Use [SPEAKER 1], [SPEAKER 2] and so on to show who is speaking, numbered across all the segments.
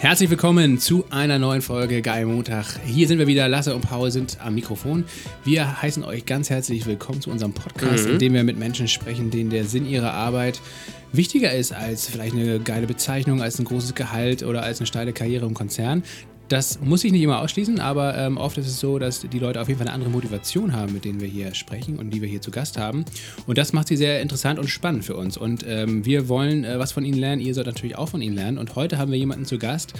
[SPEAKER 1] Herzlich willkommen zu einer neuen Folge Geil Montag. Hier sind wir wieder, Lasse und Paul sind am Mikrofon. Wir heißen euch ganz herzlich willkommen zu unserem Podcast, mhm. in dem wir mit Menschen sprechen, denen der Sinn ihrer Arbeit wichtiger ist als vielleicht eine geile Bezeichnung, als ein großes Gehalt oder als eine steile Karriere im Konzern. Das muss ich nicht immer ausschließen, aber ähm, oft ist es so, dass die Leute auf jeden Fall eine andere Motivation haben, mit denen wir hier sprechen und die wir hier zu Gast haben. Und das macht sie sehr interessant und spannend für uns. Und ähm, wir wollen äh, was von ihnen lernen. Ihr sollt natürlich auch von ihnen lernen. Und heute haben wir jemanden zu Gast,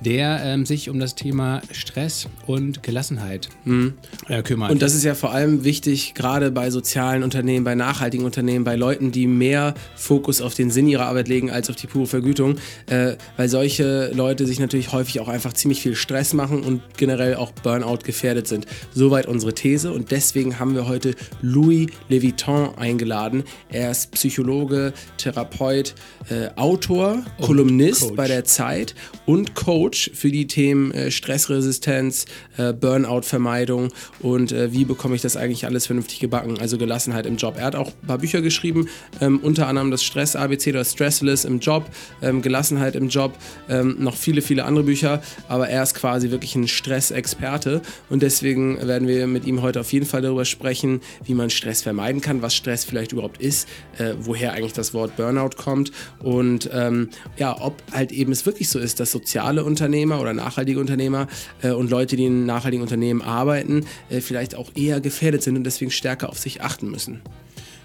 [SPEAKER 1] der ähm, sich um das Thema Stress und Gelassenheit mhm. äh, kümmert.
[SPEAKER 2] Und das ist ja vor allem wichtig, gerade bei sozialen Unternehmen, bei nachhaltigen Unternehmen, bei Leuten, die mehr Fokus auf den Sinn ihrer Arbeit legen als auf die pure Vergütung, äh, weil solche Leute sich natürlich häufig auch einfach ziemlich viel viel Stress machen und generell auch Burnout gefährdet sind. Soweit unsere These und deswegen haben wir heute Louis Leviton eingeladen. Er ist Psychologe, Therapeut, äh, Autor, und Kolumnist Coach. bei der Zeit und Coach für die Themen äh, Stressresistenz, äh, Burnout-Vermeidung und äh, wie bekomme ich das eigentlich alles vernünftig gebacken, also Gelassenheit im Job. Er hat auch ein paar Bücher geschrieben, ähm, unter anderem das Stress-ABC oder Stressless im Job, ähm, Gelassenheit im Job, ähm, noch viele, viele andere Bücher, aber er er ist quasi wirklich ein Stressexperte und deswegen werden wir mit ihm heute auf jeden Fall darüber sprechen, wie man Stress vermeiden kann, was Stress vielleicht überhaupt ist, äh, woher eigentlich das Wort Burnout kommt und ähm, ja, ob halt eben es wirklich so ist, dass soziale Unternehmer oder nachhaltige Unternehmer äh, und Leute, die in nachhaltigen Unternehmen arbeiten, äh, vielleicht auch eher gefährdet sind und deswegen stärker auf sich achten müssen.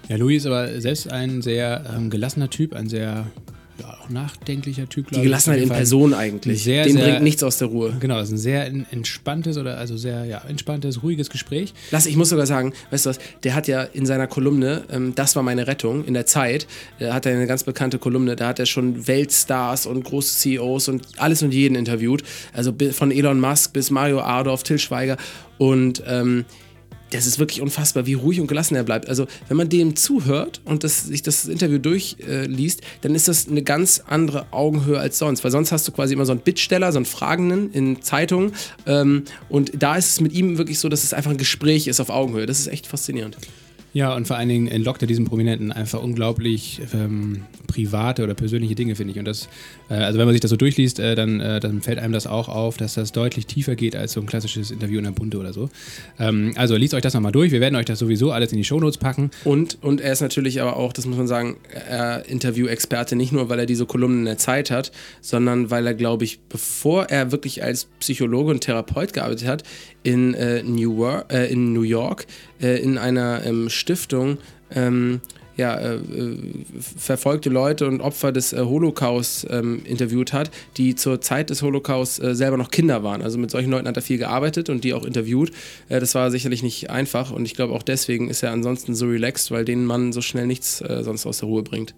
[SPEAKER 1] Ja, Louis ist aber selbst ein sehr ähm, gelassener Typ, ein sehr ja, auch nachdenklicher Typ,
[SPEAKER 2] glaube Die Gelassenheit in Person eigentlich.
[SPEAKER 1] Sehr, Dem sehr, bringt nichts aus der Ruhe. Genau, das ist ein sehr entspanntes oder also sehr ja, entspanntes, ruhiges Gespräch.
[SPEAKER 2] Lass, ich muss sogar sagen, weißt du was, der hat ja in seiner Kolumne, ähm, das war meine Rettung, in der Zeit, da hat er eine ganz bekannte Kolumne, da hat er schon Weltstars und große CEOs und alles und jeden interviewt. Also von Elon Musk bis Mario Adorf, Till Schweiger und ähm, das ist wirklich unfassbar, wie ruhig und gelassen er bleibt. Also, wenn man dem zuhört und das, sich das Interview durchliest, äh, dann ist das eine ganz andere Augenhöhe als sonst. Weil sonst hast du quasi immer so einen Bittsteller, so einen Fragenden in Zeitungen. Ähm, und da ist es mit ihm wirklich so, dass es einfach ein Gespräch ist auf Augenhöhe. Das ist echt faszinierend.
[SPEAKER 1] Ja, und vor allen Dingen entlockt er diesen Prominenten einfach unglaublich ähm, private oder persönliche Dinge, finde ich. Und das, äh, also wenn man sich das so durchliest, äh, dann, äh, dann fällt einem das auch auf, dass das deutlich tiefer geht als so ein klassisches Interview in der Bunte oder so. Ähm, also liest euch das nochmal durch. Wir werden euch das sowieso alles in die Shownotes packen.
[SPEAKER 2] Und, und er ist natürlich aber auch, das muss man sagen, Interview-Experte, nicht nur, weil er diese Kolumnen in der Zeit hat, sondern weil er, glaube ich, bevor er wirklich als Psychologe und Therapeut gearbeitet hat, in, äh, New, York, äh, in New York in einer ähm, Stiftung ähm, ja, äh, äh, verfolgte Leute und Opfer des äh, Holocaust ähm, interviewt hat, die zur Zeit des Holocaust äh, selber noch Kinder waren. Also mit solchen Leuten hat er viel gearbeitet und die auch interviewt. Äh, das war sicherlich nicht einfach und ich glaube auch deswegen ist er ansonsten so relaxed, weil den Mann so schnell nichts äh, sonst aus der Ruhe bringt.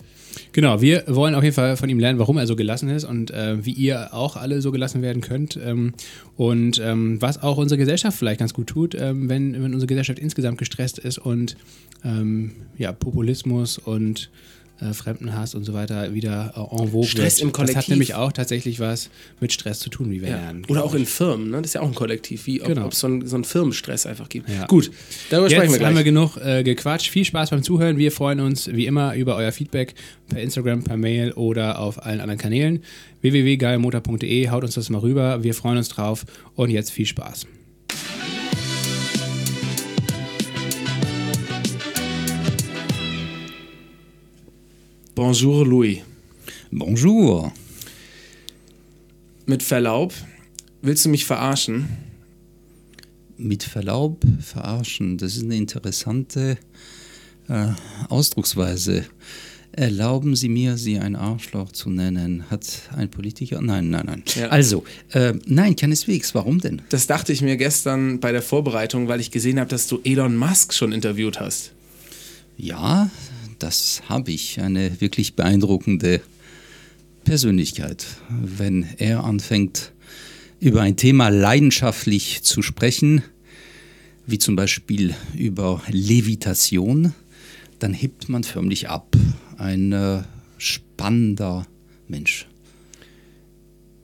[SPEAKER 1] Genau, wir wollen auf jeden Fall von ihm lernen, warum er so gelassen ist und wie ihr auch alle so gelassen werden könnt. Ähm, und ähm, was auch unsere Gesellschaft vielleicht ganz gut tut, ähm, wenn, wenn unsere Gesellschaft insgesamt gestresst ist und ähm, ja, Populismus und äh, Fremdenhass und so weiter wieder äh, en vogue
[SPEAKER 2] Stress
[SPEAKER 1] wird.
[SPEAKER 2] im Kollektiv.
[SPEAKER 1] Das hat nämlich auch tatsächlich was mit Stress zu tun, wie wir
[SPEAKER 2] ja.
[SPEAKER 1] lernen.
[SPEAKER 2] Oder auch in Firmen, ne? das ist ja auch ein Kollektiv, wie ob genau. es so, ein, so einen Firmenstress einfach gibt.
[SPEAKER 1] Ja.
[SPEAKER 2] Gut,
[SPEAKER 1] darüber Jetzt sprechen wir gleich. haben wir genug äh, gequatscht. Viel Spaß beim Zuhören. Wir freuen uns wie immer über euer Feedback per Instagram, per Mail oder auf allen anderen Kanälen. www.geilmotor.de, haut uns das mal rüber. Wir freuen uns drauf und jetzt viel Spaß.
[SPEAKER 2] Bonjour, Louis.
[SPEAKER 1] Bonjour.
[SPEAKER 2] Mit Verlaub, willst du mich verarschen?
[SPEAKER 3] Mit Verlaub, verarschen, das ist eine interessante äh, Ausdrucksweise. Erlauben Sie mir, Sie ein Arschloch zu nennen? Hat ein Politiker? Nein, nein, nein. Ja. Also, äh, nein, keineswegs. Warum denn?
[SPEAKER 2] Das dachte ich mir gestern bei der Vorbereitung, weil ich gesehen habe, dass du Elon Musk schon interviewt hast.
[SPEAKER 3] Ja, das habe ich, eine wirklich beeindruckende Persönlichkeit. Wenn er anfängt, über ein Thema leidenschaftlich zu sprechen, wie zum Beispiel über Levitation, dann hebt man förmlich ab. Ein äh, spannender Mensch.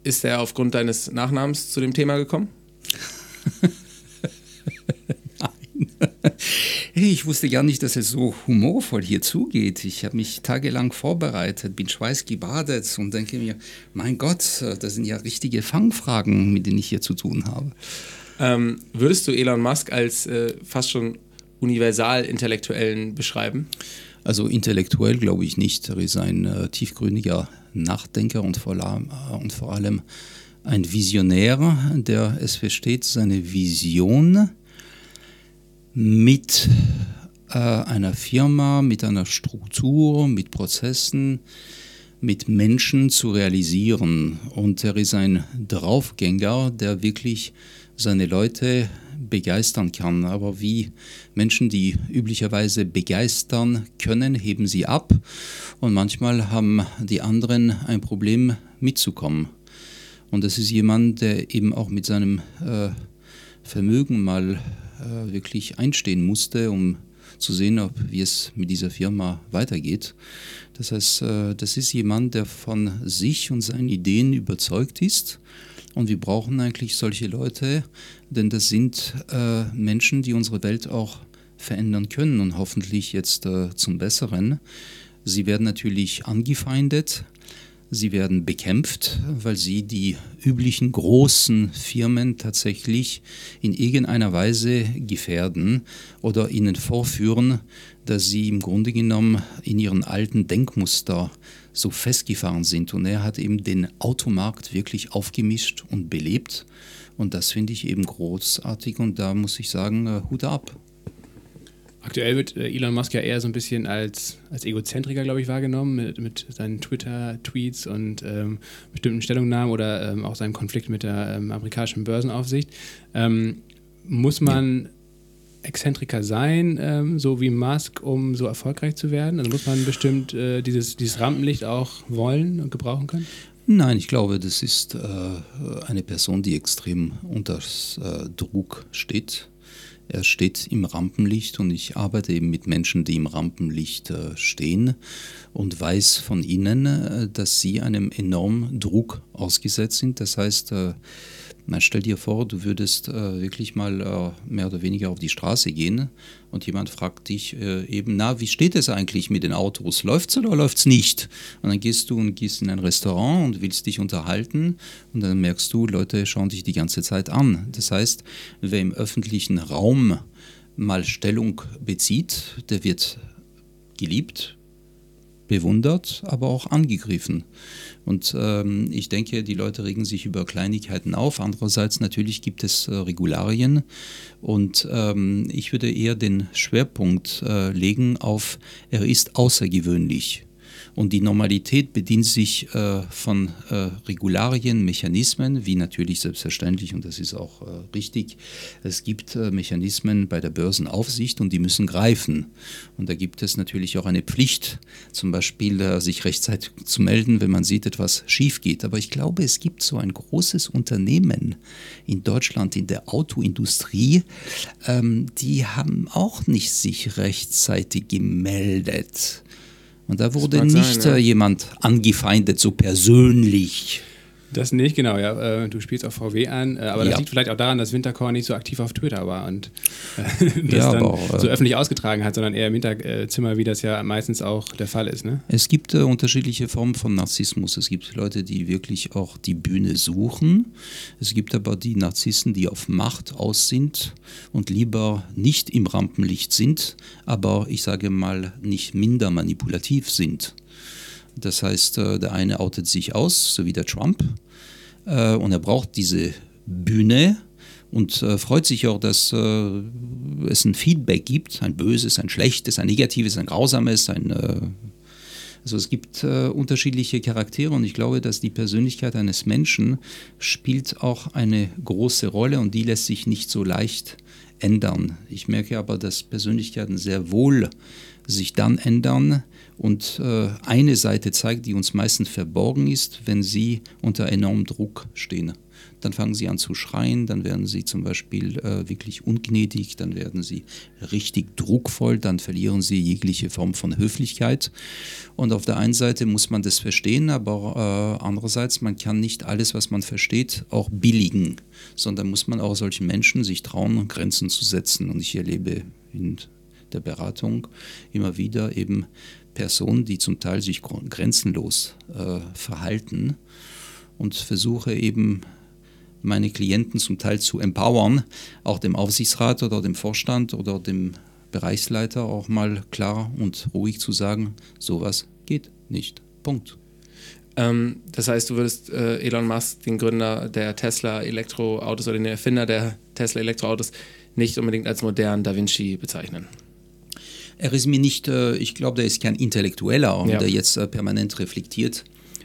[SPEAKER 2] Ist er aufgrund deines Nachnamens zu dem Thema gekommen?
[SPEAKER 3] Nein. Hey, ich wusste gar nicht, dass es so humorvoll hier zugeht. Ich habe mich tagelang vorbereitet, bin schweißgebadet und denke mir, mein Gott, das sind ja richtige Fangfragen, mit denen ich hier zu tun habe.
[SPEAKER 2] Ähm, würdest du Elon Musk als äh, fast schon Universal-Intellektuellen beschreiben?
[SPEAKER 3] Also intellektuell glaube ich nicht. Er ist ein äh, tiefgründiger Nachdenker und vor, äh, und vor allem ein Visionär, der es versteht, seine Vision mit äh, einer Firma, mit einer Struktur, mit Prozessen, mit Menschen zu realisieren. Und er ist ein Draufgänger, der wirklich seine Leute begeistern kann. Aber wie Menschen, die üblicherweise begeistern können, heben sie ab. Und manchmal haben die anderen ein Problem mitzukommen. Und das ist jemand, der eben auch mit seinem äh, Vermögen mal äh, wirklich einstehen musste, um zu sehen, ob, wie es mit dieser Firma weitergeht. Das heißt, äh, das ist jemand, der von sich und seinen Ideen überzeugt ist. Und wir brauchen eigentlich solche Leute, denn das sind äh, Menschen, die unsere Welt auch verändern können und hoffentlich jetzt äh, zum Besseren. Sie werden natürlich angefeindet, Sie werden bekämpft, weil sie die üblichen großen Firmen tatsächlich in irgendeiner Weise gefährden oder ihnen vorführen, dass sie im Grunde genommen in ihren alten Denkmuster so festgefahren sind. Und er hat eben den Automarkt wirklich aufgemischt und belebt. Und das finde ich eben großartig und da muss ich sagen, äh, Hut ab.
[SPEAKER 1] Aktuell wird äh, Elon Musk ja eher so ein bisschen als, als Egozentriker, glaube ich, wahrgenommen, mit, mit seinen Twitter-Tweets und ähm, bestimmten Stellungnahmen oder ähm, auch seinem Konflikt mit der ähm, amerikanischen Börsenaufsicht. Ähm, muss man Exzentriker sein, ähm, so wie Musk, um so erfolgreich zu werden? Also muss man bestimmt äh, dieses, dieses Rampenlicht auch wollen und gebrauchen können?
[SPEAKER 3] Nein, ich glaube, das ist äh, eine Person, die extrem unter äh, Druck steht er steht im Rampenlicht und ich arbeite eben mit Menschen, die im Rampenlicht äh, stehen und weiß von ihnen, äh, dass sie einem enormen Druck ausgesetzt sind. Das heißt, äh, na, stell dir vor, du würdest äh, wirklich mal äh, mehr oder weniger auf die Straße gehen und jemand fragt dich äh, eben, na, wie steht es eigentlich mit den Autos? Läuft es oder läuft es nicht? Und dann gehst du und gehst in ein Restaurant und willst dich unterhalten und dann merkst du, Leute schauen dich die ganze Zeit an. Das heißt, wer im öffentlichen Raum mal Stellung bezieht, der wird geliebt, bewundert, aber auch angegriffen. Und ähm, ich denke, die Leute regen sich über Kleinigkeiten auf. Andererseits natürlich gibt es äh, Regularien und ähm, ich würde eher den Schwerpunkt äh, legen auf, er ist außergewöhnlich. Und die Normalität bedient sich äh, von äh, Regularien, Mechanismen, wie natürlich selbstverständlich, und das ist auch äh, richtig, es gibt äh, Mechanismen bei der Börsenaufsicht und die müssen greifen. Und da gibt es natürlich auch eine Pflicht, zum Beispiel äh, sich rechtzeitig zu melden, wenn man sieht, etwas schief geht. Aber ich glaube, es gibt so ein großes Unternehmen in Deutschland, in der Autoindustrie, ähm, die haben auch nicht sich rechtzeitig gemeldet. Und da wurde nicht sein, ja. Äh, jemand angefeindet, so persönlich.
[SPEAKER 1] Das nicht, genau, ja. Äh, du spielst auf VW an, äh, aber das ja. liegt vielleicht auch daran, dass Wintercore nicht so aktiv auf Twitter war und äh, das ja, dann auch, so öffentlich ausgetragen hat, sondern eher im Hinterzimmer, wie das ja meistens auch der Fall ist. Ne?
[SPEAKER 3] Es gibt äh, unterschiedliche Formen von Narzissmus. Es gibt Leute, die wirklich auch die Bühne suchen. Es gibt aber die Narzissten, die auf Macht aus sind und lieber nicht im Rampenlicht sind, aber ich sage mal nicht minder manipulativ sind. Das heißt, der eine outet sich aus, so wie der Trump, äh, und er braucht diese Bühne und äh, freut sich auch, dass es ein Feedback gibt, ein böses, ein schlechtes, ein negatives, ein grausames, ein also es gibt äh, unterschiedliche Charaktere und ich glaube, dass die Persönlichkeit eines Menschen spielt auch eine große Rolle und die lässt sich nicht so leicht ändern. Ich merke aber, dass Persönlichkeiten sehr wohl sich dann ändern, und äh, eine Seite zeigt, die uns meistens verborgen ist, wenn sie unter enormem Druck stehen. Dann fangen sie an zu schreien, dann werden sie zum Beispiel äh, wirklich ungnädig, dann werden sie richtig druckvoll, dann verlieren sie jegliche Form von Höflichkeit. Und auf der einen Seite muss man das verstehen, aber äh, andererseits, man kann nicht alles, was man versteht, auch billigen, sondern muss man auch solchen Menschen sich trauen, Grenzen zu setzen. Und ich erlebe in der Beratung immer wieder eben Personen, die zum Teil sich grenzenlos äh, verhalten und versuche eben meine Klienten zum Teil zu empowern, auch dem Aufsichtsrat oder dem Vorstand oder dem Bereichsleiter auch mal klar und ruhig zu sagen, sowas geht nicht. Punkt.
[SPEAKER 2] Ähm, das heißt, du würdest äh, Elon Musk, den Gründer der Tesla Elektroautos oder den Erfinder der Tesla Elektroautos, nicht unbedingt als modernen Da Vinci bezeichnen.
[SPEAKER 3] Er ist mir nicht, äh, ich glaube, der ist kein Intellektueller, ja. der jetzt äh, permanent reflektiert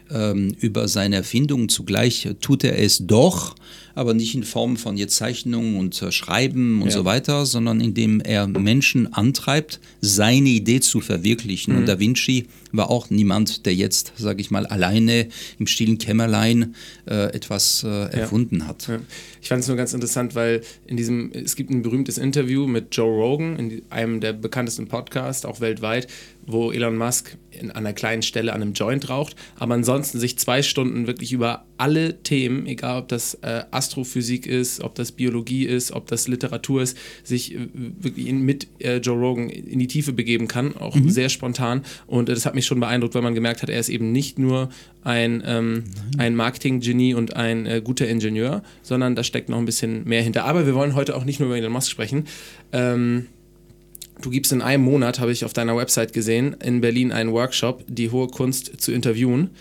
[SPEAKER 3] ähm, über seine Erfindung. Zugleich tut er es doch, aber nicht in Form von jetzt Zeichnungen und äh, Schreiben und ja. so weiter, sondern indem er Menschen antreibt, seine Idee zu verwirklichen. Mhm. Und Da Vinci war auch niemand, der jetzt, sage ich mal, alleine im stillen Kämmerlein äh, etwas äh, erfunden ja. hat. Ja.
[SPEAKER 2] Ich fand es nur ganz interessant, weil in diesem, es gibt ein berühmtes Interview mit Joe Rogan, in einem der bekanntesten Podcasts, auch weltweit, wo Elon Musk in, an einer kleinen Stelle an einem Joint raucht, aber ansonsten sich zwei Stunden wirklich über alle Themen, egal ob das äh, Astrophysik ist, ob das Biologie ist, ob das Literatur ist, sich äh, wirklich in, mit äh, Joe Rogan in die Tiefe begeben kann, auch mhm. sehr spontan. Und äh, das hat mich schon beeindruckt, weil man gemerkt hat, er ist eben nicht nur ein, ähm, ein Marketing-Genie und ein äh, guter Ingenieur, sondern da steckt noch ein bisschen mehr hinter. Aber wir wollen heute auch nicht nur über Elon Musk sprechen. Ähm, Du gibst in einem Monat, habe ich auf deiner Website gesehen, in Berlin einen Workshop, die hohe Kunst zu interviewen.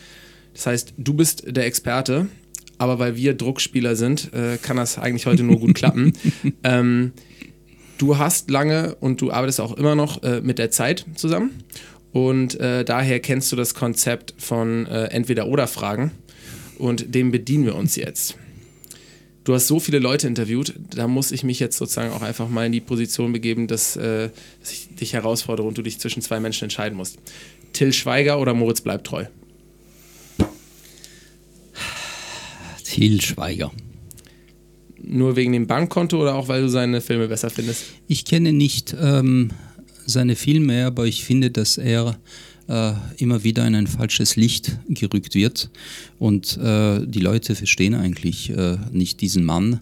[SPEAKER 2] Das heißt, du bist der Experte, aber weil wir Druckspieler sind, äh, kann das eigentlich heute nur gut klappen. Ähm, du hast lange und du arbeitest auch immer noch äh, mit der Zeit zusammen und äh, daher kennst du das Konzept von äh, Entweder-Oder-Fragen und dem bedienen wir uns jetzt du hast so viele Leute interviewt, da muss ich mich jetzt sozusagen auch einfach mal in die Position begeben, dass, äh, dass ich dich herausfordere und du dich zwischen zwei Menschen entscheiden musst. Till Schweiger oder Moritz bleibt treu?
[SPEAKER 3] Till Schweiger.
[SPEAKER 2] Nur wegen dem Bankkonto oder auch weil du seine Filme besser findest?
[SPEAKER 3] Ich kenne nicht ähm, seine Filme, aber ich finde, dass er äh, immer wieder in ein falsches Licht gerückt wird. Und äh, die Leute verstehen eigentlich äh, nicht diesen Mann,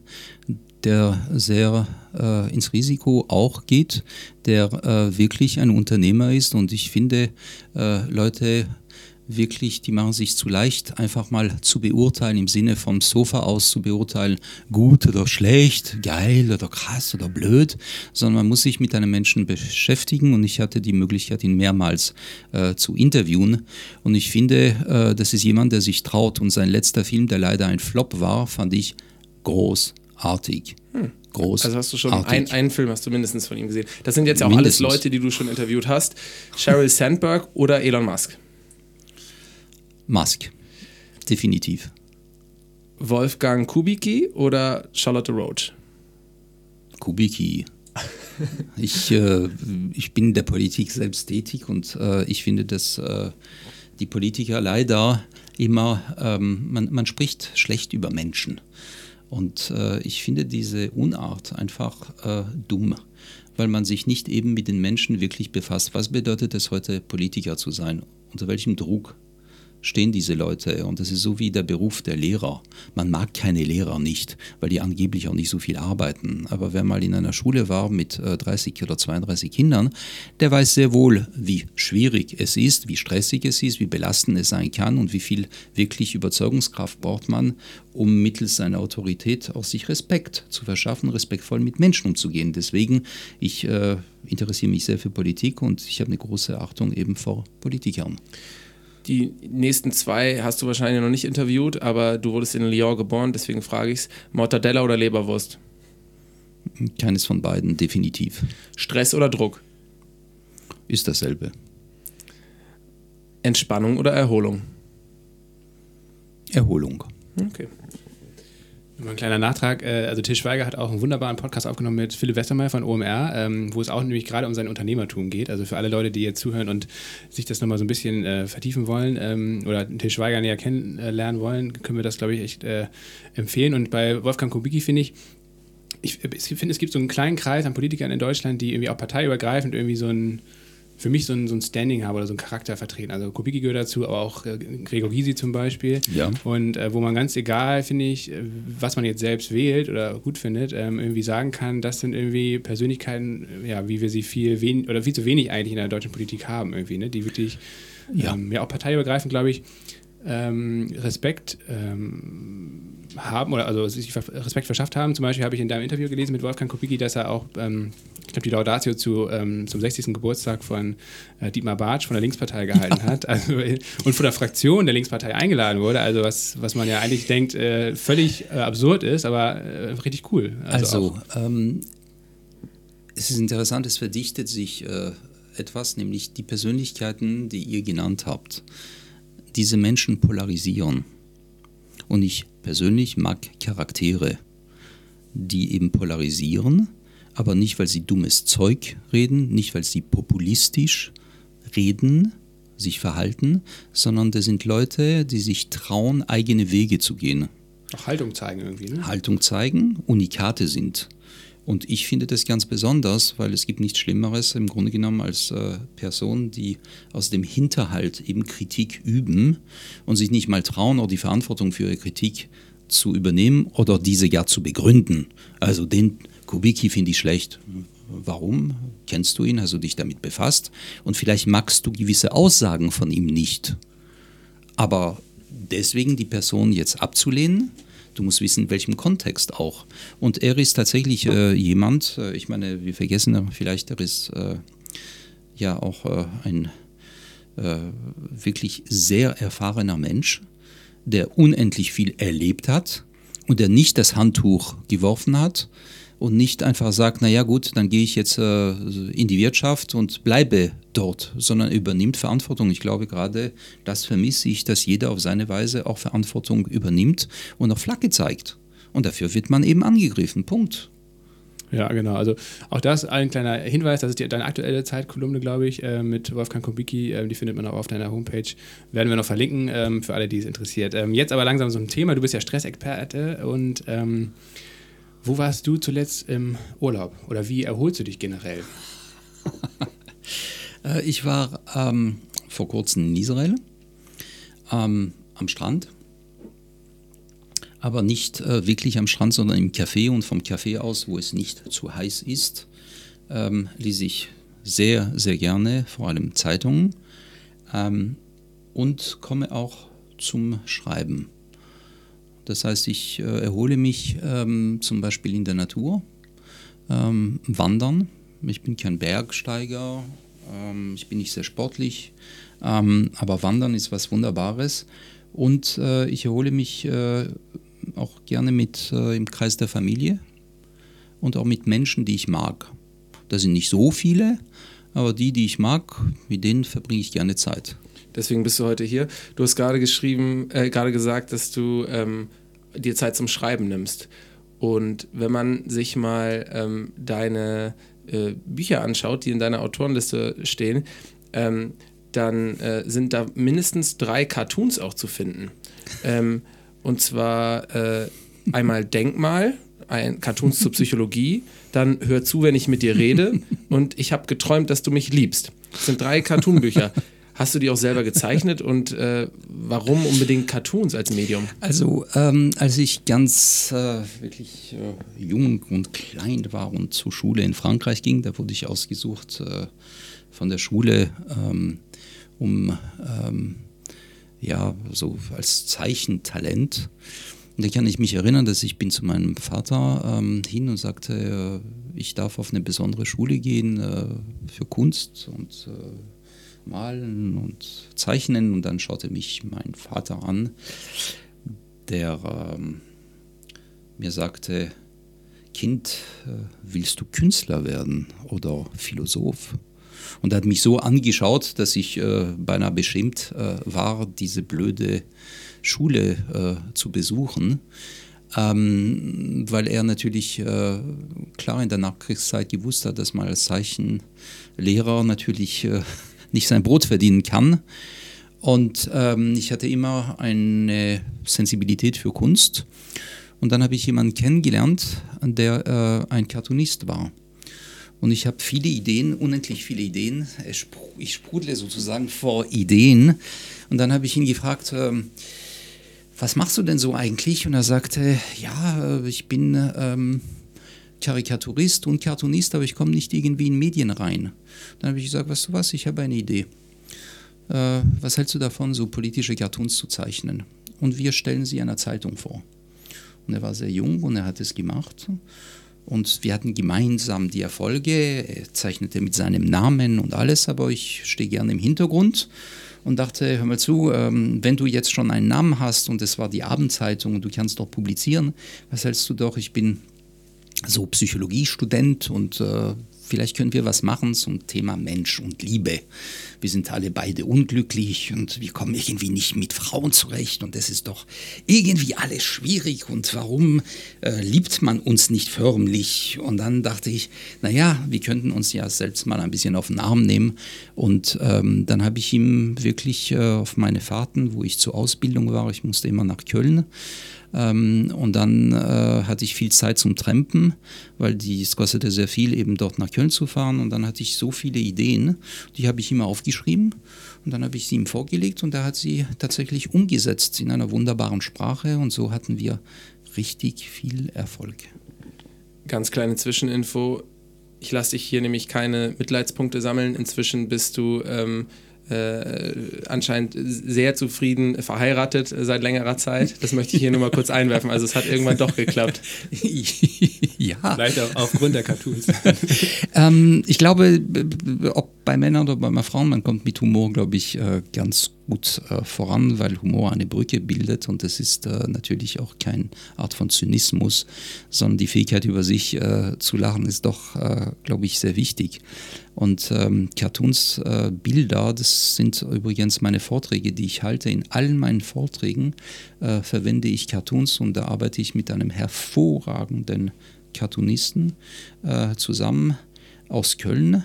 [SPEAKER 3] der sehr äh, ins Risiko auch geht, der äh, wirklich ein Unternehmer ist. Und ich finde, äh, Leute wirklich, die machen sich zu leicht, einfach mal zu beurteilen, im Sinne vom Sofa aus zu beurteilen, gut oder schlecht, geil oder krass oder blöd, sondern man muss sich mit einem Menschen beschäftigen und ich hatte die Möglichkeit, ihn mehrmals äh, zu interviewen und ich finde, äh, das ist jemand, der sich traut und sein letzter Film, der leider ein Flop war, fand ich großartig. Hm. Groß.
[SPEAKER 2] Also hast du schon ein, einen Film hast du mindestens von ihm gesehen. Das sind jetzt ja auch mindestens. alles Leute, die du schon interviewt hast. Sheryl Sandberg oder Elon Musk?
[SPEAKER 3] Musk. Definitiv.
[SPEAKER 2] Wolfgang Kubicki oder Charlotte Roach?
[SPEAKER 3] Kubicki. ich, äh, ich bin in der Politik selbst tätig und äh, ich finde, dass äh, die Politiker leider immer, ähm, man, man spricht schlecht über Menschen. Und äh, ich finde diese Unart einfach äh, dumm, weil man sich nicht eben mit den Menschen wirklich befasst. Was bedeutet es heute, Politiker zu sein? Unter welchem Druck stehen diese Leute. Und das ist so wie der Beruf der Lehrer. Man mag keine Lehrer nicht, weil die angeblich auch nicht so viel arbeiten. Aber wer mal in einer Schule war mit 30 äh, oder 32 Kindern, der weiß sehr wohl, wie schwierig es ist, wie stressig es ist, wie belastend es sein kann und wie viel wirklich Überzeugungskraft braucht man, um mittels seiner Autorität auch sich Respekt zu verschaffen, respektvoll mit Menschen umzugehen. Deswegen, ich äh, interessiere mich sehr für Politik und ich habe eine große Achtung eben vor Politikern.
[SPEAKER 2] Die nächsten zwei hast du wahrscheinlich noch nicht interviewt, aber du wurdest in Lyon geboren, deswegen frage ich es: Mortadella oder Leberwurst?
[SPEAKER 3] Keines von beiden, definitiv.
[SPEAKER 2] Stress oder Druck?
[SPEAKER 3] Ist dasselbe.
[SPEAKER 2] Entspannung oder Erholung?
[SPEAKER 3] Erholung.
[SPEAKER 2] Okay.
[SPEAKER 1] Nur ein kleiner Nachtrag. Äh, also Til Schweiger hat auch einen wunderbaren Podcast aufgenommen mit Philipp Westermeier von OMR, ähm, wo es auch nämlich gerade um sein Unternehmertum geht. Also für alle Leute, die jetzt zuhören und sich das nochmal so ein bisschen äh, vertiefen wollen ähm, oder Til Schweiger näher kennenlernen wollen, können wir das, glaube ich, echt äh, empfehlen. Und bei Wolfgang Kubicki finde ich, ich, ich finde, es gibt so einen kleinen Kreis an Politikern in Deutschland, die irgendwie auch parteiübergreifend irgendwie so ein für mich so ein, so ein Standing habe oder so einen Charakter vertreten. Also Kubicki gehört dazu, aber auch äh, Gregor Gysi zum Beispiel.
[SPEAKER 3] Ja.
[SPEAKER 1] Und äh, wo man ganz egal, finde ich, äh, was man jetzt selbst wählt oder gut findet, ähm, irgendwie sagen kann, das sind irgendwie Persönlichkeiten, ja, wie wir sie viel wenig oder viel zu wenig eigentlich in der deutschen Politik haben, irgendwie, ne? Die wirklich
[SPEAKER 3] Ja.
[SPEAKER 1] ähm, ja auch parteiübergreifend, glaube ich, ähm, Respekt ähm, haben oder also sich Respekt verschafft haben. Zum Beispiel habe ich in deinem Interview gelesen mit Wolfgang Kubicki, dass er auch, ähm, ich glaube, die Laudatio zu, ähm, zum 60. Geburtstag von äh, Dietmar Bartsch von der Linkspartei gehalten hat also, und von der Fraktion der Linkspartei eingeladen wurde. Also was, was man ja eigentlich denkt, äh, völlig äh, absurd ist, aber äh, richtig cool.
[SPEAKER 3] Also,
[SPEAKER 1] auch-
[SPEAKER 3] ähm, es ist interessant, es verdichtet sich äh, etwas, nämlich die Persönlichkeiten, die ihr genannt habt. Diese Menschen polarisieren. Und ich persönlich mag Charaktere, die eben polarisieren, aber nicht, weil sie dummes Zeug reden, nicht, weil sie populistisch reden, sich verhalten, sondern das sind Leute, die sich trauen, eigene Wege zu gehen.
[SPEAKER 1] auch Haltung zeigen irgendwie. Ne?
[SPEAKER 3] Haltung zeigen, Unikate sind. Und ich finde das ganz besonders, weil es gibt nichts Schlimmeres im Grunde genommen als äh, Personen, die aus dem Hinterhalt eben Kritik üben und sich nicht mal trauen, auch die Verantwortung für ihre Kritik zu übernehmen oder diese gar zu begründen. Also den Kubicki finde ich schlecht. Warum? Kennst du ihn? Hast du dich damit befasst? Und vielleicht magst du gewisse Aussagen von ihm nicht. Aber deswegen die Person jetzt abzulehnen, du musst wissen, in welchem Kontext auch. Und er ist tatsächlich äh, jemand, äh, ich meine, wir vergessen ja vielleicht, er ist äh, ja auch äh, ein äh, wirklich sehr erfahrener Mensch, der unendlich viel erlebt hat und der nicht das Handtuch geworfen hat und nicht einfach sagt, naja gut, dann gehe ich jetzt äh, in die Wirtschaft und bleibe dort, sondern übernimmt Verantwortung. Ich glaube gerade, das vermisse ich, dass jeder auf seine Weise auch Verantwortung übernimmt und auch Flagge zeigt. Und dafür wird man eben angegriffen. Punkt.
[SPEAKER 1] Ja, genau. Also auch das ein kleiner Hinweis, das ist die, deine aktuelle Zeitkolumne, glaube ich, äh, mit Wolfgang Kubicki. Ähm, die findet man auch auf deiner Homepage. Werden wir noch verlinken ähm, für alle, die es interessiert. Ähm, jetzt aber langsam so ein Thema. Du bist ja Stressexperte und ähm, wo warst du zuletzt im Urlaub? Oder wie erholst du dich generell?
[SPEAKER 3] Äh, ich war ähm, vor kurzem in Israel ähm, am Strand. Aber nicht äh, wirklich am Strand, sondern im Café und vom Café aus, wo es nicht zu heiß ist, ähm, lese ich sehr, sehr gerne, vor allem Zeitungen ähm, und komme auch zum Schreiben. Das heißt, ich äh, erhole mich ähm, zum Beispiel in der Natur, ähm, wandern. Ich bin kein Bergsteiger, ähm, ich bin nicht sehr sportlich, ähm, aber Wandern ist was Wunderbares. Und äh, ich erhole mich äh, auch gerne mit äh, im Kreis der Familie und auch mit Menschen, die ich mag. Das sind nicht so viele, aber die, die ich mag, mit denen verbringe ich gerne Zeit.
[SPEAKER 2] Deswegen bist du heute hier. Du hast gerade geschrieben, äh, gerade gesagt, dass du ähm, dir Zeit zum Schreiben nimmst. Und wenn man sich mal ähm, deine äh, Bücher anschaut, die in deiner Autorenliste stehen, ähm, dann äh, sind da mindestens drei Cartoons auch zu finden. Ähm, und zwar äh, einmal Denkmal, ein Cartoons zur Psychologie, dann Hör zu, wenn ich mit dir rede und ich habe geträumt, dass du mich liebst. Das sind drei Cartoonbücher. Hast du die auch selber gezeichnet und äh, warum unbedingt Cartoons als Medium?
[SPEAKER 3] Also, ähm, als ich ganz äh, wirklich äh, jung und klein war und zur Schule in Frankreich ging, da wurde ich ausgesucht äh, von der Schule, ähm, um ähm, ja so als Zeichentalent. Und da kann ich mich erinnern, dass ich bin zu meinem Vater ähm, hin und sagte, äh, ich darf auf eine besondere Schule gehen äh, für Kunst und äh, malen und zeichnen. Und dann schaute mich mein Vater an, der ähm, mir sagte, Kind, äh, willst du Künstler werden oder Philosoph? Und er hat mich so angeschaut, dass ich äh, beinahe beschämt äh, war, diese blöde Schule äh, zu besuchen, ähm, weil er natürlich äh, klar in der Nachkriegszeit gewusst hat, dass man als Zeichenlehrer natürlich äh, nicht sein Brot verdienen kann. Und ähm, ich hatte immer eine Sensibilität für Kunst. Und dann habe ich jemanden kennengelernt, der äh, ein Cartoonist war. Und ich habe viele Ideen, unendlich viele Ideen. Ich sprudle sozusagen vor Ideen. Und dann habe ich ihn gefragt, ähm, was machst du denn so eigentlich? Und er sagte, ja, ich bin ähm, Karikaturist und Cartoonist, aber ich komme nicht irgendwie in Medien rein. Dann habe ich gesagt, weißt du was, ich habe eine Idee. Äh, was hältst du davon, so politische Cartoons zu zeichnen? Und wir stellen sie einer Zeitung vor. Und er war sehr jung und er hat es gemacht. Und wir hatten gemeinsam die Erfolge. Er zeichnete mit seinem Namen und alles, aber ich stehe gerne im Hintergrund und dachte, hör mal zu, ähm, wenn du jetzt schon einen Namen hast und es war die Abendzeitung und du kannst doch publizieren, was hältst du doch? Ich bin so Psychologiestudent und äh, vielleicht können wir was machen zum Thema Mensch und Liebe. Wir sind alle beide unglücklich und wir kommen irgendwie nicht mit Frauen zurecht und es ist doch irgendwie alles schwierig und warum äh, liebt man uns nicht förmlich? Und dann dachte ich, naja, wir könnten uns ja selbst mal ein bisschen auf den Arm nehmen und ähm, dann habe ich ihm wirklich äh, auf meine Fahrten, wo ich zur Ausbildung war, ich musste immer nach Köln, ähm, und dann äh, hatte ich viel Zeit zum Trampen, weil die, es kostete sehr viel, eben dort nach Köln zu fahren. Und dann hatte ich so viele Ideen, die habe ich immer aufgeschrieben. Und dann habe ich sie ihm vorgelegt und er hat sie tatsächlich umgesetzt in einer wunderbaren Sprache. Und so hatten wir richtig viel Erfolg.
[SPEAKER 2] Ganz kleine Zwischeninfo. Ich lasse dich hier nämlich keine Mitleidspunkte sammeln. Inzwischen bist du ähm, äh, anscheinend sehr zufrieden verheiratet seit längerer Zeit. Das möchte ich hier nur mal kurz einwerfen. Also es hat irgendwann doch geklappt.
[SPEAKER 1] ja. Vielleicht auch aufgrund der Cartoons.
[SPEAKER 3] ähm, ich glaube, ob bei Männern oder bei Frauen, man kommt mit Humor, glaube ich, äh, ganz gut äh, voran, weil Humor eine Brücke bildet und es ist äh, natürlich auch keine Art von Zynismus, sondern die Fähigkeit über sich äh, zu lachen ist doch, äh, glaube ich, sehr wichtig. Und ähm, Cartoons, äh, Bilder, das sind übrigens meine Vorträge, die ich halte. In allen meinen Vorträgen äh, verwende ich Cartoons und da arbeite ich mit einem hervorragenden Cartoonisten äh, zusammen aus Köln.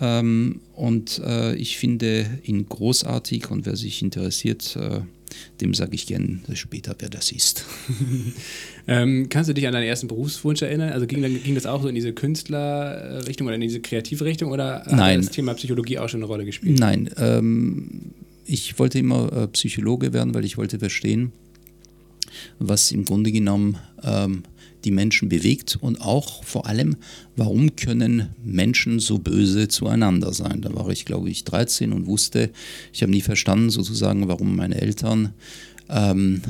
[SPEAKER 3] Ähm, und äh, ich finde ihn großartig und wer sich interessiert, äh, dem sage ich gern später, wer das ist.
[SPEAKER 1] ähm, kannst du dich an deinen ersten Berufswunsch erinnern? Also ging, ging das auch so in diese Künstlerrichtung oder in diese kreative Richtung oder
[SPEAKER 3] Nein.
[SPEAKER 1] hat das Thema Psychologie auch schon eine Rolle gespielt?
[SPEAKER 3] Nein, ähm, ich wollte immer äh, Psychologe werden, weil ich wollte verstehen, was im Grunde genommen ähm, die Menschen bewegt und auch vor allem, warum können Menschen so böse zueinander sein. Da war ich, glaube ich, 13 und wusste, ich habe nie verstanden sozusagen, warum meine Eltern ähm,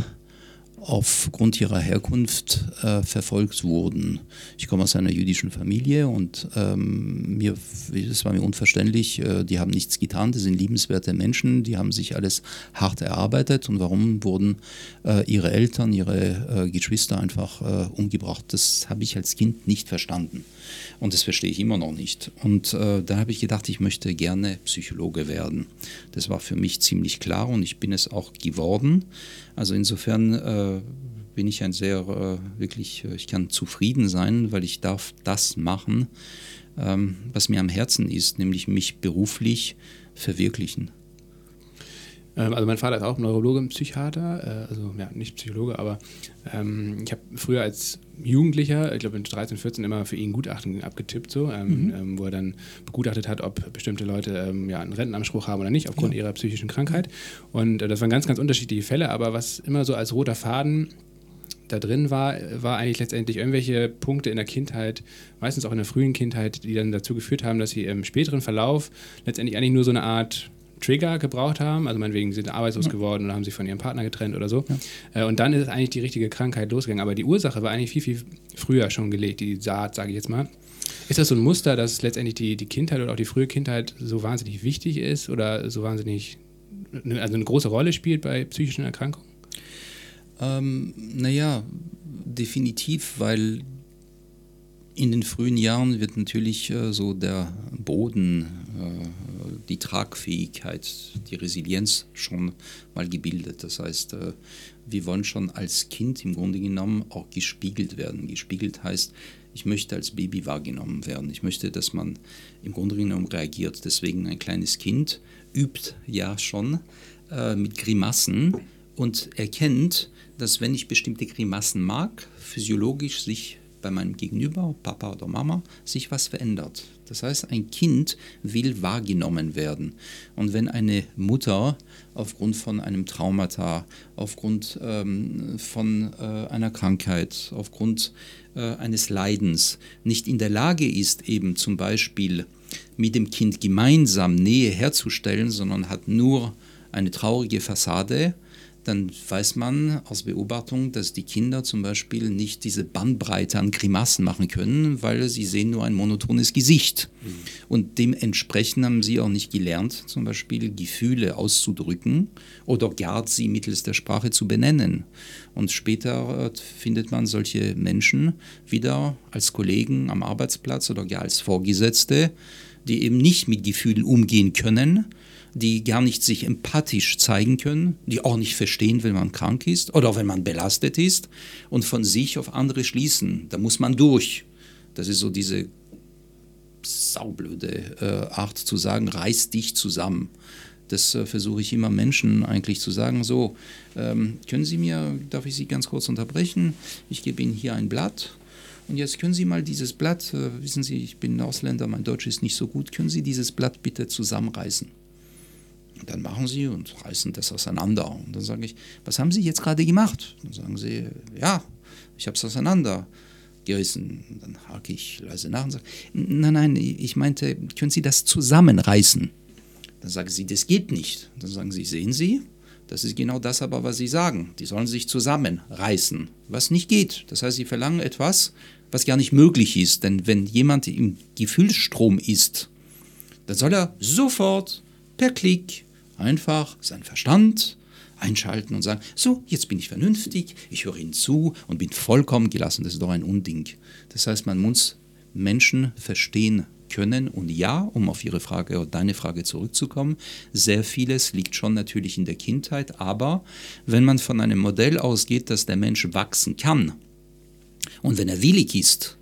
[SPEAKER 3] aufgrund ihrer Herkunft äh, verfolgt wurden. Ich komme aus einer jüdischen Familie und ähm, mir, es war mir unverständlich, äh, die haben nichts getan, das sind liebenswerte Menschen, die haben sich alles hart erarbeitet und warum wurden äh, ihre Eltern, ihre äh, Geschwister einfach äh, umgebracht? Das habe ich als Kind nicht verstanden und das verstehe ich immer noch nicht. Und äh, da habe ich gedacht, ich möchte gerne Psychologe werden. Das war für mich ziemlich klar und ich bin es auch geworden. Also insofern äh, bin ich ein sehr, äh, wirklich, äh, ich kann zufrieden sein, weil ich darf das machen, ähm, was mir am Herzen ist, nämlich mich beruflich verwirklichen.
[SPEAKER 1] Ähm, also mein Vater ist auch Neurologe, Psychiater, äh, also ja, nicht Psychologe, aber ähm, ich habe früher als Jugendlicher, ich glaube in 13, 14, immer für ihn Gutachten abgetippt, so, ähm, mhm. ähm, wo er dann begutachtet hat, ob bestimmte Leute ähm, ja, einen Rentenanspruch haben oder nicht, aufgrund ja. ihrer psychischen Krankheit. Und äh, das waren ganz, ganz unterschiedliche Fälle, aber was immer so als roter Faden da drin war, war eigentlich letztendlich irgendwelche Punkte in der Kindheit, meistens auch in der frühen Kindheit, die dann dazu geführt haben, dass sie im späteren Verlauf letztendlich eigentlich nur so eine Art Trigger gebraucht haben, also meinetwegen sind arbeitslos ja. geworden oder haben sich von ihrem Partner getrennt oder so. Ja. Äh, und dann ist eigentlich die richtige Krankheit losgegangen. Aber die Ursache war eigentlich viel, viel früher schon gelegt, die Saat, sage ich jetzt mal. Ist das so ein Muster, dass letztendlich die, die Kindheit oder auch die frühe Kindheit so wahnsinnig wichtig ist oder so wahnsinnig, also eine große Rolle spielt bei psychischen Erkrankungen?
[SPEAKER 3] Ähm, naja, definitiv, weil in den frühen Jahren wird natürlich äh, so der Boden, äh, die Tragfähigkeit, die Resilienz schon mal gebildet. Das heißt, äh, wir wollen schon als Kind im Grunde genommen auch gespiegelt werden. Gespiegelt heißt, ich möchte als Baby wahrgenommen werden. Ich möchte, dass man im Grunde genommen reagiert. Deswegen ein kleines Kind übt ja schon äh, mit Grimassen und erkennt, dass wenn ich bestimmte Grimassen mag, physiologisch sich bei meinem Gegenüber, Papa oder Mama, sich was verändert. Das heißt, ein Kind will wahrgenommen werden. Und wenn eine Mutter aufgrund von einem Traumata, aufgrund ähm, von äh, einer Krankheit, aufgrund äh, eines Leidens nicht in der Lage ist, eben zum Beispiel mit dem Kind gemeinsam Nähe herzustellen, sondern hat nur eine traurige Fassade, dann weiß man aus Beobachtung, dass die Kinder zum Beispiel nicht diese Bandbreite an Grimassen machen können, weil sie sehen nur ein monotones Gesicht. Mhm. Und dementsprechend haben sie auch nicht gelernt, zum Beispiel Gefühle auszudrücken oder gar sie mittels der Sprache zu benennen. Und später äh, findet man solche Menschen wieder als Kollegen am Arbeitsplatz oder gar als Vorgesetzte, die eben nicht mit Gefühlen umgehen können, die gar nicht sich empathisch zeigen können, die auch nicht verstehen, wenn man krank ist oder wenn man belastet ist und von sich auf andere schließen. Da muss man durch. Das ist so diese saublöde äh, Art zu sagen, reiß dich zusammen. Das äh, versuche ich immer Menschen eigentlich zu sagen. So, ähm, können Sie mir, darf ich Sie ganz kurz unterbrechen? Ich gebe Ihnen hier ein Blatt. Und jetzt können Sie mal dieses Blatt, äh, wissen Sie, ich bin Ausländer, mein Deutsch ist nicht so gut, können Sie dieses Blatt bitte zusammenreißen? Und dann machen sie und reißen das auseinander. Und dann sage ich, was haben Sie jetzt gerade gemacht? Dann sagen sie, ja, ich habe es auseinandergerissen. Und dann hake ich leise nach und sage, nein, nein, ich meinte, können Sie das zusammenreißen? Dann sagen sie, das geht nicht. Dann sagen sie, sehen Sie, das ist genau das aber, was Sie sagen. Die sollen sich zusammenreißen, was nicht geht. Das heißt, Sie verlangen etwas, was gar nicht möglich ist. Denn wenn jemand im Gefühlsstrom ist, dann soll er sofort per Klick Einfach seinen Verstand einschalten und sagen, so, jetzt bin ich vernünftig, ich höre Ihnen zu und bin vollkommen gelassen. Das ist doch ein Unding. Das heißt, man muss Menschen verstehen können. Und ja, um auf Ihre Frage oder deine Frage zurückzukommen, sehr vieles liegt schon natürlich in der Kindheit. Aber wenn man von einem Modell ausgeht, dass der Mensch wachsen kann und wenn er willig ist,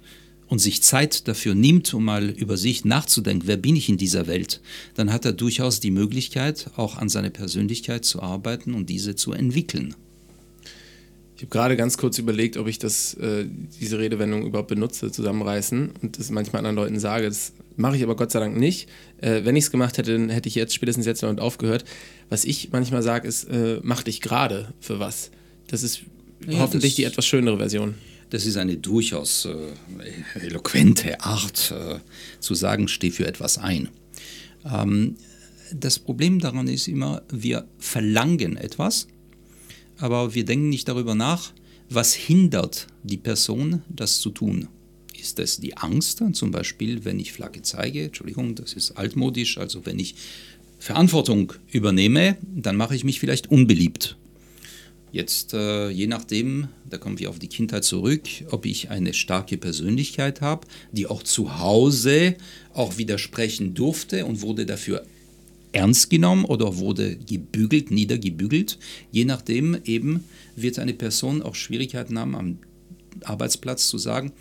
[SPEAKER 3] und sich Zeit dafür nimmt, um mal über sich nachzudenken, wer bin ich in dieser Welt, dann hat er durchaus die Möglichkeit, auch an seiner Persönlichkeit zu arbeiten und diese zu entwickeln.
[SPEAKER 2] Ich habe gerade ganz kurz überlegt, ob ich das, äh, diese Redewendung überhaupt benutze, zusammenreißen und das manchmal anderen Leuten sage. Das mache ich aber Gott sei Dank nicht. Äh, wenn ich es gemacht hätte, dann hätte ich jetzt spätestens jetzt damit aufgehört. Was ich manchmal sage, ist, äh, mach dich gerade für was. Das ist ja, hoffentlich das die etwas schönere Version.
[SPEAKER 3] Das ist eine durchaus äh, eloquente Art äh, zu sagen, steh für etwas ein. Ähm, das Problem daran ist immer, wir verlangen etwas, aber wir denken nicht darüber nach, was hindert die Person, das zu tun. Ist es die Angst, zum Beispiel, wenn ich Flagge zeige, Entschuldigung, das ist altmodisch, also wenn ich Verantwortung übernehme, dann mache ich mich vielleicht unbeliebt Jetzt, äh, je nachdem, da kommen wir auf die Kindheit zurück, ob ich eine starke Persönlichkeit habe, die auch zu Hause auch widersprechen durfte und wurde dafür ernst genommen oder wurde gebügelt, niedergebügelt. Je nachdem eben wird eine Person auch Schwierigkeiten haben, am Arbeitsplatz zu sagen,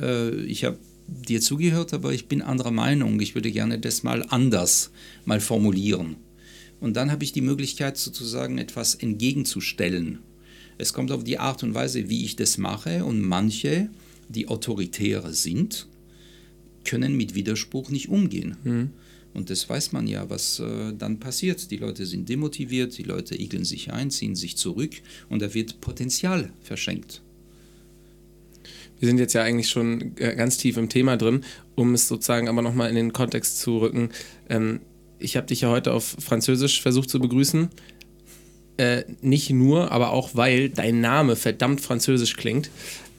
[SPEAKER 3] äh, ich habe dir zugehört, aber ich bin anderer Meinung, ich würde gerne das mal anders mal formulieren. Und dann habe ich die Möglichkeit sozusagen etwas entgegenzustellen. Es kommt auf die Art und Weise, wie ich das mache. Und manche, die autoritäre sind, können mit Widerspruch nicht umgehen. Mhm. Und das weiß man ja, was äh, dann passiert. Die Leute sind demotiviert, die Leute igeln sich ein, ziehen sich zurück und da wird Potenzial verschenkt.
[SPEAKER 2] Wir sind jetzt ja eigentlich schon äh, ganz tief im Thema drin, um es sozusagen aber nochmal in den Kontext zu rücken. Ähm, ich habe dich ja heute auf Französisch versucht zu begrüßen. Äh, nicht nur, aber auch weil dein Name verdammt französisch klingt.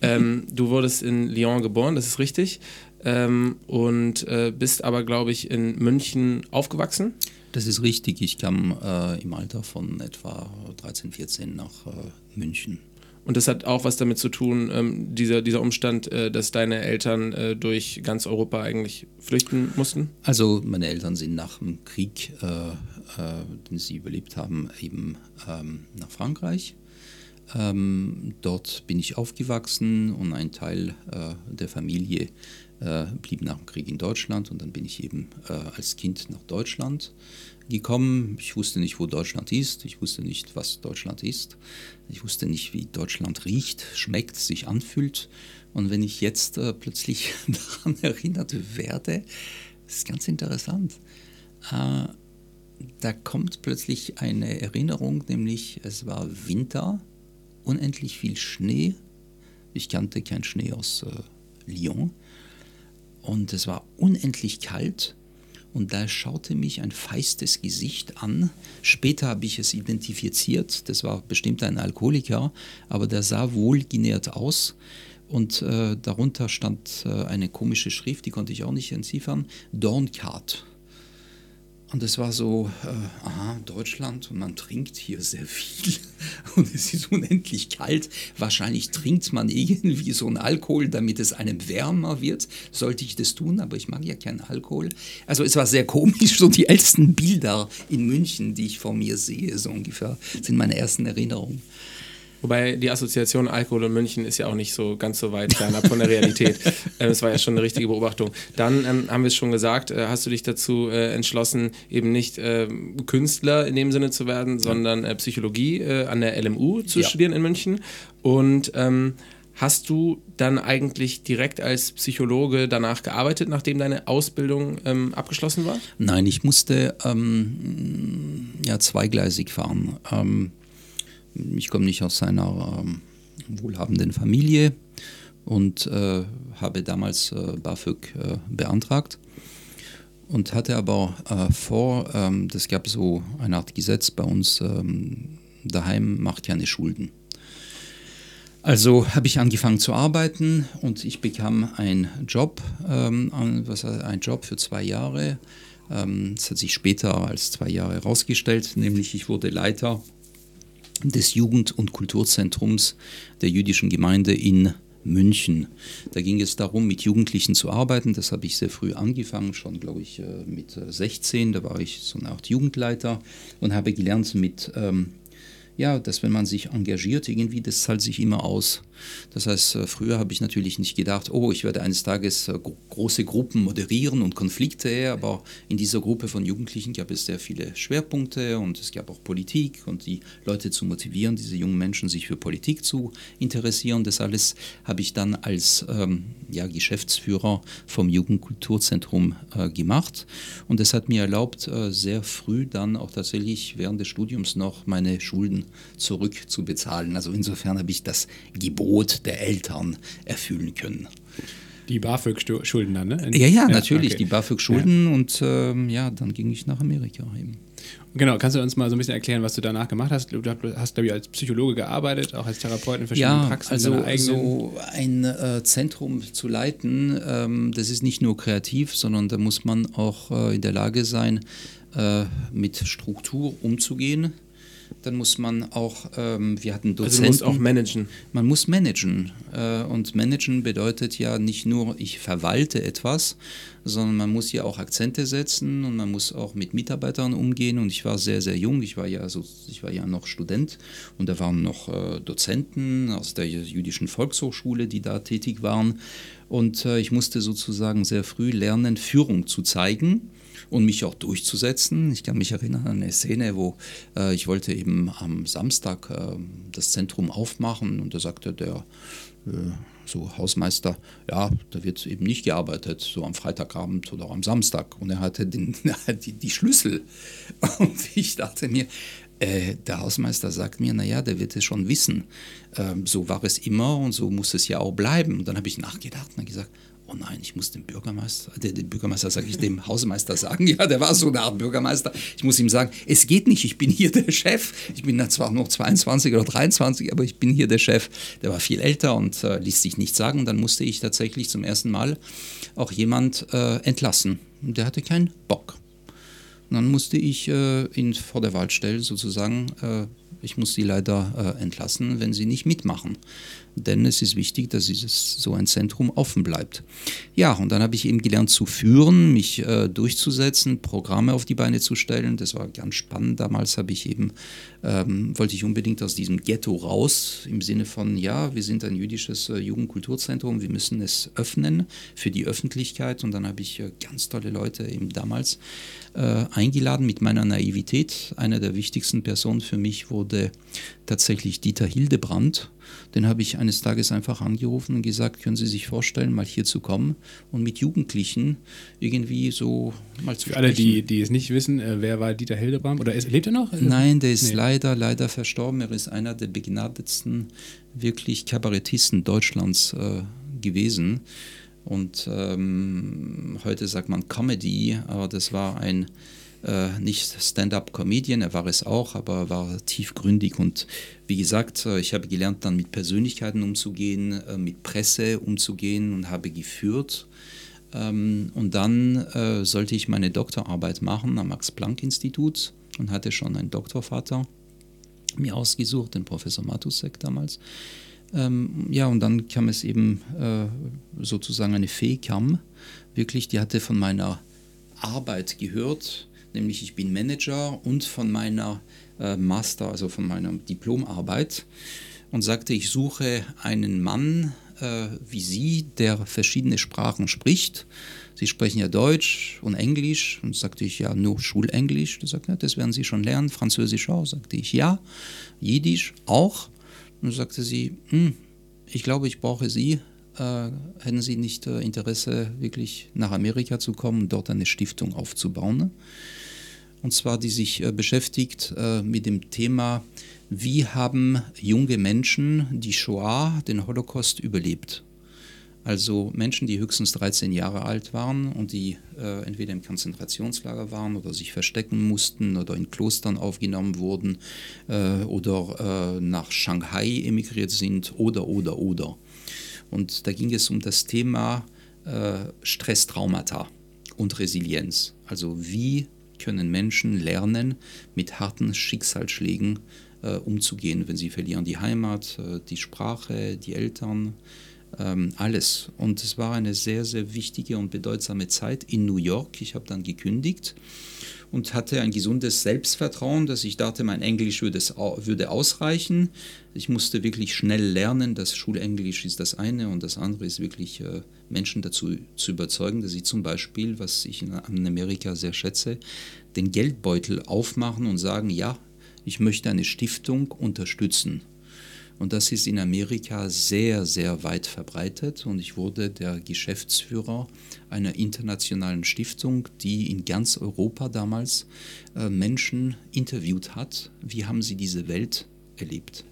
[SPEAKER 2] Ähm, du wurdest in Lyon geboren, das ist richtig. Ähm, und äh, bist aber, glaube ich, in München aufgewachsen.
[SPEAKER 3] Das ist richtig. Ich kam äh, im Alter von etwa 13, 14 nach äh, München.
[SPEAKER 2] Und das hat auch was damit zu tun, ähm, dieser, dieser Umstand, äh, dass deine Eltern äh, durch ganz Europa eigentlich flüchten mussten?
[SPEAKER 3] Also meine Eltern sind nach dem Krieg, äh, äh den sie überlebt haben, eben ähm, nach Frankreich. Ähm, dort bin ich aufgewachsen und ein Teil äh, der Familie äh, blieb nach dem Krieg in Deutschland und dann bin ich eben äh, als Kind nach Deutschland gekommen. Ich wusste nicht, wo Deutschland ist. Ich wusste nicht, was Deutschland ist. Ich wusste nicht, wie Deutschland riecht, schmeckt, sich anfühlt. Und wenn ich jetzt äh, plötzlich daran erinnert werde, ist ganz interessant. Äh, da kommt plötzlich eine Erinnerung, nämlich es war Winter, unendlich viel Schnee. Ich kannte keinen Schnee aus äh, Lyon. Und es war unendlich kalt und da schaute mich ein feistes Gesicht an. Später habe ich es identifiziert, das war bestimmt ein Alkoholiker, aber der sah wohlgenährt aus. Und äh, darunter stand äh, eine komische Schrift, die konnte ich auch nicht entziffern, Dorncard. Und es war so, äh, aha, Deutschland und man trinkt hier sehr viel und es ist unendlich kalt. Wahrscheinlich trinkt man irgendwie so einen Alkohol, damit es einem wärmer wird. Sollte ich das tun, aber ich mag ja keinen Alkohol. Also es war sehr komisch, so die ältesten Bilder in München, die ich vor mir sehe, so ungefähr, sind meine ersten Erinnerungen.
[SPEAKER 2] Wobei die Assoziation Alkohol und München ist ja auch nicht so ganz so weit fernab von der Realität. äh, das war ja schon eine richtige Beobachtung. Dann ähm, haben wir es schon gesagt, äh, hast du dich dazu äh, entschlossen, eben nicht äh, Künstler in dem Sinne zu werden, sondern äh, Psychologie äh, an der LMU zu ja. studieren in München. Und ähm, Hast du dann eigentlich direkt als Psychologe danach gearbeitet, nachdem deine Ausbildung ähm, abgeschlossen war?
[SPEAKER 3] Nein, ich musste ähm, ja zweigleisig fahren. Ähm, ich komme nicht aus einer ähm, wohlhabenden Familie und äh, habe damals äh, BAföG äh, beantragt und hatte aber äh, vor, ähm, das gab so eine Art Gesetz bei uns, ähm, daheim macht ja eine Schulden. Also habe ich angefangen zu arbeiten und ich bekam einen Job, ähm, was, einen Job für zwei Jahre. Ähm, das hat sich später als zwei Jahre herausgestellt, nämlich ich wurde Leiter des Jugend- und Kulturzentrums der jüdischen Gemeinde in München. Da ging es darum, mit Jugendlichen zu arbeiten. Das habe ich sehr früh angefangen, schon glaube ich äh, mit 16. Da war ich so eine Art Jugendleiter und habe gelernt, mit ähm, ja, dass wenn man sich engagiert, irgendwie, das zahlt sich immer aus. Das heißt, äh, früher habe ich natürlich nicht gedacht, oh, ich werde eines Tages äh, große Gruppen moderieren und Konflikte, aber in dieser Gruppe von Jugendlichen gab es sehr viele Schwerpunkte und es gab auch Politik und die Leute zu motivieren, diese jungen Menschen sich für Politik zu interessieren. Das alles habe ich dann als ähm, ja, Geschäftsführer vom Jugendkulturzentrum äh, gemacht und das hat mir erlaubt, äh, sehr früh dann auch tatsächlich während des Studiums noch meine Schulden zurückzubezahlen. Also insofern habe ich das Gebot der Eltern erfüllen können.
[SPEAKER 1] Die BAföG-Schulden dann, ne?
[SPEAKER 3] Ja, ja, natürlich, okay. die BAföG-Schulden ja. und ähm, ja, dann ging ich nach Amerika eben.
[SPEAKER 1] Genau, kannst du uns mal so ein bisschen erklären, was du danach gemacht hast? Du hast, glaube ich, als Psychologe gearbeitet, auch als Therapeut in verschiedenen ja, Praxen.
[SPEAKER 3] Also so ein äh, Zentrum zu leiten, ähm, das ist nicht nur kreativ, sondern da muss man auch äh, in der Lage sein, äh, mit Struktur umzugehen dann muss man auch, ähm, wir hatten Dozenten.
[SPEAKER 2] Also du musst auch managen.
[SPEAKER 3] Man muss managen. Äh, und managen bedeutet ja nicht nur, ich verwalte etwas, sondern man muss ja auch Akzente setzen und man muss auch mit Mitarbeitern umgehen. Und ich war sehr, sehr jung. Ich war ja, so, ich war ja noch Student und da waren noch äh, Dozenten aus der jüdischen Volkshochschule, die da tätig waren. Und äh, ich musste sozusagen sehr früh lernen, Führung zu zeigen und mich auch durchzusetzen. Ich kann mich erinnern an eine Szene, wo äh, ich wollte eben am Samstag äh, das Zentrum aufmachen und da sagte der äh, so Hausmeister, ja, da wird eben nicht gearbeitet, so am Freitagabend oder am Samstag. Und er hatte den, die, die Schlüssel. Und ich dachte mir, äh, der Hausmeister sagt mir, naja, der wird es schon wissen. Ähm, so war es immer und so muss es ja auch bleiben. Und dann habe ich nachgedacht und gesagt, oh nein, ich muss dem Bürgermeister, den Bürgermeister sage ich, dem Hausmeister sagen, ja, der war so eine Art Bürgermeister. Ich muss ihm sagen, es geht nicht, ich bin hier der Chef. Ich bin zwar noch 22 oder 23, aber ich bin hier der Chef. Der war viel älter und äh, ließ sich nichts sagen. Dann musste ich tatsächlich zum ersten Mal auch jemand äh, entlassen. Der hatte keinen Bock. Dann musste ich äh, ihn vor der Wahl stellen, sozusagen, äh, ich muss sie leider äh, entlassen, wenn sie nicht mitmachen. Denn es ist wichtig, dass dieses, so ein Zentrum offen bleibt. Ja, und dann habe ich eben gelernt zu führen, mich äh, durchzusetzen, Programme auf die Beine zu stellen. Das war ganz spannend. Damals habe ich eben, ähm, wollte ich unbedingt aus diesem Ghetto raus, im Sinne von, ja, wir sind ein jüdisches äh, Jugendkulturzentrum, wir müssen es öffnen für die Öffentlichkeit. Und dann habe ich äh, ganz tolle Leute eben damals äh, eingeladen mit meiner Naivität. Einer der wichtigsten Personen für mich wurde tatsächlich Dieter Hildebrand. Den habe ich eines Tages einfach angerufen und gesagt, können Sie sich vorstellen, mal hier zu kommen und mit Jugendlichen irgendwie so mal zu
[SPEAKER 1] Für alle, die, die es nicht wissen, äh, wer war Dieter Hildebrand? Oder ist, lebt er noch?
[SPEAKER 3] Nein, der ist nee. leider, leider verstorben. Er ist einer der begnadetsten wirklich Kabarettisten Deutschlands äh, gewesen. Und ähm, heute sagt man Comedy, aber das war ein äh, nicht Stand-up-Comedian, er war es auch, aber er war tiefgründig und wie gesagt, äh, ich habe gelernt, dann mit Persönlichkeiten umzugehen, äh, mit Presse umzugehen und habe geführt. Ähm, und dann äh, sollte ich meine Doktorarbeit machen am Max-Planck-Institut und hatte schon einen Doktorvater mir ausgesucht, den Professor Matusek damals. Ähm, ja, und dann kam es eben äh, sozusagen eine Fee kam, wirklich, die hatte von meiner Arbeit gehört, nämlich ich bin Manager und von meiner äh, Master, also von meiner Diplomarbeit und sagte, ich suche einen Mann äh, wie Sie, der verschiedene Sprachen spricht. Sie sprechen ja Deutsch und Englisch. Und sagte ich, ja, nur Schulenglisch. Da sagte, ja, das werden Sie schon lernen. Französisch auch. Sagte ich, ja. Jiddisch auch. Und sagte sie, hm, ich glaube, ich brauche Sie. Äh, hätten Sie nicht äh, Interesse, wirklich nach Amerika zu kommen und dort eine Stiftung aufzubauen? Und zwar, die sich äh, beschäftigt äh, mit dem Thema, wie haben junge Menschen die Shoah, den Holocaust überlebt? Also Menschen, die höchstens 13 Jahre alt waren und die äh, entweder im Konzentrationslager waren oder sich verstecken mussten oder in Klostern aufgenommen wurden äh, oder äh, nach Shanghai emigriert sind oder, oder, oder. Und da ging es um das Thema äh, Stresstraumata und Resilienz. Also wie können Menschen lernen, mit harten Schicksalsschlägen äh, umzugehen, wenn sie verlieren die Heimat, äh, die Sprache, die Eltern, ähm, alles. Und es war eine sehr, sehr wichtige und bedeutsame Zeit in New York. Ich habe dann gekündigt und hatte ein gesundes Selbstvertrauen, dass ich dachte, mein Englisch würde, würde ausreichen. Ich musste wirklich schnell lernen, dass Schulenglisch ist das eine und das andere ist wirklich äh, Menschen dazu zu überzeugen, dass sie zum Beispiel, was ich in Amerika sehr schätze, den Geldbeutel aufmachen und sagen, ja, ich möchte eine Stiftung unterstützen. Und das ist in Amerika sehr, sehr weit verbreitet. Und ich wurde der Geschäftsführer einer internationalen Stiftung, die in ganz Europa damals äh, Menschen interviewt hat. Wie haben sie diese Welt erlebt?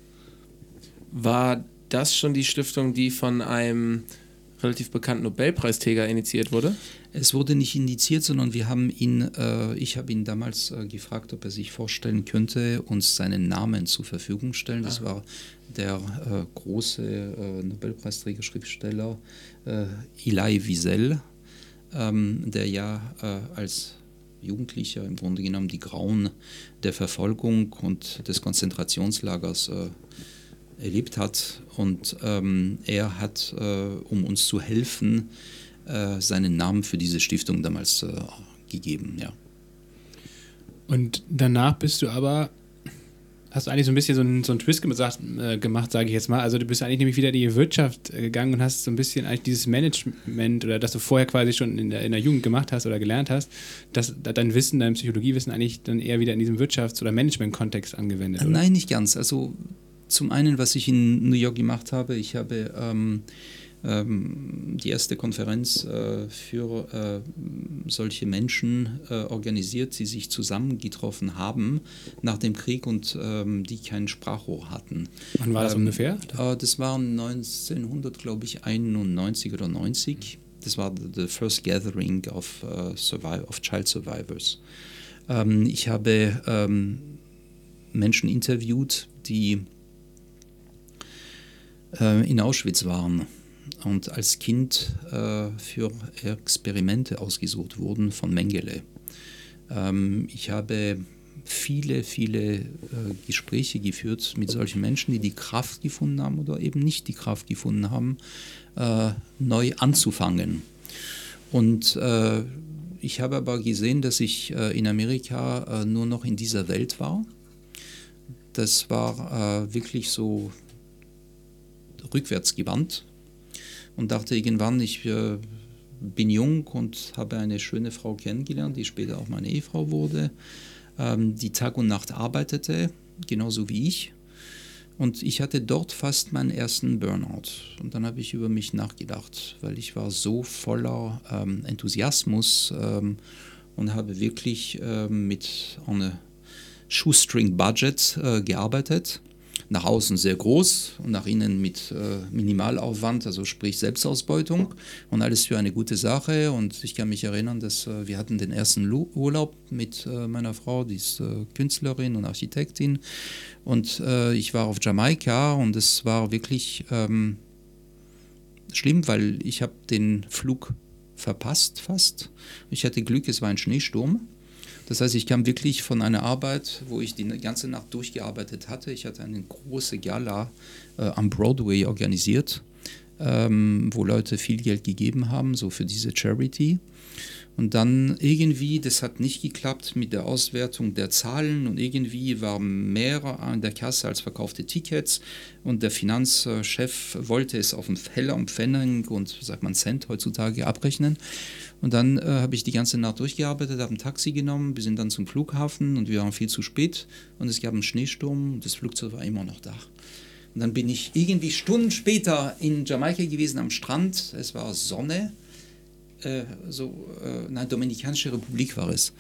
[SPEAKER 2] War das schon die Stiftung, die von einem relativ bekannten Nobelpreisträger initiiert wurde?
[SPEAKER 3] Es wurde nicht indiziert, sondern wir haben ihn, äh, ich habe ihn damals äh, gefragt, ob er sich vorstellen könnte, uns seinen Namen zur Verfügung stellen. Das ah. war der äh, große äh, Nobelpreisträger, Schriftsteller äh, Eli Wiesel, ähm, der ja äh, als Jugendlicher im Grunde genommen die Grauen der Verfolgung und des Konzentrationslagers erlebt hat. Und ähm, er hat, um uns zu helfen, äh, seinen Namen für diese Stiftung damals äh, gegeben, ja.
[SPEAKER 1] Und danach bist du aber, hast du eigentlich so ein bisschen so einen, so einen Twist gemacht, äh, gemacht sage ich jetzt mal. Also du bist eigentlich nämlich wieder in die Wirtschaft äh, gegangen und hast so ein bisschen eigentlich dieses Management oder das du vorher quasi schon in der, in der Jugend gemacht hast oder gelernt hast, dass dein Wissen, dein Psychologiewissen eigentlich dann eher wieder in diesem Wirtschafts- oder Management-Kontext angewendet
[SPEAKER 3] wird. Nein, nicht ganz. Also zum einen, was ich in New York gemacht habe, ich habe ähm, ähm, die erste Konferenz äh, für äh, solche Menschen äh, organisiert, die sich zusammengetroffen haben nach dem Krieg und ähm, die kein Sprachrohr hatten.
[SPEAKER 1] Wann war das ähm, ungefähr?
[SPEAKER 3] Äh, das war 1900, glaube ich, 91 oder 90. Das war the first gathering of, uh, survive, of child survivors. Ähm, ich habe ähm, Menschen interviewt, die äh, in Auschwitz waren und als Kind äh, für Experimente ausgesucht wurden von Mengele. Ähm, ich habe viele, viele äh, Gespräche geführt mit solchen Menschen, die die Kraft gefunden haben oder eben nicht die Kraft gefunden haben, äh, neu anzufangen. Und äh, ich habe aber gesehen, dass ich äh, in Amerika äh, nur noch in dieser Welt war. Das war äh, wirklich so rückwärts gewandt und dachte irgendwann, ich bin jung und habe eine schöne Frau kennengelernt, die später auch meine Ehefrau wurde, ähm, die Tag und Nacht arbeitete, genauso wie ich. Und ich hatte dort fast meinen ersten Burnout. Und dann habe ich über mich nachgedacht, weil ich war so voller ähm, Enthusiasmus ähm, und habe wirklich ähm, mit einem Shoestring-Budget äh, gearbeitet nach außen sehr groß und nach innen mit äh, Minimalaufwand, also sprich Selbstausbeutung und alles für eine gute Sache. Und ich kann mich erinnern, dass äh, wir hatten den ersten Lu Urlaub mit äh, meiner Frau, die ist äh, Künstlerin und Architektin. Und äh, ich war auf Jamaika und es war wirklich ähm, schlimm, weil ich habe den Flug verpasst fast. Ich hatte Glück, es war ein Schneesturm. Das heißt, ich kam wirklich von einer Arbeit, wo ich die ganze Nacht durchgearbeitet hatte. Ich hatte eine große Gala äh, am Broadway organisiert, ähm, wo Leute viel Geld gegeben haben, so für diese Charity. Und dann irgendwie, das hat nicht geklappt mit der Auswertung der Zahlen und irgendwie waren mehr an der Kasse als verkaufte Tickets und der Finanzchef wollte es auf dem Heller und Pfennig und sagt man Cent heutzutage abrechnen. Und dann äh, habe ich die ganze Nacht durchgearbeitet, habe ein Taxi genommen, wir sind dann zum Flughafen und wir waren viel zu spät und es gab einen Schneesturm und das Flugzeug war immer noch da. Und dann bin ich irgendwie Stunden später in Jamaika gewesen am Strand. Es war Sonne, äh, so, äh, nein, Dominikanische Republik war es.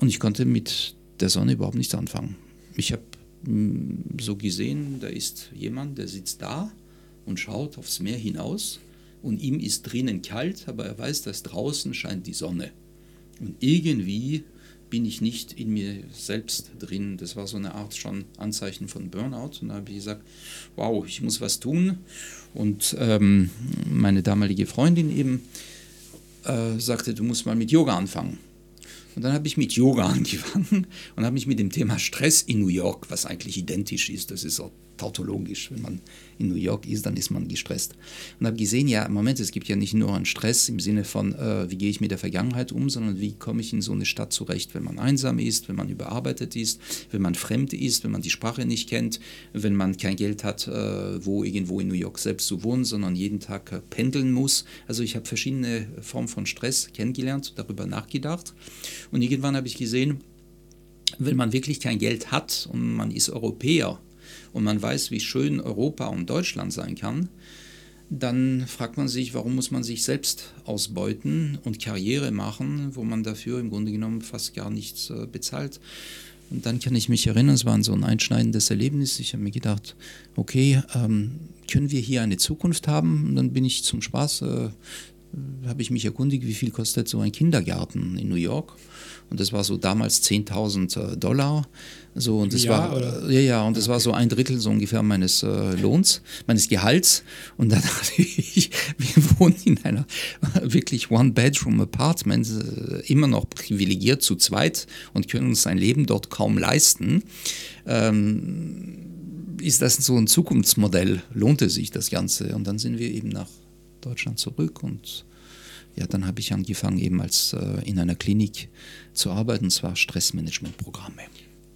[SPEAKER 3] Und ich konnte mit der Sonne überhaupt nichts anfangen. Ich habe mm, so gesehen, da ist jemand, der sitzt da und schaut aufs Meer hinaus und ihm ist drinnen kalt, aber er weiß, dass draußen scheint die Sonne. Und irgendwie bin ich nicht in mir selbst drin. Das war so eine Art schon Anzeichen von Burnout. Und da habe ich gesagt, wow, ich muss was tun. Und ähm, meine damalige Freundin eben äh, sagte, du musst mal mit Yoga anfangen. Und dann habe ich mit Yoga angefangen und habe mich mit dem Thema Stress in New York, was eigentlich identisch ist, das ist auch tautologisch. Wenn man in New York ist, dann ist man gestresst. Und habe gesehen, ja, im Moment, es gibt ja nicht nur einen Stress im Sinne von, äh, wie gehe ich mit der Vergangenheit um, sondern wie komme ich in so eine Stadt zurecht, wenn man einsam ist, wenn man überarbeitet ist, wenn man fremd ist, wenn man die Sprache nicht kennt, wenn man kein Geld hat, äh, wo irgendwo in New York selbst zu wohnen, sondern jeden Tag äh, pendeln muss. Also ich habe verschiedene Formen von Stress kennengelernt, darüber nachgedacht. Und irgendwann habe ich gesehen, wenn man wirklich kein Geld hat und man ist Europäer, und man weiß, wie schön Europa und Deutschland sein kann, dann fragt man sich, warum muss man sich selbst ausbeuten und Karriere machen, wo man dafür im Grunde genommen fast gar nichts äh, bezahlt. Und dann kann ich mich erinnern, es war so ein einschneidendes Erlebnis. Ich habe mir gedacht, okay, ähm, können wir hier eine Zukunft haben? Und dann bin ich zum Spaß, äh, habe ich mich erkundigt, wie viel kostet so ein Kindergarten in New York. Und das war so damals 10.000 äh, Dollar. So, und das Jahr, war, oder? ja, ja, und das okay. war so ein Drittel so ungefähr meines äh, Lohns, meines Gehalts. Und dann dachte ich, wir wohnen in einer wirklich One-Bedroom-Apartment, äh, immer noch privilegiert zu zweit und können uns ein Leben dort kaum leisten. Ähm, ist das so ein Zukunftsmodell? Lohnte sich das Ganze? Und dann sind wir eben nach Deutschland zurück und ja, dann habe ich angefangen, eben als äh, in einer Klinik zu arbeiten, und zwar Stressmanagementprogramme.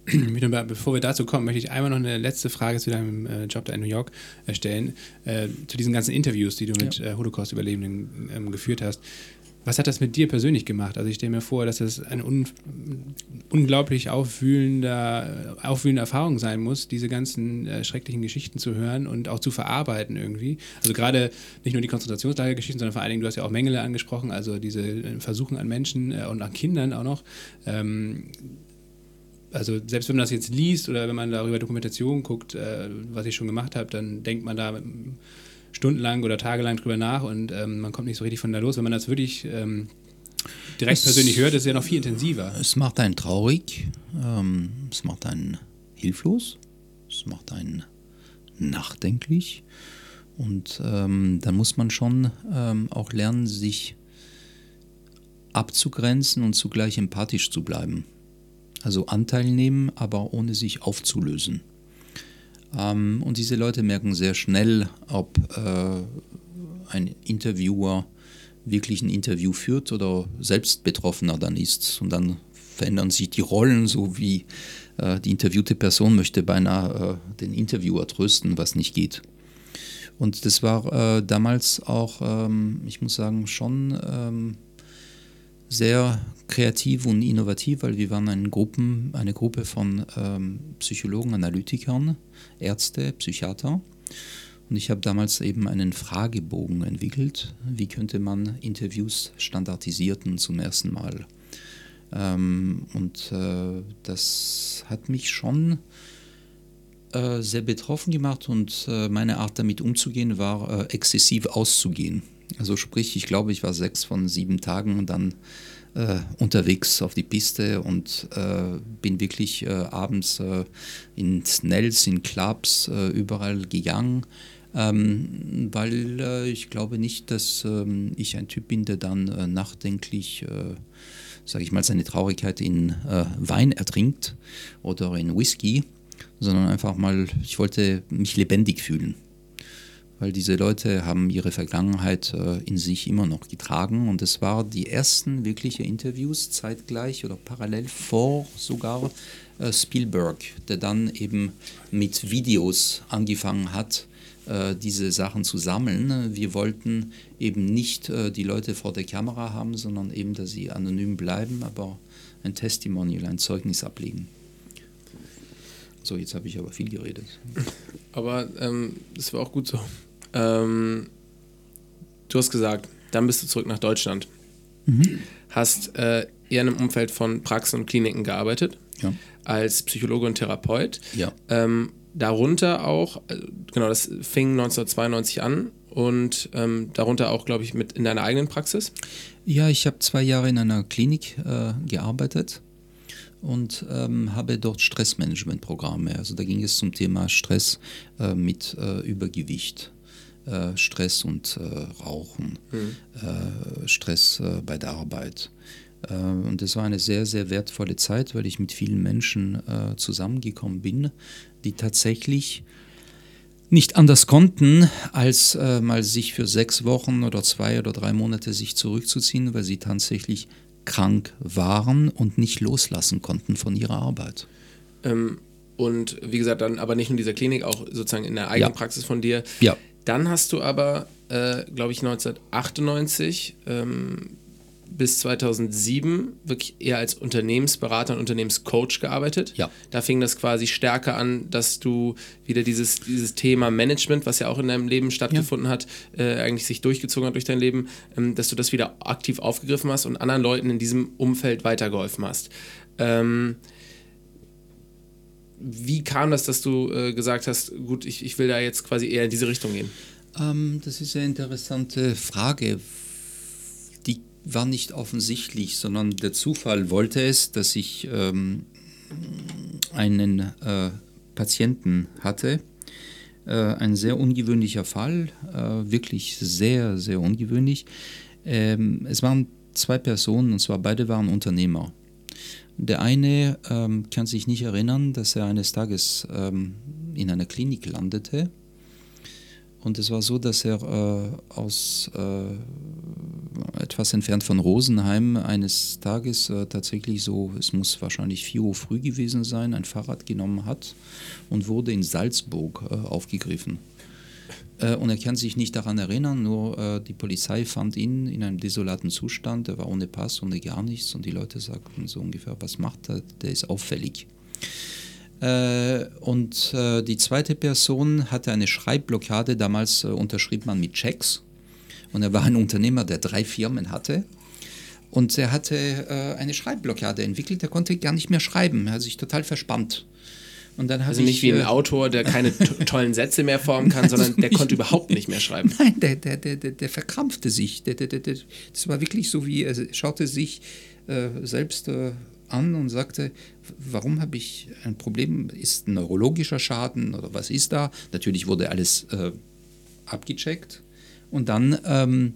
[SPEAKER 1] Bevor wir dazu kommen, möchte ich einmal noch eine letzte Frage zu deinem äh, Job da in New York äh, stellen. Äh, zu diesen ganzen Interviews, die du mit ja. Äh, Holocaust-Überlebenden ähm, geführt hast. Was hat das mit dir persönlich gemacht? Also ich stelle mir vor, dass das eine un unglaublich aufwühlende, aufwühlende Erfahrung sein muss, diese ganzen äh, schrecklichen Geschichten zu hören und auch zu verarbeiten irgendwie. Also gerade nicht nur die Konzentrationslagergeschichten, sondern vor allen Dingen, du hast ja auch Mengele angesprochen, also diese äh, Versuchen an Menschen äh, und an Kindern auch noch. Ähm, also selbst wenn man das jetzt liest oder wenn man darüber Dokumentation guckt, äh, was ich schon gemacht habe, dann denkt man da stundenlang oder tagelang drüber nach und ähm, man kommt nicht so richtig von da los. Wenn man das wirklich ähm, direkt es, persönlich hört, ist es ja noch viel intensiver.
[SPEAKER 3] Es macht einen traurig, ähm, es macht einen hilflos, es macht einen nachdenklich und ähm, dann muss man schon ähm, auch lernen, sich abzugrenzen und zugleich empathisch zu bleiben. Also Anteil nehmen, aber ohne sich aufzulösen. Ähm, und diese Leute merken sehr schnell, ob äh, ein Interviewer wirklich ein Interview führt oder selbst Betroffener dann ist. Und dann verändern sich die Rollen, so wie äh, die interviewte Person möchte beinahe äh, den Interviewer trösten, was nicht geht. Und das war äh, damals auch, ähm, ich muss sagen, schon ähm, sehr kreativ und innovativ, weil wir waren eine, Gruppen, eine Gruppe von ähm, Psychologen, Analytikern, Ärzte, Psychiater. Und ich habe damals eben einen Fragebogen entwickelt. Wie könnte man Interviews standardisierten zum ersten Mal? Ähm, und äh, das hat mich schon äh, sehr betroffen gemacht und äh, meine Art damit umzugehen war, äh, exzessiv auszugehen. Also sprich, ich glaube, ich war sechs von sieben Tagen dann äh, unterwegs auf die Piste und äh, bin wirklich abends in Snells, in Clubs, überall gegangen. Ähm, weil äh, ich glaube nicht, dass ähm, ich ein Typ bin, der dann äh, nachdenklich, äh, sage ich mal, seine Traurigkeit in Wein ertrinkt oder in Whisky, sondern einfach mal, ich wollte mich lebendig fühlen. Weil diese Leute haben ihre Vergangenheit äh, in sich immer noch getragen und es waren die ersten wirkliche Interviews zeitgleich oder parallel vor sogar äh, Spielberg, der dann eben mit Videos angefangen hat, äh, diese Sachen zu sammeln. Wir wollten eben nicht äh, die Leute vor der Kamera haben, sondern eben, dass sie anonym bleiben, aber ein Testimonial, ein Zeugnis ablegen. So, jetzt habe ich aber viel geredet.
[SPEAKER 2] Aber ähm, das war auch gut so. Ähm, du hast gesagt, dann bist du zurück nach Deutschland. Mhm. Hast äh, eher in einem Umfeld von Praxen und Kliniken gearbeitet. Ja. Als Psychologe und Therapeut.
[SPEAKER 3] Ja.
[SPEAKER 2] Ähm, darunter auch, äh, genau, das fing 1992 an und ähm, darunter auch, glaube ich, mit in deiner eigenen Praxis.
[SPEAKER 3] Ja, ich habe zwei Jahre in einer Klinik äh, gearbeitet und ähm, habe dort Stressmanagementprogramme. Also da ging es zum Thema Stress äh, mit äh, Übergewicht. Äh, Stress und äh, Rauchen, mhm. Äh, Stress bei der Arbeit. Und das war eine sehr, sehr wertvolle Zeit, weil ich mit vielen Menschen zusammengekommen bin, die tatsächlich nicht anders konnten, als mal sich für sechs Wochen oder zwei oder drei Monate sich zurückzuziehen, weil sie tatsächlich krank waren und nicht loslassen konnten von ihrer Arbeit.
[SPEAKER 2] Ähm, und wie gesagt, dann aber nicht nur in dieser Klinik, auch sozusagen in der eigenen ja. Praxis von dir.
[SPEAKER 3] Ja.
[SPEAKER 2] Dann hast du aber, äh, glaube ich, 1998 ähm, bis 2007 wirklich eher als Unternehmensberater und Unternehmenscoach gearbeitet.
[SPEAKER 3] Ja.
[SPEAKER 2] Da fing das quasi stärker an, dass du wieder dieses, dieses Thema Management, was ja auch in deinem Leben stattgefunden ja. hat, äh, eigentlich sich durchgezogen hat durch dein Leben, ähm, dass du das wieder aktiv aufgegriffen hast und anderen Leuten in diesem Umfeld weitergeholfen hast. Ähm, wie kam das, dass du äh, gesagt hast, gut, ich, ich will da jetzt quasi eher in diese Richtung gehen?
[SPEAKER 3] Ähm, das ist eine interessante Frage war nicht offensichtlich, sondern der Zufall wollte es, dass ich ähm, einen äh, Patienten hatte. Äh, ein sehr ungewöhnlicher Fall, äh, wirklich sehr, sehr ungewöhnlich. Ähm, es waren zwei Personen, und zwar beide waren Unternehmer. Der eine ähm, kann sich nicht erinnern, dass er eines Tages ähm, in einer Klinik landete und es war so, dass er äh, aus äh, etwas entfernt von Rosenheim eines Tages äh, tatsächlich so, es muss wahrscheinlich 4 Uhr früh gewesen sein, ein Fahrrad genommen hat und wurde in Salzburg äh, aufgegriffen. Äh, und er kann sich nicht daran erinnern, nur äh, die Polizei fand ihn in einem desolaten Zustand, er war ohne Pass, ohne gar nichts und die Leute sagten so ungefähr, was macht er, der ist auffällig. Äh, und äh, die zweite Person hatte eine Schreibblockade. Damals äh, unterschrieb man mit Checks. Und er war ein Unternehmer, der drei Firmen hatte. Und er hatte eine Schreibblockade entwickelt. Er konnte gar nicht mehr schreiben. Er hat sich total verspannt.
[SPEAKER 2] Und dann also nicht ich, wie ein Autor, der keine tollen Sätze mehr formen kann, also sondern der konnte überhaupt nicht mehr schreiben.
[SPEAKER 3] Nein, der, der, der, der, verkrampfte sich. Der, der, der, das war wirklich so, wie er schaute sich äh, selbst äh, an und sagte, warum habe ich ein Problem? Ist ein neurologischer Schaden oder was ist da? Natürlich wurde alles äh, abgecheckt. Und dann ähm,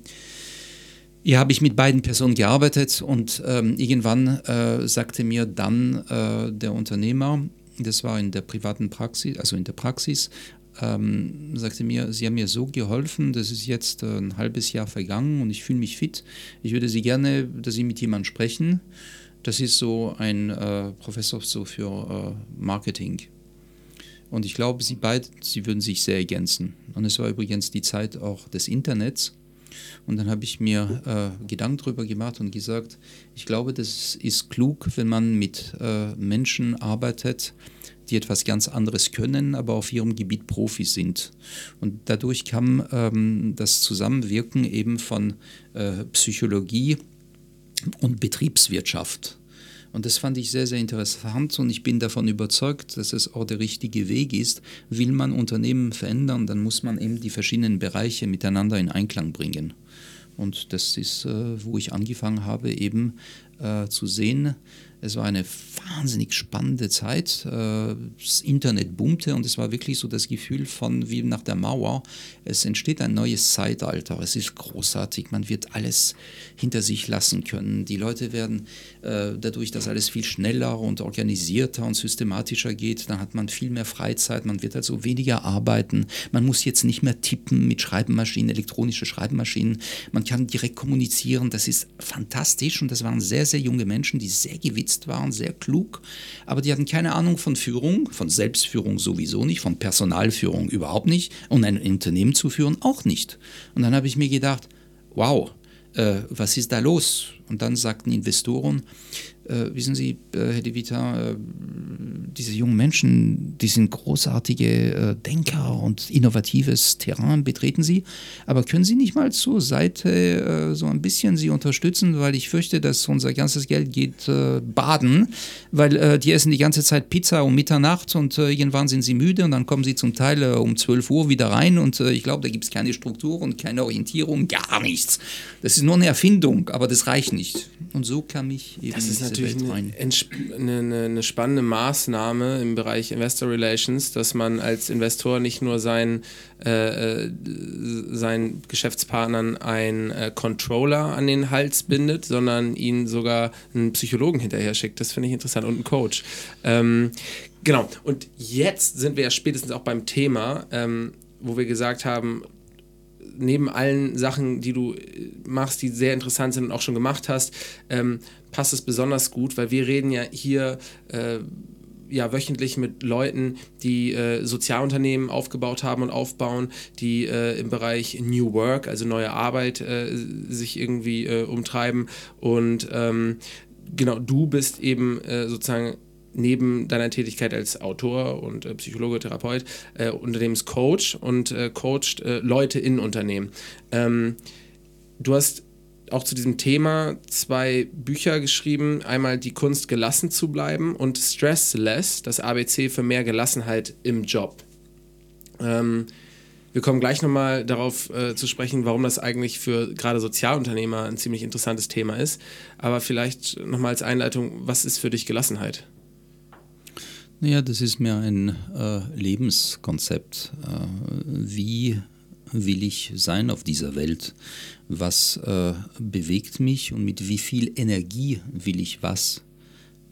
[SPEAKER 3] Ja, habe ich mit beiden Personen gearbeitet und ähm, irgendwann äh, sagte mir dann äh, der Unternehmer, das war in der privaten Praxis, also in der Praxis, ähm, sagte mir, Sie haben mir so geholfen, das ist jetzt äh, ein halbes Jahr vergangen und ich fühle mich fit. Ich würde Sie gerne, dass Sie mit jemandem sprechen. Das ist so ein äh, Professor so für äh, Marketing. Und ich glaube, Sie beide, Sie würden sich sehr ergänzen. Und es war übrigens die Zeit auch des Internets. Und dann habe ich mir äh, Gedanken darüber gemacht und gesagt, ich glaube, das ist klug, wenn man mit äh, Menschen arbeitet, die etwas ganz anderes können, aber auf ihrem Gebiet Profis sind. Und dadurch kam ähm, das Zusammenwirken eben von äh, Psychologie und Betriebswirtschaft. Und das fand ich sehr, sehr interessant und ich bin davon überzeugt, dass es auch der richtige Weg ist. Will man Unternehmen verändern, dann muss man eben die verschiedenen Bereiche miteinander in Einklang bringen. Und das ist, äh, wo ich angefangen habe, eben äh, zu sehen, es war eine wahnsinnig spannende Zeit. Äh, das Internet boomte und es war wirklich so das Gefühl von wie nach der Mauer. Es entsteht ein neues Zeitalter. Es ist großartig. Man wird alles hinter sich lassen können. Die Leute werden äh, dadurch, dass alles viel schneller und organisierter und systematischer geht, dann hat man viel mehr Freizeit. Man wird also weniger arbeiten. Man muss jetzt nicht mehr tippen mit Schreibmaschinen, elektronische Schreibmaschinen. Man kann direkt kommunizieren. Das ist fantastisch und das waren sehr, sehr junge Menschen, die sehr gewitzt geschätzt waren, sehr klug, aber die hatten keine Ahnung von Führung, von Selbstführung sowieso nicht, von Personalführung überhaupt nicht und ein Unternehmen zu führen auch nicht. Und dann habe ich mir gedacht, wow, äh, was ist da los? Und dann sagten Investoren, äh, wissen Sie, äh, Herr De Vita, äh, diese jungen Menschen, die sind großartige äh, Denker und innovatives Terrain betreten sie. Aber können Sie nicht mal zur Seite äh, so ein bisschen sie unterstützen, weil ich fürchte, dass unser ganzes Geld geht äh, baden, weil die essen die ganze Zeit Pizza um Mitternacht und irgendwann sind sie müde und dann kommen sie zum Teil um 12 Uhr wieder rein und ich glaube, da gibt es keine Struktur und keine Orientierung, gar nichts. Das ist nur eine Erfindung, aber das reicht nicht. Und so kam ich
[SPEAKER 2] eben das ist natürlich eine, eine, eine, spannende Maßnahme im Bereich Investor Relations, dass man als Investor nicht nur seinen, äh, äh seinen Geschäftspartnern einen äh, Controller an den Hals bindet, sondern ihnen sogar einen Psychologen hinterher schickt. Das finde ich interessant und einen Coach. Ähm, genau. Und jetzt sind wir ja spätestens auch beim Thema, ähm, wo wir gesagt haben, neben allen Sachen, die du äh, machst, die sehr interessant sind und auch schon gemacht hast, ähm, passt es besonders gut, weil wir reden ja hier äh, ja wöchentlich mit Leuten, die äh, Sozialunternehmen aufgebaut haben und aufbauen, die äh, im Bereich New Work, also neue Arbeit, äh, sich irgendwie äh, umtreiben. Und ähm, genau, du bist eben sozusagen neben deiner Tätigkeit als Autor und äh, Psychologe, Therapeut, äh, Unternehmenscoach und äh, coacht äh, Leute in Unternehmen. Ähm, du hast auch zu diesem Thema zwei Bücher geschrieben. Einmal Die Kunst, gelassen zu bleiben und Stressless, das ABC für mehr Gelassenheit im Job. Ähm, wir kommen gleich nochmal darauf äh, zu sprechen, warum das eigentlich für gerade Sozialunternehmer ein ziemlich interessantes Thema ist. Aber vielleicht nochmal als Einleitung, was ist für dich Gelassenheit?
[SPEAKER 3] Naja, das ist mir ein äh, Lebenskonzept. Äh, wie will ich sein auf dieser Welt? Was äh, bewegt mich und mit wie viel Energie will ich was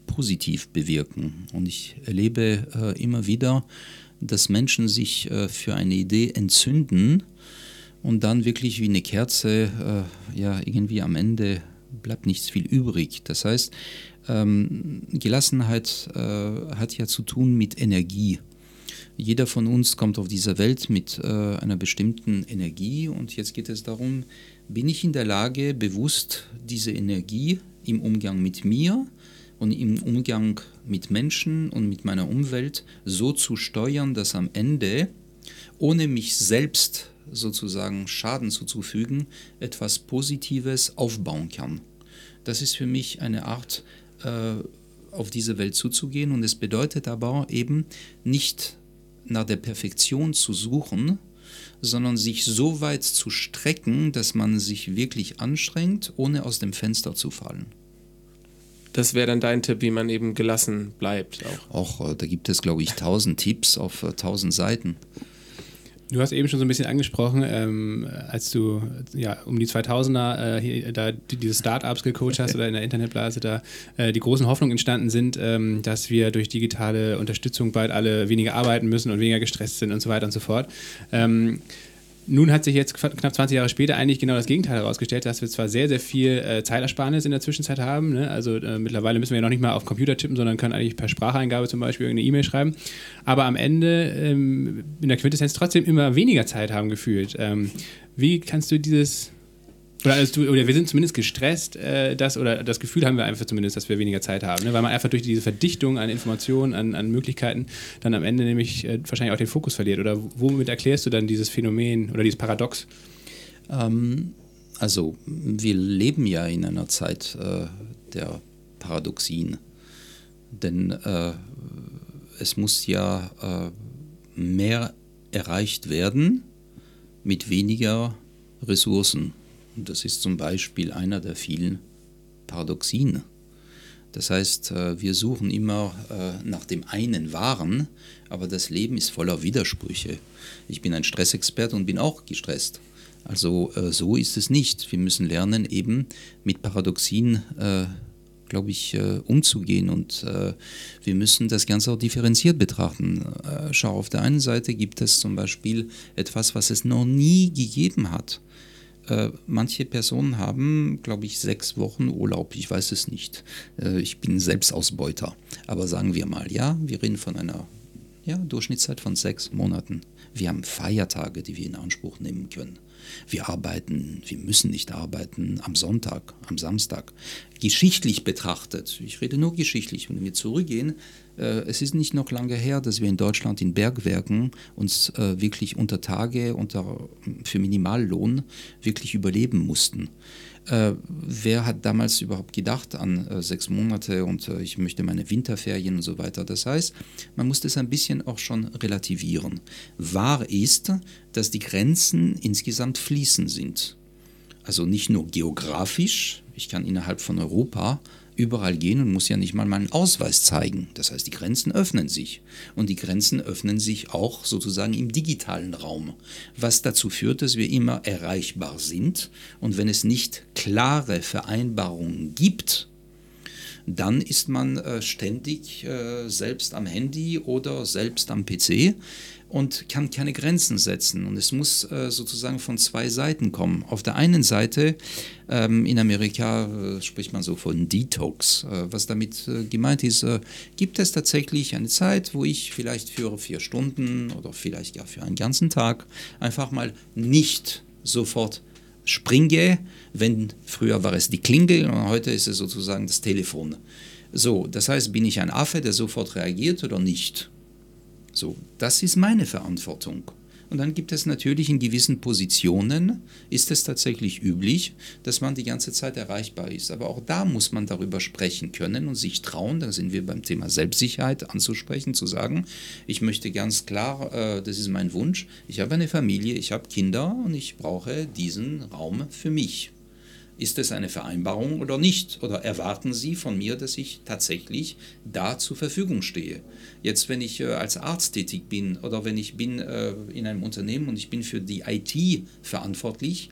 [SPEAKER 3] positiv bewirken? Und ich erlebe äh, immer wieder, dass Menschen sich äh, für eine Idee entzünden und dann wirklich wie eine Kerze äh, ja irgendwie am Ende bleibt nichts viel übrig. Das heißt, ähm, Gelassenheit äh, hat ja zu tun mit Energie. Jeder von uns kommt auf dieser Welt mit äh, einer bestimmten Energie und jetzt geht es darum, bin ich in der Lage, bewusst diese Energie im Umgang mit mir und im Umgang mit Menschen und mit meiner Umwelt so zu steuern, dass am Ende, ohne mich selbst sozusagen Schaden zuzufügen, etwas Positives aufbauen kann. Das ist für mich eine Art äh, auf diese Welt zuzugehen. Und es bedeutet aber eben nicht nach der Perfektion zu suchen, sondern sich so weit zu strecken, dass man sich wirklich anstrengt, ohne aus dem Fenster zu fallen.
[SPEAKER 2] Das wäre dann dein Tipp, wie man eben gelassen bleibt.
[SPEAKER 3] Auch, auch äh, da gibt es, glaube ich, tausend Tipps auf äh, tausend Seiten.
[SPEAKER 1] Du hast eben schon so ein bisschen angesprochen, ähm, als du ja um die 2000er äh, hier, da diese Startups gecoacht hast oder in der Internetblase da äh, die großen Hoffnungen entstanden sind, ähm, dass wir durch digitale Unterstützung bald alle weniger arbeiten müssen und weniger gestresst sind und so weiter und so fort. Ähm, nun hat sich jetzt knapp 20 Jahre später eigentlich genau das Gegenteil herausgestellt, dass wir zwar sehr, sehr viel äh, Zeitersparnis in der Zwischenzeit haben. Ne? Also äh, mittlerweile müssen wir ja noch nicht mal auf Computer tippen, sondern können eigentlich per Spracheingabe zum Beispiel irgendeine E-Mail schreiben. Aber am Ende ähm, in der Quintessenz trotzdem immer weniger Zeit haben gefühlt. Ähm, wie kannst du dieses oder, also oder, wir sind zumindest gestresst, äh, dass, oder das Gefühl haben wir einfach zumindest, dass wir weniger Zeit haben. Ne? Weil man einfach durch diese Verdichtung an Informationen, an, an Möglichkeiten dann am Ende nämlich äh, wahrscheinlich auch den Fokus verliert. Oder womit erklärst du dann dieses Phänomen oder dieses Paradox?
[SPEAKER 3] Ähm, also, wir leben ja in einer Zeit äh, der Paradoxien. Denn äh, es muss ja äh, mehr erreicht werden mit weniger Ressourcen. Und das ist zum Beispiel einer der vielen Paradoxien. Das heißt, äh, wir suchen immer äh, nach dem einen Wahren, aber das Leben ist voller Widersprüche. Ich bin ein Stressexperte und bin auch gestresst. Also äh, so ist es nicht. Wir müssen lernen, eben mit Paradoxien, glaube ich, umzugehen und wir müssen das Ganze auch differenziert betrachten. Schau, auf der einen Seite gibt es zum Beispiel etwas, was es noch nie gegeben hat. Äh, manche Personen haben, glaube ich, sechs Wochen Urlaub. Ich weiß es nicht. Äh, ich bin Selbstausbeuter. Aber sagen wir mal, ja, wir reden von einer ja, Durchschnittszeit von sechs Monaten. Wir haben Feiertage, die wir in Anspruch nehmen können. Wir arbeiten, wir müssen nicht arbeiten am Sonntag, am Samstag. Geschichtlich betrachtet, ich rede nur geschichtlich, wenn wir zurückgehen, es ist nicht noch lange her, dass wir in Deutschland in Bergwerken uns äh, wirklich unter Tage unter, für Minimallohn wirklich überleben mussten. Äh, wer hat damals überhaupt gedacht an äh, sechs Monate und äh, ich möchte meine Winterferien und so weiter? Das heißt, man muss das ein bisschen auch schon relativieren. Wahr ist, dass die Grenzen insgesamt fließend sind. Also nicht nur geografisch, ich kann innerhalb von Europa überall gehen und muss ja nicht mal meinen Ausweis zeigen. Das heißt, die Grenzen öffnen sich. Und die Grenzen öffnen sich auch sozusagen im digitalen Raum, was dazu führt, dass wir immer erreichbar sind. Und wenn es nicht klare Vereinbarungen gibt, dann ist man äh, ständig äh, selbst am Handy oder selbst am PC und kann keine Grenzen setzen. Und es muss äh, sozusagen von zwei Seiten kommen. Auf der einen Seite, ähm, in Amerika äh, spricht man so von Detox. Äh, was damit äh, gemeint ist, äh, gibt es tatsächlich eine Zeit, wo ich vielleicht für vier Stunden oder vielleicht gar für einen ganzen Tag einfach mal nicht sofort springe, wenn früher war es die Klingel und heute ist es sozusagen das Telefon. So, das heißt, bin ich ein Affe, der sofort reagiert oder nicht? So, das ist meine Verantwortung. Und dann gibt es natürlich in gewissen Positionen, ist es tatsächlich üblich, dass man die ganze Zeit erreichbar ist. Aber auch da muss man darüber sprechen können und sich trauen, da sind wir beim Thema Selbstsicherheit anzusprechen, zu sagen, ich möchte ganz klar, äh, das ist mein Wunsch, ich habe eine Familie, ich habe Kinder und ich brauche diesen Raum für mich. Ist es eine Vereinbarung oder nicht? Oder erwarten Sie von mir, dass ich tatsächlich da zur Verfügung stehe? Jetzt, wenn ich äh, als Arzt tätig bin oder wenn ich bin äh, in einem Unternehmen und ich bin für die IT verantwortlich,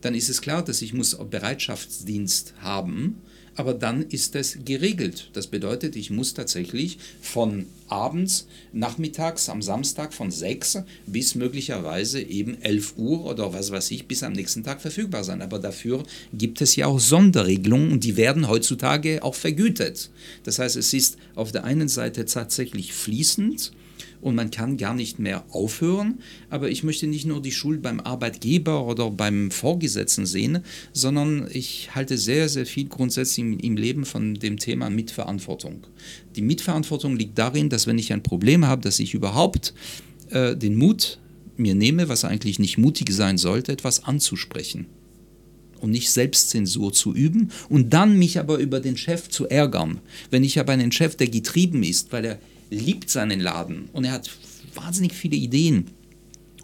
[SPEAKER 3] dann ist es klar, dass ich muss Bereitschaftsdienst haben muss aber dann ist es geregelt. Das bedeutet, ich muss tatsächlich von abends, nachmittags, am Samstag von 6 bis möglicherweise eben 11 Uhr oder was weiß ich, bis am nächsten Tag verfügbar sein. Aber dafür gibt es ja auch Sonderregelungen und die werden heutzutage auch vergütet. Das heißt, es ist auf der einen Seite tatsächlich fließend, und man kann gar nicht mehr aufhören. Aber ich möchte nicht nur die Schuld beim Arbeitgeber oder beim Vorgesetzten sehen, sondern ich halte sehr, sehr viel grundsätzlich im Leben von dem Thema Mitverantwortung. Die Mitverantwortung liegt darin, dass wenn ich ein Problem habe, dass ich überhaupt äh, den Mut mir nehme, was eigentlich nicht mutig sein sollte, etwas anzusprechen und nicht Selbstzensur zu üben und dann mich aber über den Chef zu ärgern. Wenn ich aber einen Chef, der getrieben ist, weil er liebt seinen Laden und er hat wahnsinnig viele Ideen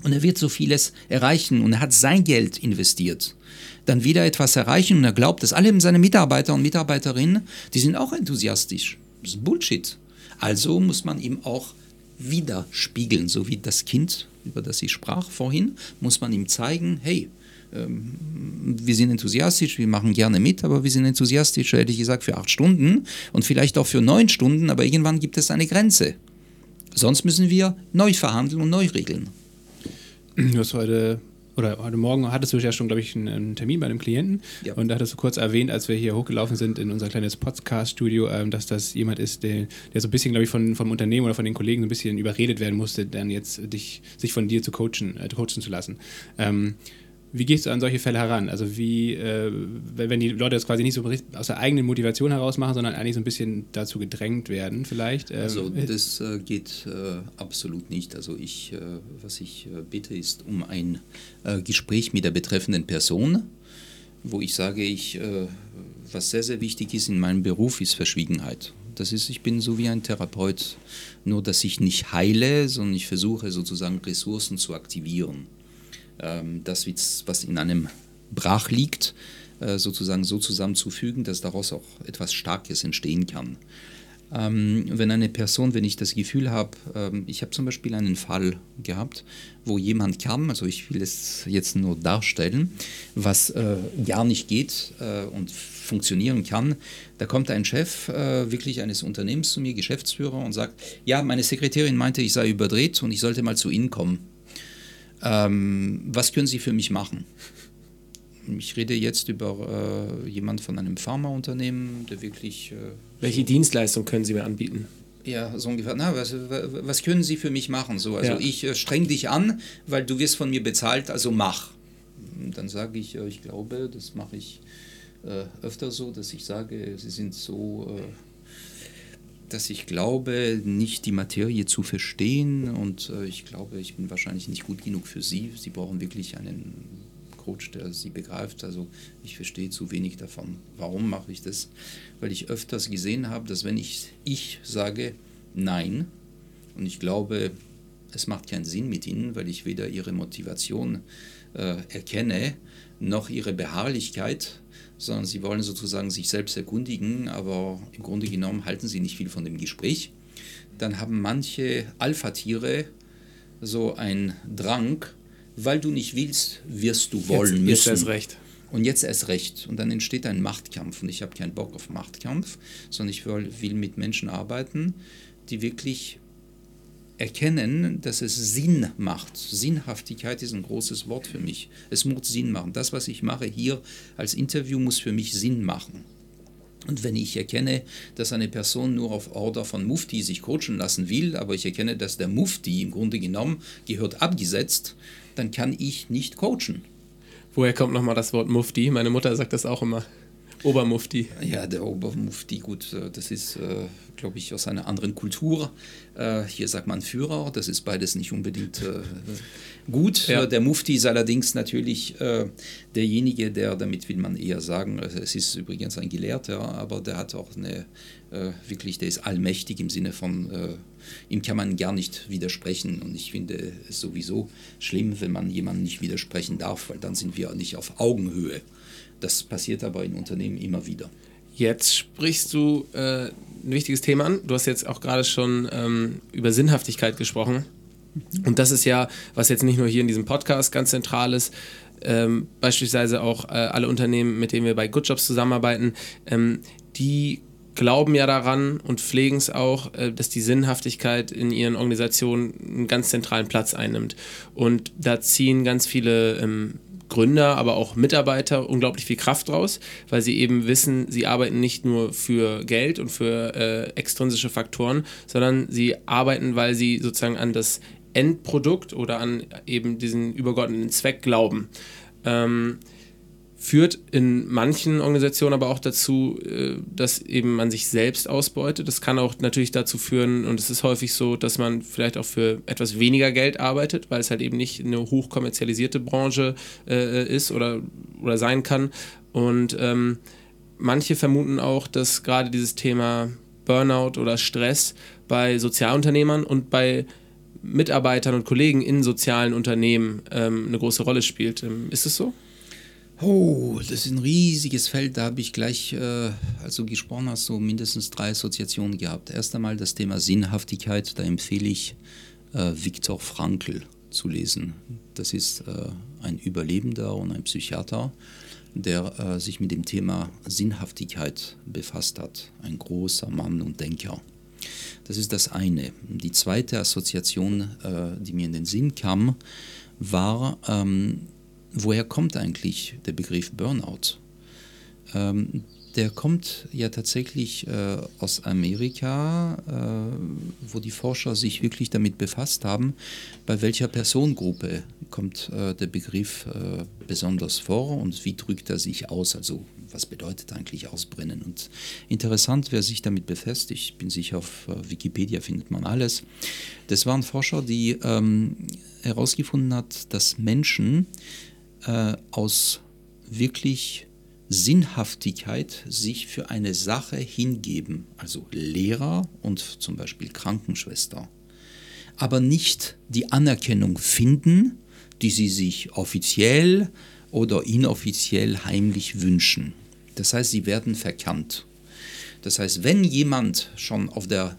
[SPEAKER 3] und er wird so vieles erreichen und er hat sein Geld investiert. Dann wieder etwas erreichen und er glaubt, dass alle seine Mitarbeiter und Mitarbeiterinnen, die sind auch enthusiastisch. Das ist Bullshit. Also muss man ihm auch widerspiegeln, so wie das Kind, über das ich sprach vorhin, muss man ihm zeigen, hey, wir sind enthusiastisch, wir machen gerne mit, aber wir sind enthusiastisch, hätte ich gesagt, für acht Stunden und vielleicht auch für neun Stunden, aber irgendwann gibt es eine Grenze. Sonst müssen wir neu verhandeln und neu regeln.
[SPEAKER 1] Du hast heute oder heute Morgen hattest du ja schon, glaube ich, einen, Termin bei einem Klienten ja. und da hattest du kurz erwähnt, als wir hier hochgelaufen sind in unser kleines Podcast-Studio, ähm, dass das jemand ist, der, der so ein bisschen, glaube ich, von, vom Unternehmen oder von den Kollegen so ein bisschen überredet werden musste, dann jetzt dich, sich von dir zu coachen, äh, coachen zu lassen. Ähm, wie gehst du an solche Fälle heran? Also wie, äh, wenn die Leute das quasi nicht so aus der eigenen Motivation heraus machen, sondern eigentlich so ein bisschen dazu gedrängt werden, vielleicht?
[SPEAKER 3] Ähm, also das äh, geht äh, absolut nicht. Also ich, äh, was ich äh, bitte, ist um ein äh, Gespräch mit der betreffenden Person, wo ich sage, ich, was sehr, sehr wichtig ist in meinem Beruf, ist Verschwiegenheit. Das ist, ich bin so wie ein Therapeut, nur dass ich nicht heile, sondern ich versuche sozusagen Ressourcen zu aktivieren das, was in einem Brach liegt, äh, sozusagen so zusammenzufügen, dass daraus auch etwas Starkes entstehen kann. Ähm, wenn eine Person, wenn ich das Gefühl habe, ähm, ich habe zum Beispiel einen Fall gehabt, wo jemand kam, also ich will es jetzt nur darstellen, was äh, gar nicht geht äh, und funktionieren kann, da kommt ein Chef äh, wirklich eines Unternehmens zu mir, Geschäftsführer, und sagt, ja, meine Sekretärin meinte, ich sei überdreht und ich sollte mal zu Ihnen kommen. Ähm, was können Sie für mich machen? Ich rede jetzt über äh, jemand von einem Pharmaunternehmen, der wirklich. Äh,
[SPEAKER 2] Welche Dienstleistung können Sie mir anbieten?
[SPEAKER 3] Ja, so ungefähr. Na, was, was können Sie für mich machen? So, also ja. ich äh, streng dich an, weil du wirst von mir bezahlt, also mach. Dann sage ich, äh, ich glaube, das mache ich äh, öfter so, dass ich sage, Sie sind so äh, dass ich glaube, nicht die Materie zu verstehen und äh, ich glaube, ich bin wahrscheinlich nicht gut genug für Sie. Sie brauchen wirklich einen Coach, der Sie begreift. Also ich verstehe zu wenig davon. Warum mache ich das? Weil ich öfters gesehen habe, dass wenn ich, ich sage Nein und ich glaube, es macht keinen Sinn mit Ihnen, weil ich weder Ihre Motivation äh, erkenne, noch Ihre Beharrlichkeit sondern sie wollen sozusagen sich selbst erkundigen, aber im Grunde genommen halten sie nicht viel von dem Gespräch. Dann haben manche Alpha-Tiere so einen Drang, weil du nicht willst, wirst du wollen
[SPEAKER 2] jetzt,
[SPEAKER 3] müssen.
[SPEAKER 2] Jetzt erst recht.
[SPEAKER 3] Und jetzt erst recht. Und dann entsteht ein Machtkampf. Und ich habe keinen Bock auf Machtkampf, sondern ich will, will mit Menschen arbeiten, die wirklich erkennen, dass es Sinn macht. Sinnhaftigkeit ist ein großes Wort für mich. Es muss Sinn machen. Das, was ich mache hier als Interview, muss für mich Sinn machen. Und wenn ich erkenne, dass eine Person nur auf Order von Mufti sich coachen lassen will, aber ich erkenne, dass der Mufti im Grunde genommen gehört abgesetzt, dann kann ich nicht coachen.
[SPEAKER 2] Woher kommt nochmal das Wort Mufti? Meine Mutter sagt das auch immer. Obermufti.
[SPEAKER 3] Ja, der Obermufti, gut, äh, das ist, äh, glaube ich, aus einer anderen Kultur. Äh, hier sagt man Führer, das ist beides nicht unbedingt gut. Ja. Der Mufti ist allerdings natürlich derjenige, der, damit will man eher sagen, es ist übrigens ein Gelehrter, aber der hat auch eine, wirklich, der ist allmächtig im Sinne von, ihm kann man gar nicht widersprechen. Und ich finde es sowieso schlimm, wenn man jemandem nicht widersprechen darf, weil dann sind wir nicht auf Augenhöhe. Das passiert aber in Unternehmen immer wieder.
[SPEAKER 2] Jetzt sprichst du äh, ein wichtiges Thema an. Du hast jetzt auch gerade schon ähm, über Sinnhaftigkeit gesprochen. Und das ist ja, was jetzt nicht nur hier in diesem Podcast ganz zentral ist, ähm, beispielsweise auch äh, alle Unternehmen, mit denen wir bei Good Jobs zusammenarbeiten, ähm, die glauben ja daran und pflegen es auch, äh, dass die Sinnhaftigkeit in ihren Organisationen einen ganz zentralen Platz einnimmt. Und da ziehen ganz viele ähm, Gründer, aber auch Mitarbeiter unglaublich viel Kraft draus, weil sie eben wissen, sie arbeiten nicht nur für Geld und für äh, extrinsische Faktoren, sondern sie arbeiten, weil sie sozusagen an das Endprodukt oder an eben diesen übergeordneten Zweck glauben. Ähm, führt in manchen Organisationen aber auch dazu, äh, dass eben man sich selbst ausbeutet. Das kann auch natürlich dazu führen, und es ist häufig so, dass man vielleicht auch für etwas weniger Geld arbeitet, weil es halt eben nicht eine hochkommerzialisierte Branche äh, ist oder, oder sein kann. Und ähm, manche vermuten auch, dass gerade dieses Thema Burnout oder Stress bei Sozialunternehmern und bei Mitarbeitern und Kollegen in sozialen Unternehmen ähm, eine große Rolle spielt. Ähm, ist es so?
[SPEAKER 3] Oh, das ist ein riesiges Feld. Da habe ich gleich, äh, als du gesprochen hast, so mindestens drei Assoziationen gehabt. Erst einmal das Thema Sinnhaftigkeit. Da empfehle ich äh, Viktor Frankl zu lesen. Das ist äh, ein Überlebender und ein Psychiater, der äh, sich mit dem Thema Sinnhaftigkeit befasst hat. Ein großer Mann und Denker. Das ist das eine. Die zweite Assoziation, äh, die mir in den Sinn kam, war, ähm, woher kommt eigentlich der Begriff Burnout? Ähm, der kommt ja tatsächlich äh, aus Amerika, äh, wo die Forscher sich wirklich damit befasst haben, bei welcher Personengruppe kommt äh, der Begriff äh, besonders vor und wie drückt er sich aus, also was bedeutet eigentlich Ausbrennen. Und interessant, wer sich damit befasst, ich bin sicher, auf äh, Wikipedia findet man alles, das waren Forscher, die ähm, herausgefunden hat, dass Menschen äh, aus wirklich Sinnhaftigkeit sich für eine Sache hingeben, also Lehrer und zum Beispiel Krankenschwester, aber nicht die Anerkennung finden, die sie sich offiziell oder inoffiziell heimlich wünschen. Das heißt, sie werden verkannt. Das heißt, wenn jemand schon auf der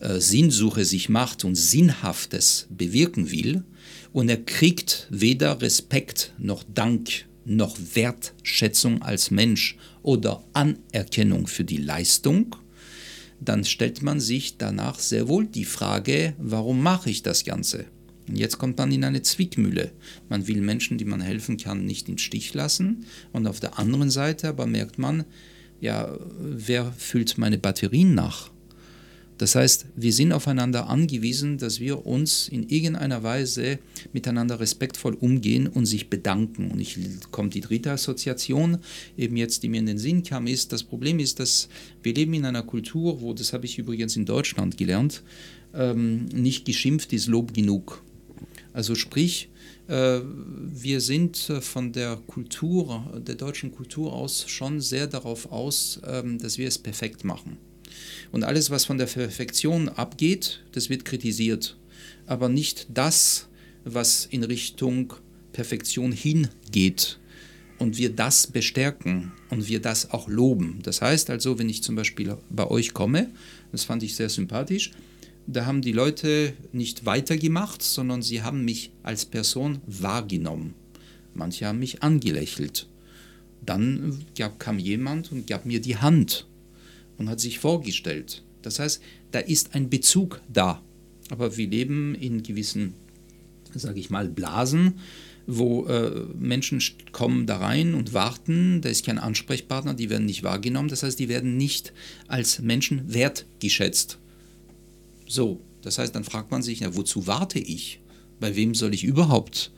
[SPEAKER 3] Sinnsuche sich macht und Sinnhaftes bewirken will und er kriegt weder Respekt noch Dank noch Wertschätzung als Mensch oder Anerkennung für die Leistung, dann stellt man sich danach sehr wohl die Frage, warum mache ich das Ganze? Und jetzt kommt man in eine Zwickmühle. Man will Menschen, die man helfen kann, nicht im Stich lassen. Und auf der anderen Seite aber merkt man, ja, wer füllt meine Batterien nach? Das heißt, wir sind aufeinander angewiesen, dass wir uns in irgendeiner Weise miteinander respektvoll umgehen und sich bedanken. Und ich kommt die dritte Assoziation, eben jetzt, die mir in den Sinn kam, ist, das Problem ist, dass wir leben in einer Kultur, wo, das habe ich übrigens in Deutschland gelernt, ähm, nicht geschimpft ist Lob genug. Also sprich, äh, wir sind äh, von der Kultur, der deutschen Kultur aus schon sehr darauf aus, ähm, dass wir es perfekt machen. Und alles, was von der Perfektion abgeht, das wird kritisiert. Aber nicht das, was in Richtung Perfektion hingeht. Und wir das bestärken und wir das auch loben. Das heißt also, wenn ich zum Beispiel bei euch komme, das fand ich sehr sympathisch, da haben die Leute nicht weitergemacht, sondern sie haben mich als Person wahrgenommen. Manche haben mich angelächelt. Dann gab, kam jemand und gab mir die Hand und hat sich vorgestellt. Das heißt, da ist ein Bezug da. Aber wir leben in gewissen, sage ich mal, Blasen, wo äh, Menschen kommen da rein und warten, da ist kein Ansprechpartner, die werden nicht wahrgenommen, das heißt, die werden nicht als Menschen wertgeschätzt. So, das heißt, dann fragt man sich, ja, wozu warte ich? Bei wem soll ich überhaupt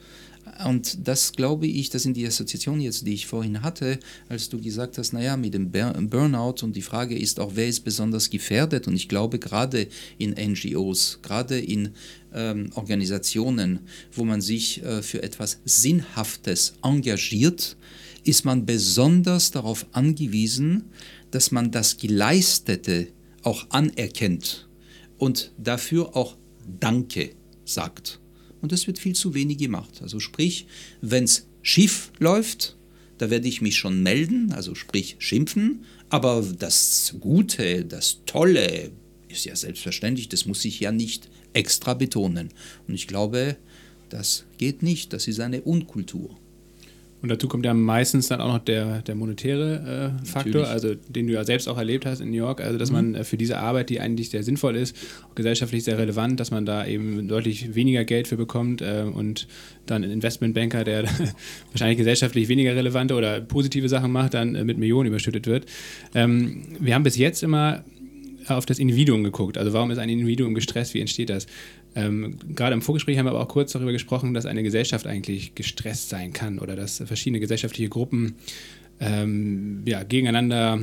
[SPEAKER 3] und das glaube ich, das sind die Assoziationen jetzt, die ich vorhin hatte, als du gesagt hast, naja, mit dem Burnout und die Frage ist auch, wer ist besonders gefährdet? Und ich glaube, gerade in NGOs, gerade in ähm, Organisationen, wo man sich äh, für etwas Sinnhaftes engagiert, ist man besonders darauf angewiesen, dass man das Geleistete auch anerkennt und dafür auch Danke sagt und es wird viel zu wenig gemacht. Also sprich, wenn es schief läuft, da werde ich mich schon melden, also sprich schimpfen, aber das Gute, das Tolle ist ja selbstverständlich, das muss ich ja nicht extra betonen. Und ich glaube, das geht nicht, das ist eine Unkultur.
[SPEAKER 1] Und dazu kommt ja meistens dann auch noch der, der monetäre äh, Faktor, Natürlich. also den du ja selbst auch erlebt hast in New York, also dass mhm. man äh, für diese Arbeit, die eigentlich sehr sinnvoll ist, auch gesellschaftlich sehr relevant, dass man da eben deutlich weniger Geld für bekommt äh, und dann ein Investmentbanker, der wahrscheinlich gesellschaftlich weniger relevante oder positive Sachen macht, dann äh, mit Millionen überschüttet wird. Ähm, wir haben bis jetzt immer auf das Individuum geguckt. Also warum ist ein Individuum gestresst? Wie entsteht das? Ähm, gerade im Vorgespräch haben wir aber auch kurz darüber gesprochen, dass eine Gesellschaft eigentlich gestresst sein kann oder dass verschiedene gesellschaftliche Gruppen ähm, ja, gegeneinander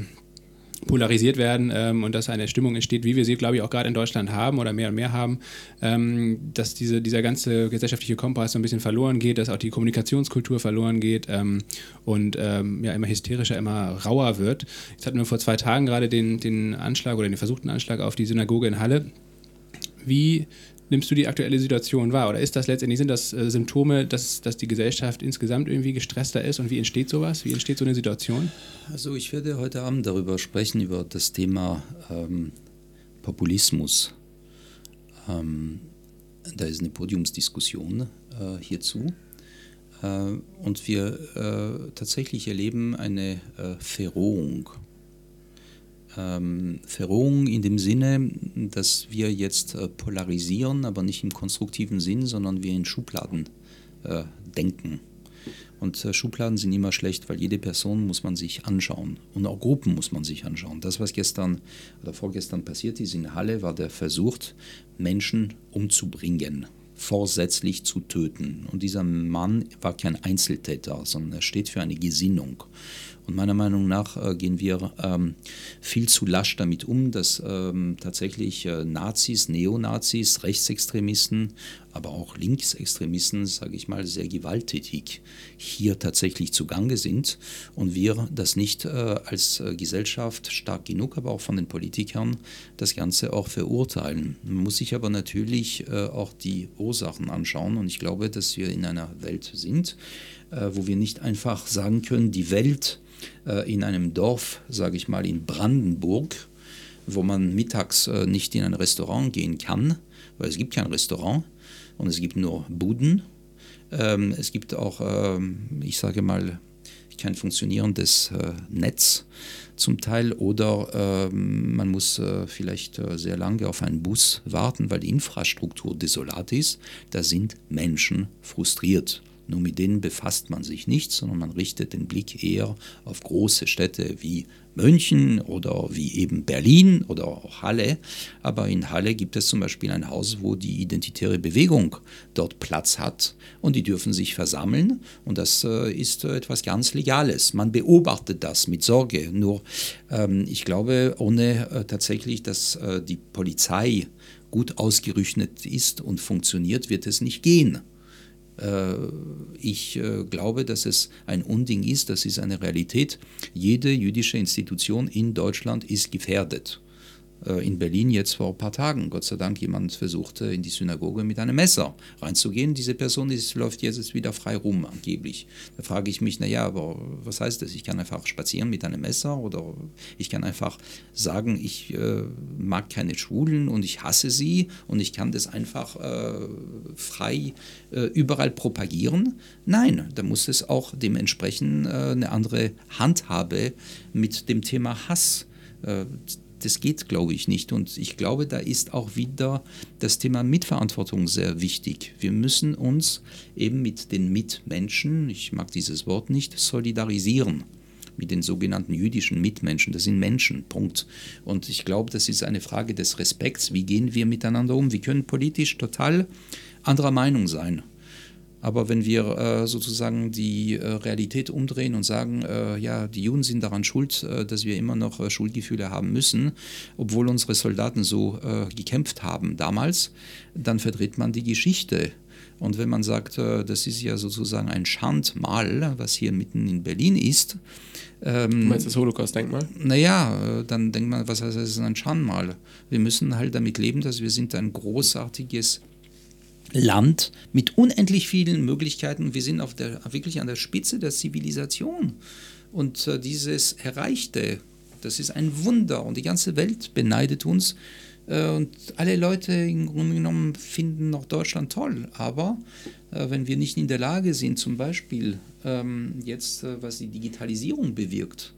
[SPEAKER 1] polarisiert werden ähm, und dass eine Stimmung entsteht, wie wir sie, glaube ich, auch gerade in Deutschland haben oder mehr und mehr haben, ähm, dass diese, dieser ganze gesellschaftliche Kompass so ein bisschen verloren geht, dass auch die Kommunikationskultur verloren geht ähm, und ähm, ja, immer hysterischer, immer rauer wird. Jetzt hatten wir vor zwei Tagen gerade den, den Anschlag oder den versuchten Anschlag auf die Synagoge in Halle. Wie nimmst du die aktuelle Situation wahr? Oder ist das letztendlich, sind das äh, Symptome, dass, dass die Gesellschaft insgesamt irgendwie gestresster ist? Und wie entsteht sowas? Wie entsteht so eine Situation?
[SPEAKER 3] Also ich werde heute Abend darüber sprechen, über das Thema ähm, Populismus. Ähm, da ist eine Podiumsdiskussion äh, hierzu. Äh, und wir äh, tatsächlich erleben eine äh, Verrohung ähm, Verrohung in dem Sinne, dass wir jetzt äh, polarisieren, aber nicht im konstruktiven Sinn, sondern wir in Schubladen äh, denken. Und äh, Schubladen sind immer schlecht, weil jede Person muss man sich anschauen. Und auch Gruppen muss man sich anschauen. Das, was gestern oder vorgestern passiert ist in Halle, war der Versuch, Menschen umzubringen, vorsätzlich zu töten. Und dieser Mann war kein Einzeltäter, sondern er steht für eine Gesinnung. Und meiner Meinung nach äh, gehen wir ähm, viel zu lasch damit um, dass ähm, tatsächlich äh, Nazis, Neonazis, Rechtsextremisten, aber auch Linksextremisten, sage ich mal, sehr gewalttätig hier tatsächlich zugange sind und wir das nicht äh, als äh, Gesellschaft stark genug, aber auch von den Politikern das Ganze auch verurteilen. Man muss sich aber natürlich äh, auch die Ursachen anschauen und ich glaube, dass wir in einer Welt sind, äh, wo wir nicht einfach sagen können, die Welt äh, in einem Dorf, sage ich mal, in Brandenburg, wo man mittags äh, nicht in ein Restaurant gehen kann, weil es gibt kein Restaurant und es gibt nur Buden. Ähm, es gibt auch, ähm, ich sage mal, kein funktionierendes äh, Netz zum Teil oder ähm, man muss vielleicht sehr lange auf einen Bus warten, weil die Infrastruktur desolat ist. Da sind Menschen frustriert. Nur mit denen befasst man sich nicht, sondern man richtet den Blick eher auf große Städte wie München oder wie eben Berlin oder auch Halle. Aber in Halle gibt es zum Beispiel ein Haus, wo die identitäre Bewegung dort Platz hat und die dürfen sich versammeln und das äh, ist äh, etwas ganz Legales. Man beobachtet das mit Sorge. Nur ähm, ich glaube, ohne äh, tatsächlich, dass äh, die Polizei gut ausgerüstet ist und funktioniert, wird es nicht gehen. Äh, ich äh, glaube, dass es ein Unding ist, das ist eine Realität. Jede jüdische Institution in Deutschland ist gefährdet. Äh, in Berlin jetzt vor ein paar Tagen. Gott sei Dank, jemand versuchte in die Synagoge mit einem Messer reinzugehen. Diese Person ist, läuft jetzt wieder frei rum, angeblich. Da frage ich mich, naja, aber was heißt das? Ich kann einfach spazieren mit einem Messer oder ich kann einfach sagen, ich äh, mag keine Schwulen und ich hasse sie und ich kann das einfach äh, frei äh, überall propagieren. Nein, da muss es auch dementsprechend äh, eine andere Handhabe mit dem Thema Hass äh, das geht, glaube ich, nicht. Und ich glaube, da ist auch wieder das Thema Mitverantwortung sehr wichtig. Wir müssen uns eben mit den Mitmenschen, ich mag dieses Wort nicht, solidarisieren mit den sogenannten jüdischen Mitmenschen. Das sind Menschen, Punkt. Und ich glaube, das ist eine Frage des Respekts. Wie gehen wir miteinander um? Wir können politisch total anderer Meinung sein. Aber wenn wir äh, sozusagen die äh, Realität umdrehen und sagen, äh, ja, die Juden sind daran schuld, äh, dass wir immer noch äh, Schuldgefühle haben müssen, obwohl unsere Soldaten so äh, gekämpft haben damals, dann verdreht man die Geschichte. Und wenn man sagt, das ist ja sozusagen ein Schandmal, was hier mitten in Berlin ist.
[SPEAKER 2] Ähm, du meinst das Holocaust-Denkmal?
[SPEAKER 3] Naja, dann denkt man, was heißt das, ist ein Schandmal? Wir müssen halt damit leben, dass wir sind ein großartiges Land mit unendlich vielen Möglichkeiten. Wir sind auf der, wirklich an der Spitze der Zivilisation. Und äh, dieses Erreichte, das ist ein Wunder und die ganze Welt beneidet uns. Äh, und alle Leute im Grunde genommen finden noch Deutschland toll. Aber äh, wenn wir nicht in der Lage sind, zum Beispiel ähm, jetzt, äh, was die Digitalisierung bewirkt,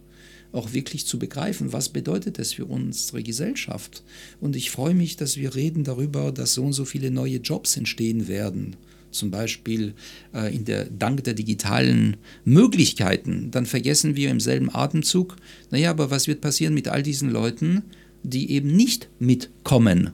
[SPEAKER 3] auch wirklich zu begreifen, was bedeutet das für unsere Gesellschaft. Und ich freue mich, dass wir reden darüber, dass so und so viele neue Jobs entstehen werden. Zum Beispiel äh, in der, dank der digitalen Möglichkeiten. Dann vergessen wir im selben Atemzug, naja, aber was wird passieren mit all diesen Leuten, die eben nicht mitkommen?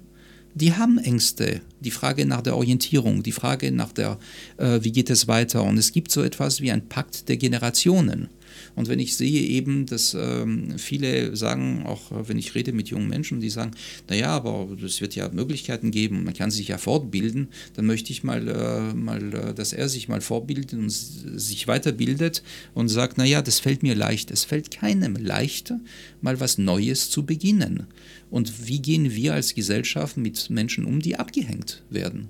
[SPEAKER 3] die haben Ängste. Die Frage nach der Orientierung, die Frage nach der, äh, wie geht es weiter. Und es gibt so etwas wie ein Pakt der Generationen. Und wenn ich sehe eben, dass ähm, viele sagen, auch äh, wenn ich rede mit jungen Menschen, die sagen, naja, aber es wird ja Möglichkeiten geben, man kann sich ja fortbilden, dann möchte ich mal, äh, mal äh, dass er sich mal fortbildet und sich weiterbildet und sagt, naja, das fällt mir leicht. Es fällt keinem leicht, mal was Neues zu beginnen. Und wie gehen wir als Gesellschaft mit Menschen um, die abgehängt werden?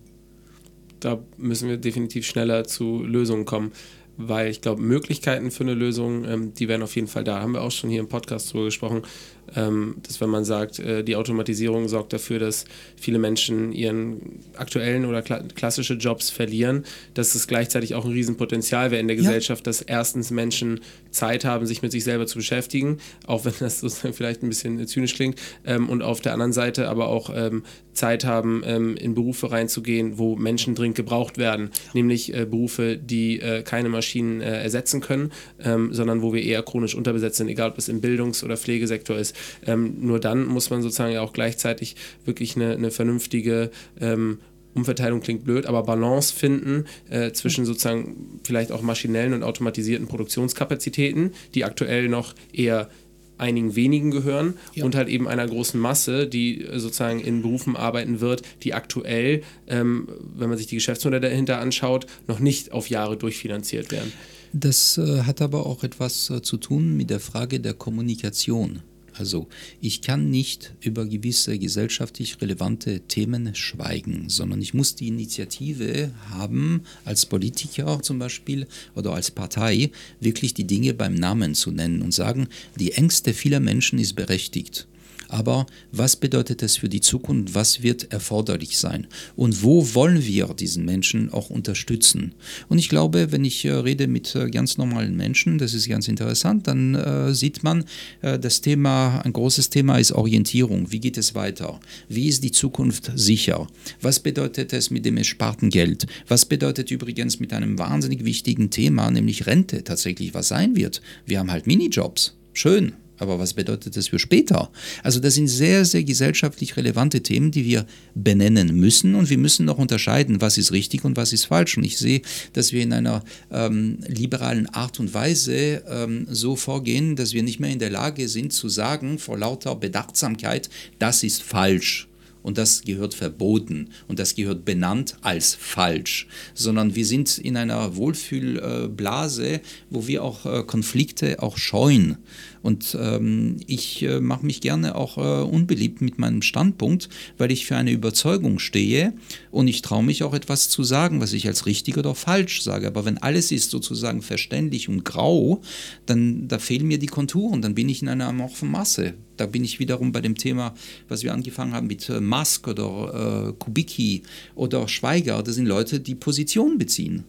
[SPEAKER 2] Da müssen wir definitiv schneller zu Lösungen kommen weil ich glaube, Möglichkeiten für eine Lösung, ähm, die wären auf jeden Fall da. Haben wir auch schon hier im Podcast drüber gesprochen, dass wenn man sagt, äh, die Automatisierung sorgt dafür, dass viele Menschen ihren aktuellen oder kla klassische Jobs verlieren, dass es gleichzeitig auch ein Riesenpotenzial wäre in der ja. Gesellschaft, dass erstens Menschen Zeit haben, sich mit sich selber zu beschäftigen, auch wenn das sozusagen vielleicht ein bisschen zynisch klingt, ähm, und auf der anderen Seite aber auch ähm, Zeit haben, ähm, in Berufe reinzugehen, wo Menschen dringend gebraucht werden, nämlich äh, Berufe, die äh, keine Maschinen ersetzen können, ähm, sondern wo wir eher chronisch unterbesetzt sind, egal ob es im Bildungs- oder Pflegesektor ist. Ähm, nur dann muss man sozusagen ja auch gleichzeitig wirklich eine, eine vernünftige ähm, Umverteilung klingt blöd, aber Balance finden äh, zwischen sozusagen vielleicht auch maschinellen und automatisierten Produktionskapazitäten, die aktuell noch eher einigen wenigen gehören ja. und halt eben einer großen Masse, die äh, sozusagen in Berufen arbeiten wird, die aktuell, ähm, wenn man sich die Geschäftsmodelle dahinter anschaut, noch nicht auf Jahre durchfinanziert werden.
[SPEAKER 3] Das äh, hat aber auch etwas äh, zu tun mit der Frage der Kommunikation. Also ich kann nicht über gewisse gesellschaftlich relevante Themen schweigen, sondern ich muss die Initiative haben, als Politiker zum Beispiel oder als Partei wirklich die Dinge beim Namen zu nennen und sagen, die Ängste vieler Menschen ist berechtigt. Aber was bedeutet das für die Zukunft? Was wird erforderlich sein? Und wo wollen wir diesen Menschen auch unterstützen? Und ich glaube, wenn ich äh, rede mit äh, ganz normalen Menschen, das ist ganz interessant, dann äh, sieht man, äh, das Thema, ein großes Thema ist Orientierung. Wie geht es weiter? Wie ist die Zukunft sicher? Was bedeutet es mit dem ersparten Geld? Was bedeutet übrigens mit einem wahnsinnig wichtigen Thema, nämlich Rente tatsächlich was sein wird? Wir haben halt Minijobs. Schön, aber was bedeutet das für später? Also das sind sehr, sehr gesellschaftlich relevante Themen, die wir benennen müssen und wir müssen noch unterscheiden, was ist richtig und was ist falsch. Und ich sehe, dass wir in einer ähm, liberalen Art und Weise ähm, so vorgehen, dass wir nicht mehr in der Lage sind zu sagen, vor lauter Bedachtsamkeit, das ist falsch und das gehört verboten und das gehört benannt als falsch, sondern wir sind in einer Wohlfühlblase, wo wir auch äh, Konflikte auch scheuen. Und ähm, ich äh, mache mich gerne auch äh, unbeliebt mit meinem Standpunkt, weil ich für eine Überzeugung stehe und ich traue mich auch etwas zu sagen, was ich als richtig oder falsch sage. Aber wenn alles ist sozusagen verständlich und grau, dann da fehlen mir die Konturen, dann bin ich in einer amorphen Masse. Da bin ich wiederum bei dem Thema, was wir angefangen haben mit äh, Musk oder äh, Kubicki oder Schweiger. Das sind Leute, die Position beziehen.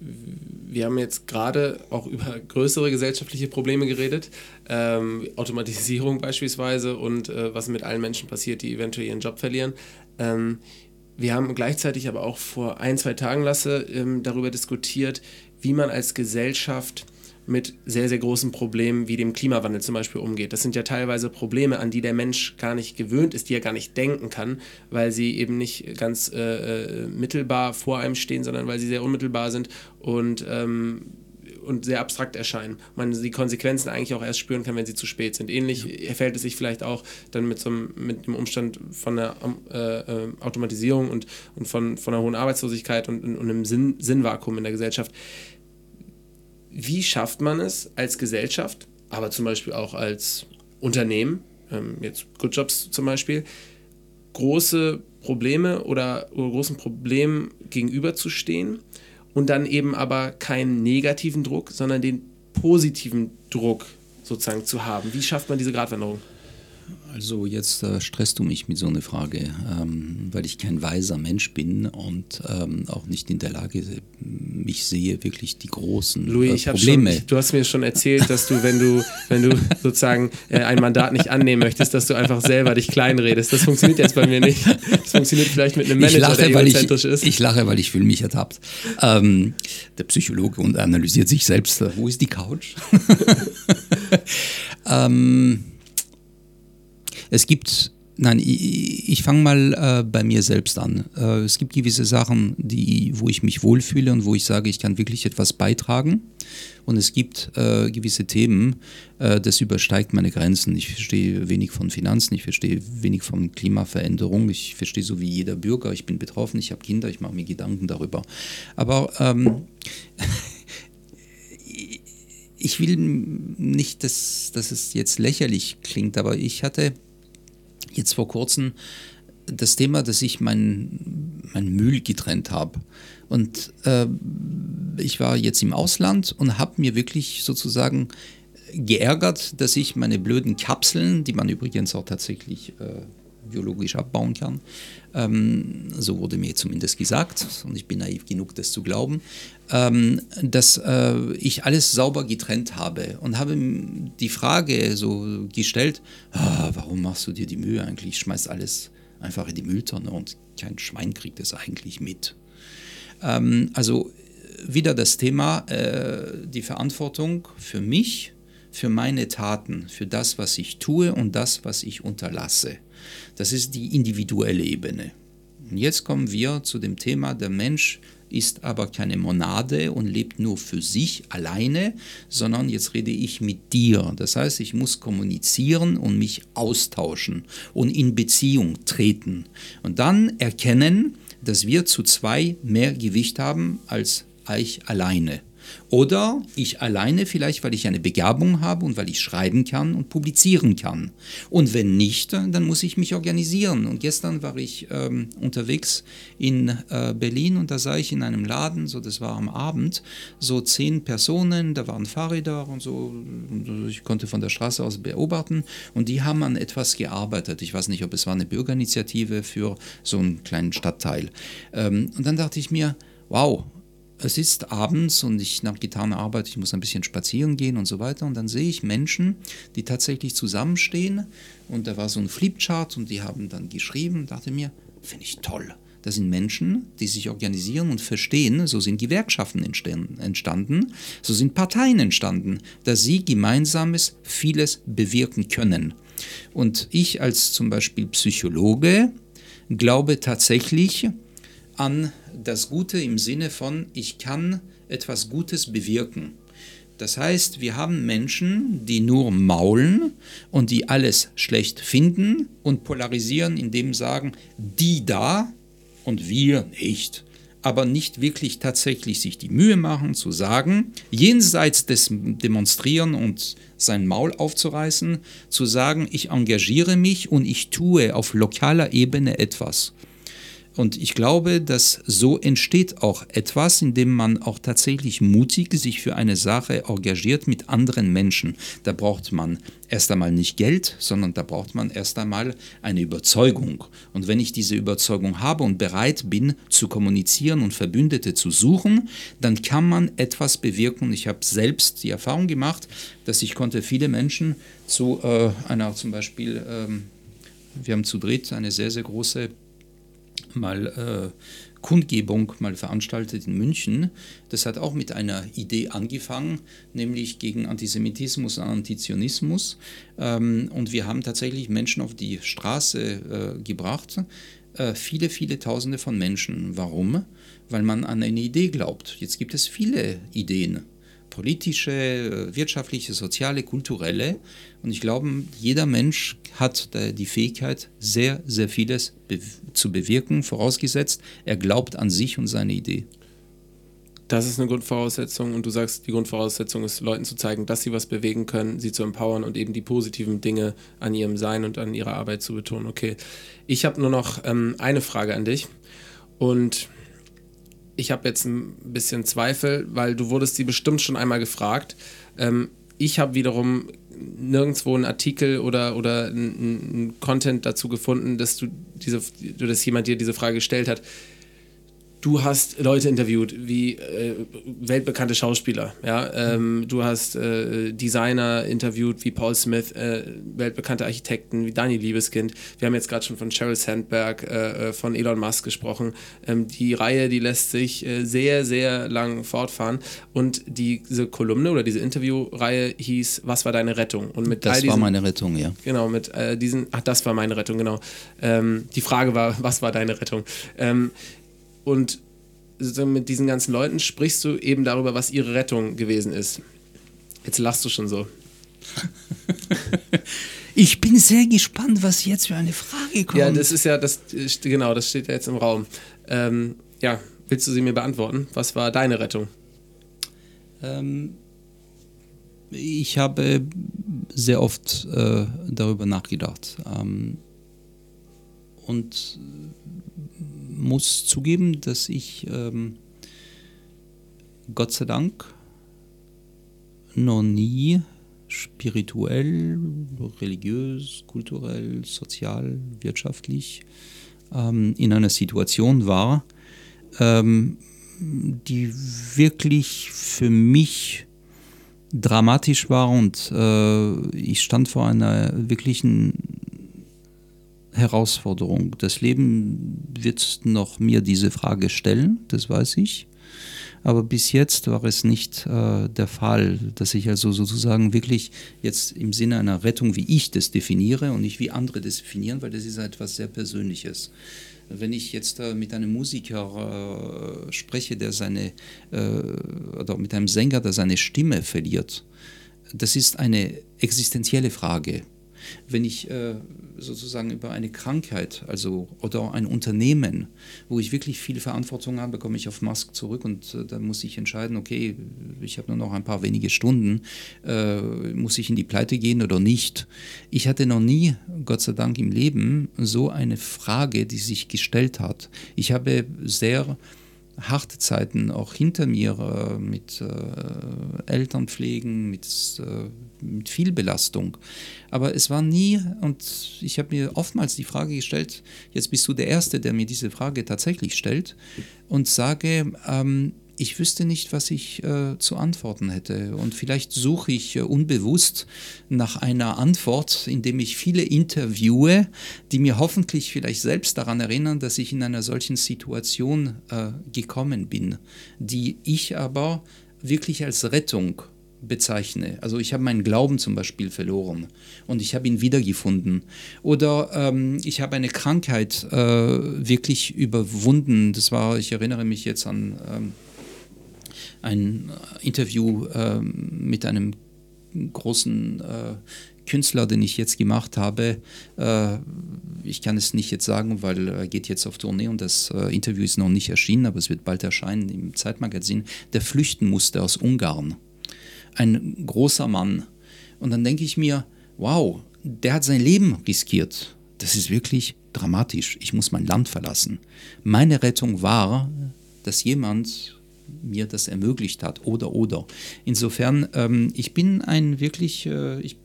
[SPEAKER 2] Wir haben jetzt gerade auch über größere gesellschaftliche Probleme geredet, ähm, Automatisierung beispielsweise und äh, was mit allen Menschen passiert, die eventuell ihren Job verlieren. Ähm, wir haben gleichzeitig aber auch vor ein, zwei Tagen, Lasse, ähm, darüber diskutiert, wie man als Gesellschaft mit sehr, sehr großen Problemen wie dem Klimawandel zum Beispiel umgeht. Das sind ja teilweise Probleme, an die der Mensch gar nicht gewöhnt ist, die er gar nicht denken kann, weil sie eben nicht ganz äh, äh, mittelbar vor einem stehen, sondern weil sie sehr unmittelbar sind und, ähm, und sehr abstrakt erscheinen. Man die Konsequenzen eigentlich auch erst spüren kann, wenn sie zu spät sind. Ähnlich ja. verhält es sich vielleicht auch dann mit, so einem, mit dem Umstand von der äh, äh, Automatisierung und, und von, von einer hohen Arbeitslosigkeit und, und einem Sinn, Sinnvakuum in der Gesellschaft wie schafft man es als Gesellschaft, aber zum Beispiel auch als Unternehmen, ähm, jetzt Good Jobs zum Beispiel, große Probleme oder, oder großen Problemen gegenüberzustehen und dann eben aber keinen negativen Druck, sondern den positiven Druck sozusagen zu haben. Wie schafft man diese Gratwanderung?
[SPEAKER 3] Also jetzt äh, stresst du mich mit so einer Frage, ähm, weil ich kein weiser Mensch bin und ähm, auch nicht in der Lage, mich sehe wirklich die großen
[SPEAKER 2] Louis, äh, Probleme. Schon, du hast mir schon erzählt, dass du, wenn du, wenn du sozusagen äh, ein Mandat nicht annehmen möchtest, dass du einfach selber dich kleinredest. Das funktioniert jetzt bei mir nicht. Das funktioniert vielleicht mit einem Manager,
[SPEAKER 3] ich lache, der egozentrisch ich, ist. Ich lache, weil ich fühle mich ertappt. Ähm, der Psychologe und analysiert sich selbst. Wo ist die Couch? ähm, es gibt Nein, ich, ich fange mal äh, bei mir selbst an. Äh, es gibt gewisse Sachen, die, wo ich mich wohlfühle und wo ich sage, ich kann wirklich etwas beitragen. Und es gibt äh, gewisse Themen, äh, das übersteigt meine Grenzen. Ich verstehe wenig von Finanzen, ich verstehe wenig von Klimaveränderung, ich verstehe so wie jeder Bürger, ich bin betroffen, ich habe Kinder, ich mache mir Gedanken darüber. Aber ähm, ich will nicht, dass, dass es jetzt lächerlich klingt, aber ich hatte jetzt vor kurzem das Thema, dass ich mein, mein Müll getrennt habe. Und äh, ich war jetzt im Ausland und habe mir wirklich sozusagen geärgert, dass ich meine blöden Kapseln, die man übrigens auch tatsächlich äh, biologisch abbauen kann. Ähm, so wurde mir zumindest gesagt und ich bin naiv genug, das zu glauben, ähm, dass äh, ich alles sauber getrennt habe und habe die Frage so gestellt, ah, warum machst du dir die Mühe eigentlich, schmeißt alles einfach in die Mülltonne und kein Schwein kriegt es eigentlich mit. Ähm, also wieder das Thema, äh, die Verantwortung für mich, für meine Taten, für das, was ich tue und das, was ich unterlasse. Das ist die individuelle Ebene. Und jetzt kommen wir zu dem Thema, der Mensch ist aber keine Monade und lebt nur für sich alleine, sondern jetzt rede ich mit dir. Das heißt, ich muss kommunizieren und mich austauschen und in Beziehung treten. Und dann erkennen, dass wir zu zwei mehr Gewicht haben als ich alleine. Oder ich alleine vielleicht, weil ich eine Begabung habe und weil ich schreiben kann und publizieren kann. Und wenn nicht, dann muss ich mich organisieren. Und gestern war ich ähm, unterwegs in äh, Berlin und da sah ich in einem Laden, so das war am Abend, so zehn Personen, da waren Fahrräder und so, ich konnte von der Straße aus beobachten und die haben an etwas gearbeitet. Ich weiß nicht, ob es war eine Bürgerinitiative für so einen kleinen Stadtteil. Ähm, und dann dachte ich mir, wow, es ist abends und ich nach getaner Arbeit, ich muss ein bisschen spazieren gehen und so weiter. Und dann sehe ich Menschen, die tatsächlich zusammenstehen. Und da war so ein Flipchart und die haben dann geschrieben dachte mir, finde ich toll. Das sind Menschen, die sich organisieren und verstehen. So sind Gewerkschaften entstanden, so sind Parteien entstanden, dass sie gemeinsames vieles bewirken können. Und ich als zum Beispiel Psychologe glaube tatsächlich an das Gute im Sinne von, ich kann etwas Gutes bewirken. Das heißt, wir haben Menschen, die nur maulen und die alles schlecht finden und polarisieren, indem sagen, die da und wir nicht. Aber nicht wirklich tatsächlich sich die Mühe machen zu sagen, jenseits des Demonstrieren und sein Maul aufzureißen, zu sagen, ich engagiere mich und ich tue auf lokaler Ebene etwas. Und ich glaube, dass so entsteht auch etwas, indem man auch tatsächlich mutig sich für eine Sache engagiert mit anderen Menschen. Da braucht man erst einmal nicht Geld, sondern da braucht man erst einmal eine Überzeugung. Und wenn ich diese Überzeugung habe und bereit bin zu kommunizieren und Verbündete zu suchen, dann kann man etwas bewirken. Ich habe selbst die Erfahrung gemacht, dass ich konnte viele Menschen zu äh, einer zum Beispiel, ähm, wir haben zu dritt eine sehr, sehr große mal äh, Kundgebung mal veranstaltet in München. Das hat auch mit einer Idee angefangen, nämlich gegen Antisemitismus und Antizionismus. Ähm, und wir haben tatsächlich Menschen auf die Straße äh, gebracht. Äh, viele, viele Tausende von Menschen. Warum? Weil man an eine Idee glaubt. Jetzt gibt es viele Ideen politische, äh, wirtschaftliche, soziale, kulturelle. Und ich glaube, jeder Mensch hat die Fähigkeit, sehr, sehr vieles zu bewirken, vorausgesetzt, er glaubt an sich und seine Idee.
[SPEAKER 2] Das ist eine Grundvoraussetzung und du sagst, die Grundvoraussetzung ist, Leuten zu zeigen, dass sie was bewegen können, sie zu empowern und eben die positiven Dinge an ihrem Sein und an ihrer Arbeit zu betonen. Okay, ich habe nur noch ähm, eine Frage an dich und ich habe jetzt ein bisschen Zweifel, weil du wurdest sie bestimmt schon einmal gefragt. Ähm, ich habe wiederum nirgendwo einen Artikel oder, oder einen Content dazu gefunden, dass du diese, dass jemand dir diese Frage gestellt hat. Du hast Leute interviewt, wie äh, weltbekannte Schauspieler, ja, ähm, du hast äh, Designer interviewt, wie Paul Smith, äh, weltbekannte Architekten, wie Daniel Liebeskind. Wir haben jetzt gerade schon von Sheryl Sandberg, äh, äh, von Elon Musk gesprochen. Ähm, die Reihe, die lässt sich äh, sehr, sehr lang fortfahren. Und diese Kolumne oder diese Interviewreihe hieß „Was war deine Rettung?“ Und mit
[SPEAKER 3] Das
[SPEAKER 2] all diesen,
[SPEAKER 3] war meine Rettung, ja.
[SPEAKER 2] Genau, mit diesen, ach, das war meine Rettung, genau. Ähm, die Frage war, was war deine Rettung? Und mit diesen ganzen Leuten sprichst du eben darüber, was ihre Rettung gewesen ist. Jetzt lachst du schon so.
[SPEAKER 3] Ich bin sehr gespannt, was jetzt für eine Frage kommt.
[SPEAKER 2] Ja, das ist ja, das genau, das steht ja jetzt im Raum. Ähm, ja, willst du sie mir beantworten? Was war deine Rettung?
[SPEAKER 3] Ähm, ich habe sehr oft äh, darüber nachgedacht. Ähm, und muss zugeben, dass ich ähm, Gott sei Dank noch nie spirituell, religiös, kulturell, sozial, wirtschaftlich ähm, in einer Situation war, ähm, die wirklich für mich dramatisch war und äh, ich stand vor einer wirklichen Herausforderung. Das Leben wird noch mir diese Frage stellen, das weiß ich. Aber bis jetzt war es nicht äh, der Fall, dass ich also sozusagen wirklich jetzt im Sinne einer Rettung, wie ich das definiere und nicht wie andere das definieren, weil das ist etwas sehr Persönliches. Wenn ich jetzt äh, mit einem Musiker äh, spreche, der seine, äh, oder mit einem Sänger, der seine Stimme verliert, das ist eine existenzielle Frage wenn ich äh, sozusagen über eine Krankheit, also oder ein Unternehmen, wo ich wirklich viel Verantwortung habe, komme ich auf Musk zurück und äh, dann muss ich entscheiden, okay, ich habe nur noch ein paar wenige Stunden, äh, muss ich in die Pleite gehen oder nicht. Ich hatte noch nie, Gott sei Dank im Leben, so eine Frage, die sich gestellt hat. Ich habe sehr harte Zeiten auch hinter mir äh, mit äh, Elternpflegen, mit, äh, mit viel Belastung. Aber es war nie, und ich habe mir oftmals die Frage gestellt, jetzt bist du der Erste, der mir diese Frage tatsächlich stellt und sage, ähm, ich wüsste nicht, was ich äh, zu antworten hätte. Und vielleicht suche ich äh, unbewusst nach einer Antwort, indem ich viele interviewe, die mir hoffentlich vielleicht selbst daran erinnern, dass ich in einer solchen Situation äh, gekommen bin, die ich aber wirklich als Rettung bezeichne. Also ich habe meinen Glauben zum Beispiel verloren und ich habe ihn wiedergefunden. Oder ähm, ich habe eine Krankheit äh, wirklich überwunden. Das war, ich erinnere mich jetzt an ähm, ein Interview äh, mit einem großen äh, Künstler, den ich jetzt gemacht habe. Äh, ich kann es nicht jetzt sagen, weil er geht jetzt auf Tournee und das äh, Interview ist noch nicht erschienen, aber es wird bald erscheinen im Zeitmagazin, der flüchten musste aus Ungarn. Ein großer Mann. Und dann denke ich mir, wow, der hat sein Leben riskiert. Das ist wirklich dramatisch. Ich muss mein Land verlassen. Meine Rettung war, dass jemand mir das ermöglicht hat oder oder. Insofern, ähm, ich bin ein wirklich, äh, ich,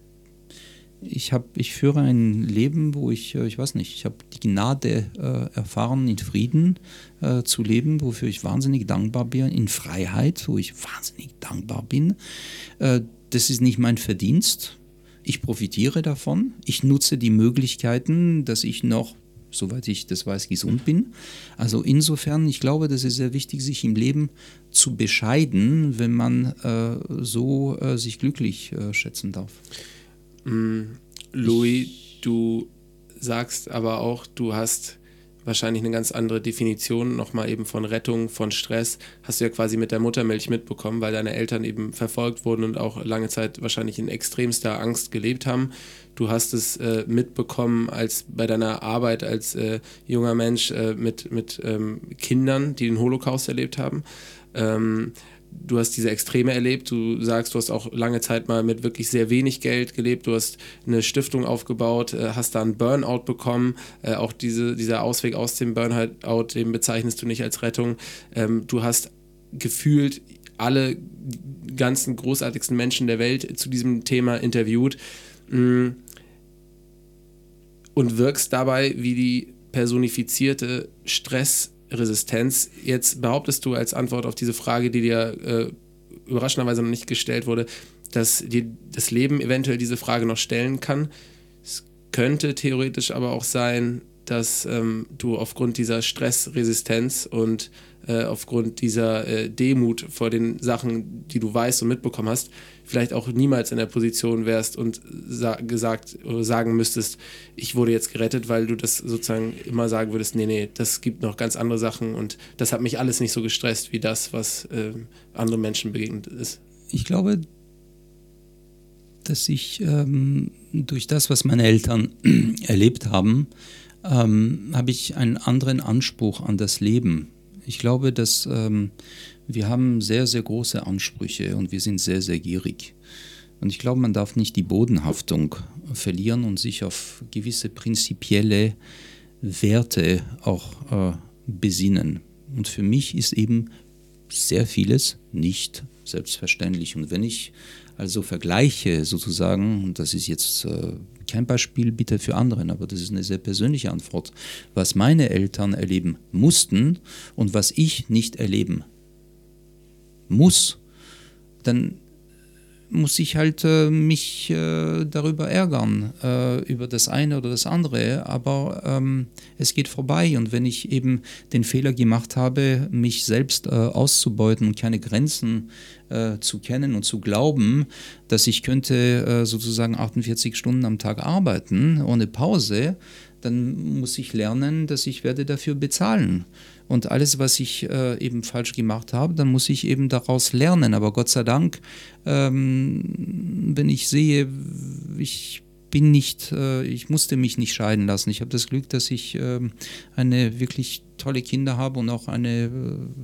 [SPEAKER 3] ich, hab, ich führe ein Leben, wo ich, äh, ich weiß nicht, ich habe die Gnade äh, erfahren, in Frieden äh, zu leben, wofür ich wahnsinnig dankbar bin, in Freiheit, wo ich wahnsinnig dankbar bin. Äh, das ist nicht mein Verdienst. Ich profitiere davon. Ich nutze die Möglichkeiten, dass ich noch soweit ich das weiß, gesund bin. Also insofern, ich glaube, das ist sehr wichtig, sich im Leben zu bescheiden, wenn man äh, so äh, sich glücklich äh, schätzen darf.
[SPEAKER 2] Mm, Louis, ich, du sagst aber auch, du hast wahrscheinlich eine ganz andere Definition nochmal eben von Rettung, von Stress, hast du ja quasi mit der Muttermilch mitbekommen, weil deine Eltern eben verfolgt wurden und auch lange Zeit wahrscheinlich in extremster Angst gelebt haben. Du hast es äh, mitbekommen als bei deiner Arbeit als äh, junger Mensch äh, mit, mit ähm, Kindern, die den Holocaust erlebt haben. Ähm, du hast diese Extreme erlebt. Du sagst, du hast auch lange Zeit mal mit wirklich sehr wenig Geld gelebt. Du hast eine Stiftung aufgebaut, äh, hast da einen Burnout bekommen. Äh, auch diese, dieser Ausweg aus dem Burnout, den bezeichnest du nicht als Rettung. Ähm, du hast gefühlt alle ganzen großartigsten Menschen der Welt zu diesem Thema interviewt. Und wirkst dabei wie die personifizierte Stress- Resistenz. Jetzt behauptest du als Antwort auf diese Frage, die dir äh, überraschenderweise noch nicht gestellt wurde, dass dir das Leben eventuell diese Frage noch stellen kann. Es könnte theoretisch aber auch sein, dass ähm, du aufgrund dieser Stressresistenz und äh, aufgrund dieser äh, Demut vor den Sachen, die du weißt und mitbekommen hast, vielleicht auch niemals in der Position wärst und sa gesagt oder sagen müsstest, ich wurde jetzt gerettet, weil du das sozusagen immer sagen würdest, nee, nee, das gibt noch ganz andere Sachen und das hat mich alles nicht so gestresst wie das, was äh, anderen Menschen begegnet ist.
[SPEAKER 3] Ich glaube, dass ich ähm, durch das, was meine Eltern erlebt haben, ähm, habe ich einen anderen Anspruch an das Leben. Ich glaube, dass ähm, wir haben sehr, sehr große Ansprüche und wir sind sehr, sehr gierig. Und ich glaube, man darf nicht die Bodenhaftung verlieren und sich auf gewisse prinzipielle Werte auch äh, besinnen. Und für mich ist eben sehr vieles nicht selbstverständlich. Und wenn ich also vergleiche sozusagen, und das ist jetzt äh, kein Beispiel bitte für anderen, aber das ist eine sehr persönliche Antwort, was meine Eltern erleben mussten und was ich nicht erleben muss, dann muss ich halt äh, mich äh, darüber ärgern, äh, über das eine oder das andere, aber ähm, es geht vorbei und wenn ich eben den Fehler gemacht habe, mich selbst äh, auszubeuten und keine Grenzen äh, zu kennen und zu glauben, dass ich könnte äh, sozusagen 48 Stunden am Tag arbeiten ohne Pause, dann muss ich lernen, dass ich werde dafür bezahlen. Und alles, was ich äh, eben falsch gemacht habe, dann muss ich eben daraus lernen. Aber Gott sei Dank, ähm, wenn ich sehe, ich bin nicht, äh, ich musste mich nicht scheiden lassen. Ich habe das Glück, dass ich äh, eine wirklich tolle Kinder habe und auch eine äh,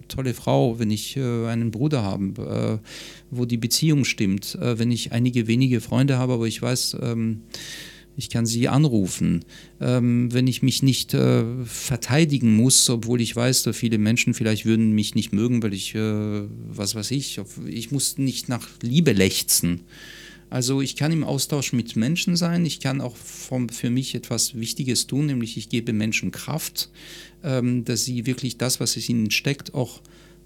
[SPEAKER 3] tolle Frau, wenn ich äh, einen Bruder habe, äh, wo die Beziehung stimmt. wenn ich einige wenige Freunde habe, aber ich weiß, ähm, ich kann sie anrufen. Ähm, wenn ich mich nicht äh, verteidigen muss, obwohl ich weiß, dass viele Menschen vielleicht würden mich nicht mögen, weil ich, äh, was weiß ich, ich muss nicht nach Liebe lechzen. Also ich kann im Austausch mit Menschen sein, ich kann auch vom, für mich etwas Wichtiges tun, nämlich ich gebe Menschen Kraft, ähm, dass sie wirklich das, was es ihnen steckt, auch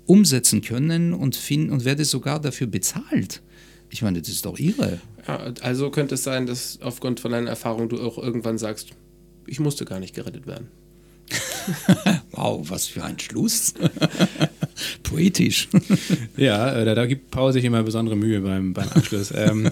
[SPEAKER 3] umsetzen können und finden und werde sogar dafür bezahlt. Ich meine, das ist doch irre.
[SPEAKER 2] Ja, also könnte es sein, dass aufgrund von deiner Erfahrung du auch irgendwann sagst, ich musste gar nicht gerettet werden.
[SPEAKER 3] wow, was für ein Schluss. Poetisch.
[SPEAKER 1] ja, äh, da, da, gibt Paul sich immer besondere Mühe beim, beim Abschluss. ähm,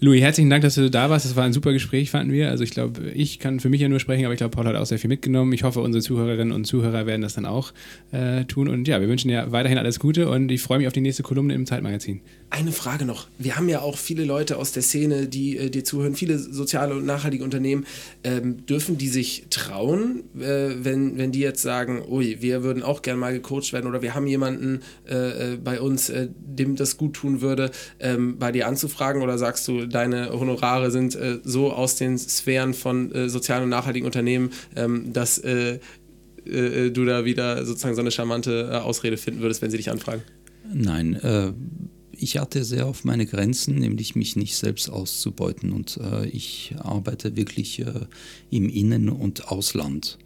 [SPEAKER 1] Louis, herzlichen Dank, dass du da warst. Das war ein super Gespräch, fanden wir. Also ich glaube, ich kann für mich ja nur sprechen, aber ich glaube, Paul hat auch sehr viel mitgenommen. Ich hoffe, unsere Zuhörerinnen und Zuhörer werden das dann auch äh, tun. Und ja, wir wünschen dir weiterhin alles Gute und ich freue mich auf die nächste Kolumne im Zeitmagazin.
[SPEAKER 2] Eine Frage noch. Wir haben ja auch viele Leute aus der Szene, die äh, dir zuhören, viele soziale und nachhaltige Unternehmen. Ähm, dürfen die sich trauen, äh, wenn, wenn die jetzt sagen, ui, wir würden auch gerne mal gecoacht werden oder wir haben jemanden äh, äh bei uns, äh, dem das gut tun würde, ähm, bei dir anzufragen oder sagst du, deine Honorare sind äh, so aus den Sphären von sozialen und nachhaltigen Unternehmen, ähm, dass du da wieder sozusagen so eine charmante Ausrede finden würdest, wenn sie dich anfragen?
[SPEAKER 3] Nein, ich hatte sehr auf meine Grenzen, nämlich mich nicht selbst auszubeuten und ich arbeite wirklich im Innen- und Ausland.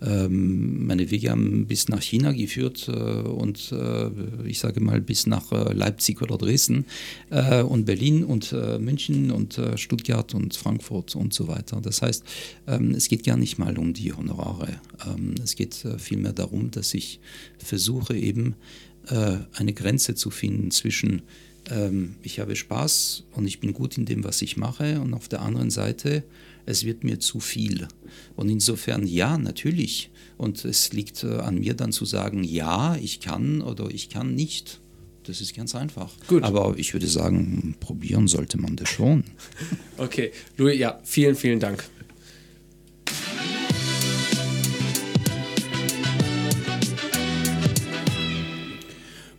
[SPEAKER 3] Ähm, meine Wege haben bis nach China geführt äh, und äh, ich sage mal bis nach äh, Leipzig oder Dresden und Berlin und München und Stuttgart und Frankfurt und so weiter. Das heißt, ähm, es geht gar nicht mal um die Honorare. Ähm, es geht vielmehr darum, dass ich versuche eben eine Grenze zu finden zwischen ich habe Spaß und ich bin gut in dem, was ich mache und auf der anderen Seite es wird mir zu viel. Und insofern ja, natürlich. Und es liegt äh, an mir dann zu sagen, ja, ich kann oder ich kann nicht. Das ist ganz einfach. Gut. Aber ich würde sagen, probieren sollte man das schon.
[SPEAKER 2] Okay, Louis, ja, vielen, vielen Dank.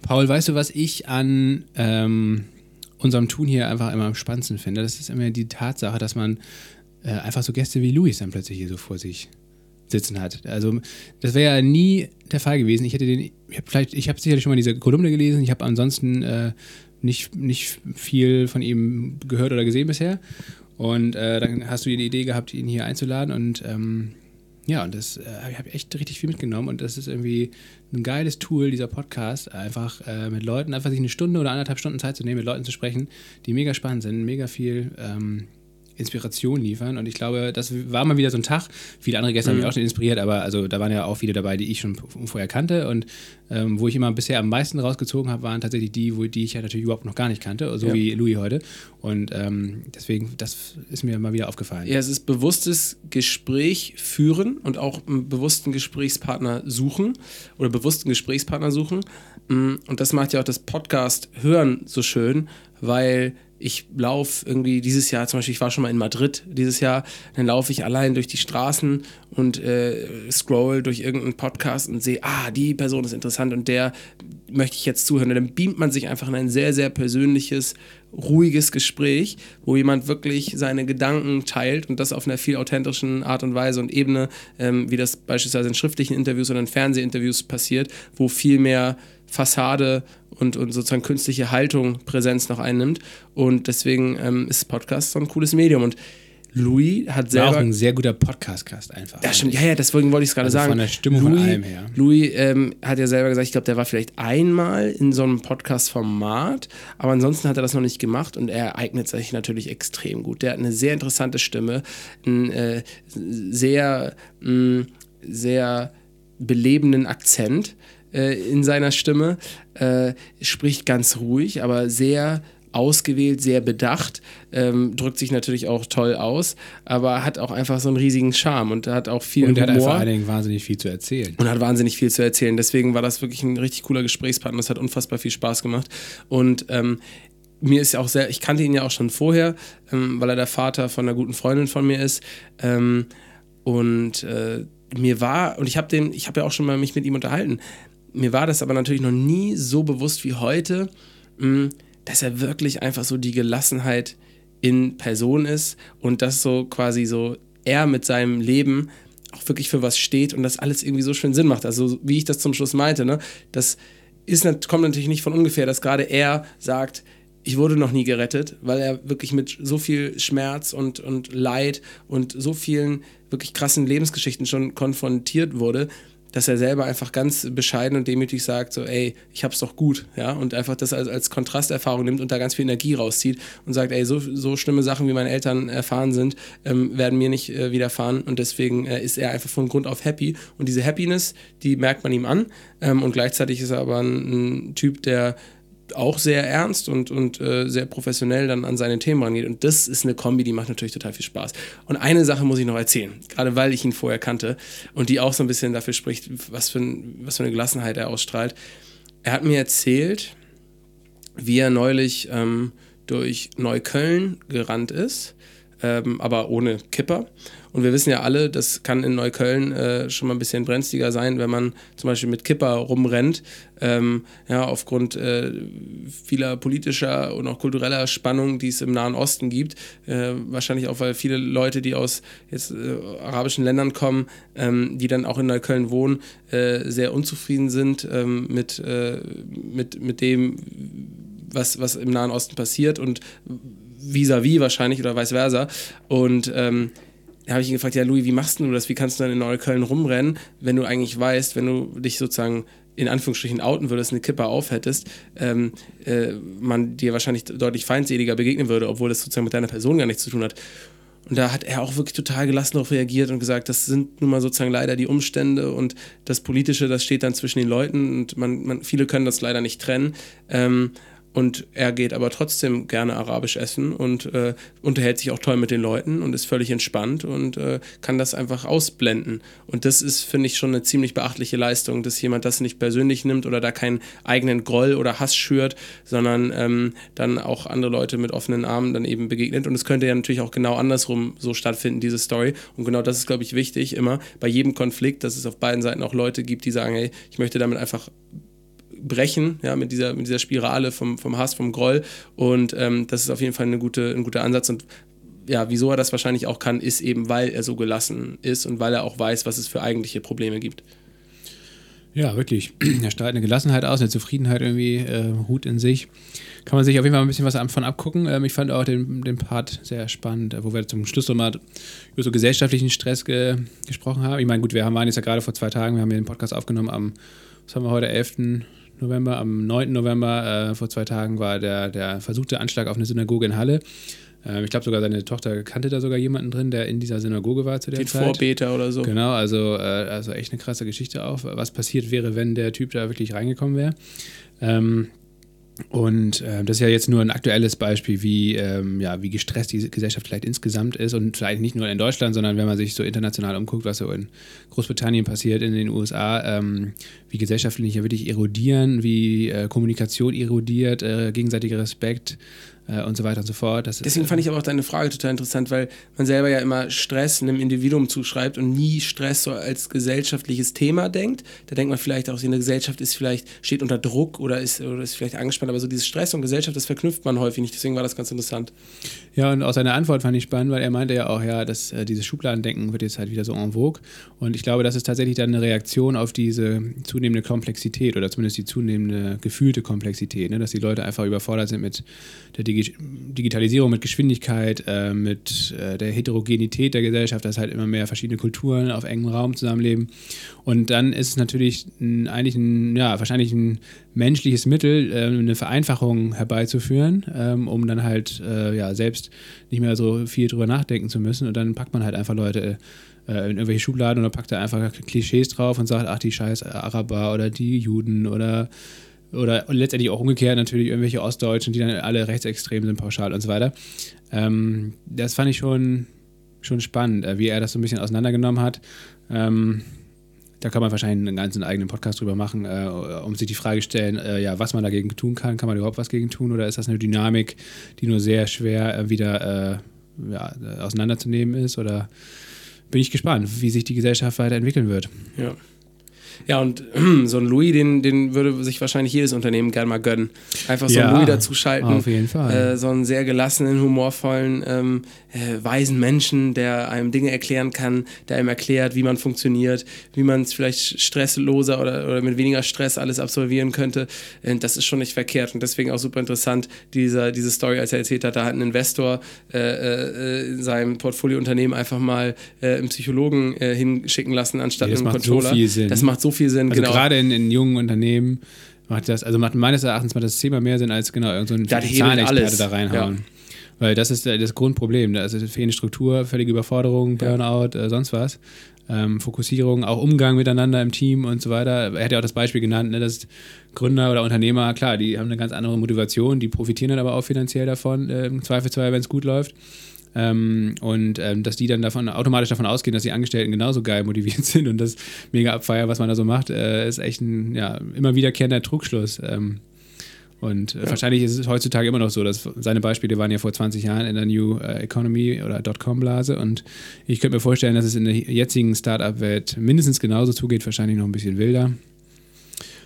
[SPEAKER 1] Paul, weißt du, was ich an ähm, unserem Tun hier einfach immer am spannendsten finde? Das ist immer die Tatsache, dass man äh, einfach so Gäste wie Louis dann plötzlich hier so vor sich sitzen hat. Also das wäre ja nie der Fall gewesen. Ich hätte den, ich habe vielleicht, ich habe sicherlich schon mal diese Kolumne gelesen. Ich habe ansonsten äh, nicht, nicht viel von ihm gehört oder gesehen bisher. Und äh, dann hast du die Idee gehabt, ihn hier einzuladen und ähm, ja, und das äh, habe ich echt richtig viel mitgenommen und das ist irgendwie ein geiles Tool, dieser Podcast, einfach äh, mit Leuten, einfach sich eine Stunde oder anderthalb Stunden Zeit zu nehmen, mit Leuten zu sprechen, die mega spannend sind, mega viel ähm, Inspiration liefern. Und ich glaube, das war mal wieder so ein Tag. Viele andere Gäste mhm. haben mich auch schon inspiriert, aber also da waren ja auch viele dabei, die ich schon vorher kannte. Und ähm, wo ich immer bisher am meisten rausgezogen habe, waren tatsächlich die, wo, die ich ja natürlich überhaupt noch gar nicht kannte, so ja. wie Louis heute. Und ähm, deswegen, das ist mir mal wieder aufgefallen.
[SPEAKER 2] Ja, es ist bewusstes Gespräch führen und auch einen bewussten Gesprächspartner suchen oder bewussten Gesprächspartner suchen. Mm, und das macht ja auch das Podcast hören so schön, weil ich laufe irgendwie dieses Jahr, zum Beispiel, ich war schon mal in Madrid dieses Jahr, dann laufe ich allein durch die Straßen und äh, scroll durch irgendeinen Podcast und sehe, ah, die Person ist interessant und der möchte ich jetzt zuhören. Und dann beamt man sich einfach in ein sehr, sehr persönliches, ruhiges Gespräch, wo jemand wirklich seine Gedanken teilt und das auf einer viel authentischen Art und Weise und Ebene, ähm, wie das beispielsweise in schriftlichen Interviews oder in Fernsehinterviews passiert, wo viel mehr Fassade und, und sozusagen künstliche Haltung Präsenz noch einnimmt. Und deswegen ähm, ist Podcast so ein cooles Medium. Und Louis hat selber. War
[SPEAKER 1] auch ein sehr guter Podcast-Cast einfach.
[SPEAKER 2] Das stimmt, ja, ja, deswegen wollte ich es gerade also sagen.
[SPEAKER 1] Von der Stimmung
[SPEAKER 2] Louis,
[SPEAKER 1] von allem her.
[SPEAKER 2] Louis ähm, hat ja selber gesagt, ich glaube, der war vielleicht einmal in so einem Podcast-Format, aber ansonsten hat er das noch nicht gemacht und er eignet sich natürlich extrem gut. Der hat eine sehr interessante Stimme, einen äh, sehr, mh, mm, sehr belebenden Akzent in seiner Stimme, äh, spricht ganz ruhig, aber sehr ausgewählt, sehr bedacht, ähm, drückt sich natürlich auch toll aus, aber hat auch einfach so einen riesigen Charme und hat auch viel
[SPEAKER 1] und
[SPEAKER 2] Humor.
[SPEAKER 1] Und hat vor allen Dingen wahnsinnig viel zu erzählen.
[SPEAKER 2] Und hat wahnsinnig viel zu erzählen. Deswegen war das wirklich ein richtig cooler Gesprächspartner. Es hat unfassbar viel Spaß gemacht. Und ähm, mir ist ja auch sehr, ich kannte ihn ja auch schon vorher, ähm, weil er der Vater von einer guten Freundin von mir ist. Ähm, und äh, mir war, und ich habe den, ich habe ja auch schon mal mich mit ihm unterhalten, mir war das aber natürlich noch nie so bewusst wie heute, mm, dass er wirklich einfach so die Gelassenheit in Person ist und dass so quasi so er mit seinem Leben auch wirklich für was steht und das alles irgendwie so schön Sinn macht. Also wie ich das zum Schluss meinte, ne, das ist, kommt natürlich nicht von ungefähr, dass gerade er sagt, ich wurde noch nie gerettet, weil er wirklich mit so viel Schmerz und, und Leid und so vielen wirklich krassen Lebensgeschichten schon konfrontiert wurde, dass er selber einfach ganz bescheiden und demütig sagt, so, ey, ich hab's doch gut, ja, und einfach das als, als Kontrasterfahrung nimmt und da ganz viel Energie rauszieht und sagt, ey, so, so schlimme Sachen, wie meine Eltern erfahren sind, ähm, werden mir nicht äh, widerfahren und deswegen äh, ist er einfach von Grund auf happy. Und diese Happiness, die merkt man ihm an ähm, und gleichzeitig ist er aber ein, ein Typ, der auch sehr ernst und, und äh, sehr professionell dann an seine Themen rangeht. Und das ist eine Kombi, die macht natürlich total viel Spaß. Und eine Sache muss ich noch erzählen, gerade weil ich ihn vorher kannte und die auch so ein bisschen dafür spricht, was für, ein, was für eine Gelassenheit er ausstrahlt. Er hat mir erzählt, wie er neulich ähm, durch Neukölln gerannt ist, ähm, aber ohne Kipper und wir wissen ja alle, das kann in Neukölln äh, schon mal ein bisschen brenzliger sein, wenn man zum Beispiel mit Kipper rumrennt. Ähm, ja, aufgrund äh, vieler politischer und auch kultureller Spannungen, die es im Nahen Osten gibt. Äh, wahrscheinlich auch, weil viele Leute, die aus jetzt, äh, arabischen Ländern kommen, ähm, die dann auch in Neukölln wohnen, äh, sehr unzufrieden sind ähm, mit, äh, mit, mit dem, was, was im Nahen Osten passiert und vis-à-vis -vis wahrscheinlich oder vice versa. Und ähm, da habe ich ihn gefragt, ja Louis, wie machst du das? Wie kannst du dann in Neukölln rumrennen, wenn du eigentlich weißt, wenn du dich sozusagen in Anführungsstrichen outen würdest, eine Kippe aufhättest, ähm, äh, man dir wahrscheinlich deutlich feindseliger begegnen würde, obwohl das sozusagen mit deiner Person gar nichts zu tun hat. Und da hat er auch wirklich total gelassen darauf reagiert und gesagt, das sind nun mal sozusagen leider die Umstände und das Politische, das steht dann zwischen den Leuten und man, man viele können das leider nicht trennen. Ähm, und er geht aber trotzdem gerne arabisch essen und äh, unterhält sich auch toll mit den Leuten und ist völlig entspannt und äh, kann das einfach ausblenden. Und das ist, finde ich, schon eine ziemlich beachtliche Leistung, dass jemand das nicht persönlich nimmt oder da keinen eigenen Groll oder Hass schürt, sondern ähm, dann auch andere Leute mit offenen Armen dann eben begegnet. Und es könnte ja natürlich auch genau andersrum so stattfinden, diese Story. Und genau das ist, glaube ich, wichtig, immer bei jedem Konflikt, dass es auf beiden Seiten auch Leute gibt, die sagen, hey, ich möchte damit einfach brechen, ja, mit dieser, mit dieser Spirale vom, vom Hass, vom Groll. Und ähm, das ist auf jeden Fall eine gute, ein guter Ansatz. Und ja, wieso er das wahrscheinlich auch kann, ist eben, weil er so gelassen ist und weil er auch weiß, was es für eigentliche Probleme gibt.
[SPEAKER 1] Ja, wirklich. Er strahlt eine Gelassenheit aus, eine Zufriedenheit irgendwie, äh, in sich. Kann man sich auf jeden Fall ein bisschen was von abgucken. Ähm, ich fand auch den, den Part sehr spannend, wo wir zum Schluss nochmal über so gesellschaftlichen Stress ge gesprochen haben. Ich meine, gut, wir waren jetzt ja gerade vor zwei Tagen, wir haben hier den Podcast aufgenommen am, was haben wir heute, 11. November, am 9. November, äh, vor zwei Tagen, war der, der versuchte Anschlag auf eine Synagoge in Halle. Ähm, ich glaube sogar, seine Tochter kannte da sogar jemanden drin, der in dieser Synagoge war zu der
[SPEAKER 2] Den
[SPEAKER 1] Zeit.
[SPEAKER 2] Vorbeter oder so.
[SPEAKER 1] Genau, also, äh, also echt eine krasse Geschichte auch, was passiert wäre, wenn der Typ da wirklich reingekommen wäre. Ähm, und äh, das ist ja jetzt nur ein aktuelles Beispiel, wie, ähm, ja, wie gestresst die Gesellschaft vielleicht insgesamt ist und vielleicht nicht nur in Deutschland, sondern wenn man sich so international umguckt, was so in Großbritannien passiert, in den USA, ähm, wie gesellschaftlich ja wirklich erodieren, wie äh, Kommunikation erodiert, äh, gegenseitiger Respekt äh, und so weiter und so fort. Das
[SPEAKER 2] Deswegen
[SPEAKER 1] ist,
[SPEAKER 2] fand ich aber auch deine Frage total interessant, weil man selber ja immer Stress einem Individuum zuschreibt und nie Stress so als gesellschaftliches Thema denkt. Da denkt man vielleicht auch, eine Gesellschaft ist vielleicht, steht unter Druck oder ist, oder ist vielleicht angespannt, aber so dieses Stress und Gesellschaft, das verknüpft man häufig nicht. Deswegen war das ganz interessant.
[SPEAKER 1] Ja, und auch seine Antwort fand ich spannend, weil er meinte ja auch, ja, dass äh, dieses Schubladendenken wird jetzt halt wieder so en vogue. Und ich glaube, das ist tatsächlich dann eine Reaktion auf diese zunehmende Komplexität oder zumindest die zunehmende gefühlte Komplexität, ne? dass die Leute einfach überfordert sind mit der Digi Digitalisierung, mit Geschwindigkeit, äh, mit äh, der Heterogenität der Gesellschaft, dass halt immer mehr verschiedene Kulturen auf engem Raum zusammenleben. Und dann ist es natürlich ein, eigentlich ein, ja, wahrscheinlich ein menschliches Mittel, äh, eine Vereinfachung herbeizuführen, ähm, um dann halt äh, ja, selbst nicht mehr so viel drüber nachdenken zu müssen. Und dann packt man halt einfach Leute äh, in irgendwelche Schubladen oder packt da einfach Klischees drauf und sagt, ach, die scheiß Araber oder die Juden oder oder letztendlich auch umgekehrt natürlich irgendwelche Ostdeutschen, die dann alle rechtsextrem sind, pauschal und so weiter. Ähm, das fand ich schon, schon spannend, äh, wie er das so ein bisschen auseinandergenommen hat. Ähm, da kann man wahrscheinlich einen ganzen eigenen Podcast drüber machen, äh, um sich die Frage stellen, äh, ja, was man dagegen tun kann. Kann man überhaupt was gegen tun oder ist das eine Dynamik, die nur sehr schwer äh, wieder äh, ja, auseinanderzunehmen ist? Oder bin ich gespannt, wie sich die Gesellschaft weiterentwickeln wird.
[SPEAKER 2] Ja. Ja, und so ein Louis, den, den würde sich wahrscheinlich jedes Unternehmen gerne mal gönnen. Einfach so
[SPEAKER 1] Ja,
[SPEAKER 2] einen Louis dazuschalten.
[SPEAKER 1] auf jeden Fall.
[SPEAKER 2] Äh, so einen sehr gelassenen, humorvollen, ähm, äh, weisen Menschen, der einem Dinge erklären kann, der einem erklärt, wie man funktioniert, wie man es vielleicht stressloser oder, oder mit weniger Stress alles absolvieren könnte. Äh, das ist schon nicht verkehrt und deswegen auch super interessant, dieser, diese Story, als er erzählt hat, da hat ein Investor äh, äh, in seinem Portfoliounternehmen einfach mal äh, einen Psychologen hinschicken lassen, anstatt
[SPEAKER 1] Nee,
[SPEAKER 2] einen
[SPEAKER 1] so
[SPEAKER 2] Controller.
[SPEAKER 1] viel Sinn.
[SPEAKER 2] Das macht so viel Sinn,
[SPEAKER 1] Also
[SPEAKER 2] genau.
[SPEAKER 1] gerade in, in jungen Unternehmen macht das, also macht meines Erachtens macht das zehnmal mehr Sinn, als genau irgendein so
[SPEAKER 2] alles.
[SPEAKER 1] da reinhauen.
[SPEAKER 2] Ja.
[SPEAKER 1] Weil das ist äh, das Grundproblem. Da ist fehlende Struktur, völlige Überforderung, Burnout, äh, sonst was. Ähm, Fokussierung, auch Umgang miteinander im Team und so weiter. Er hat ja auch das Beispiel genannt, ne, dass Gründer oder Unternehmer, klar, die haben eine ganz andere Motivation, die profitieren dann aber auch finanziell davon, äh, im Zweifelsfall, wenn es gut läuft. Ähm, und ähm, dass die dann davon automatisch davon ausgehen, dass die Angestellten genauso geil motiviert sind und das mega abfeier, was man da so macht, äh, ist echt ein ja, immer wiederkehrender Trugschluss. Ähm, und äh, wahrscheinlich ist es heutzutage immer noch so, dass seine Beispiele waren ja vor 20 Jahren in der New äh, Economy oder Dotcom-Blase und ich könnte mir vorstellen, dass es in der jetzigen Startup-Welt mindestens genauso zugeht, wahrscheinlich noch ein bisschen wilder.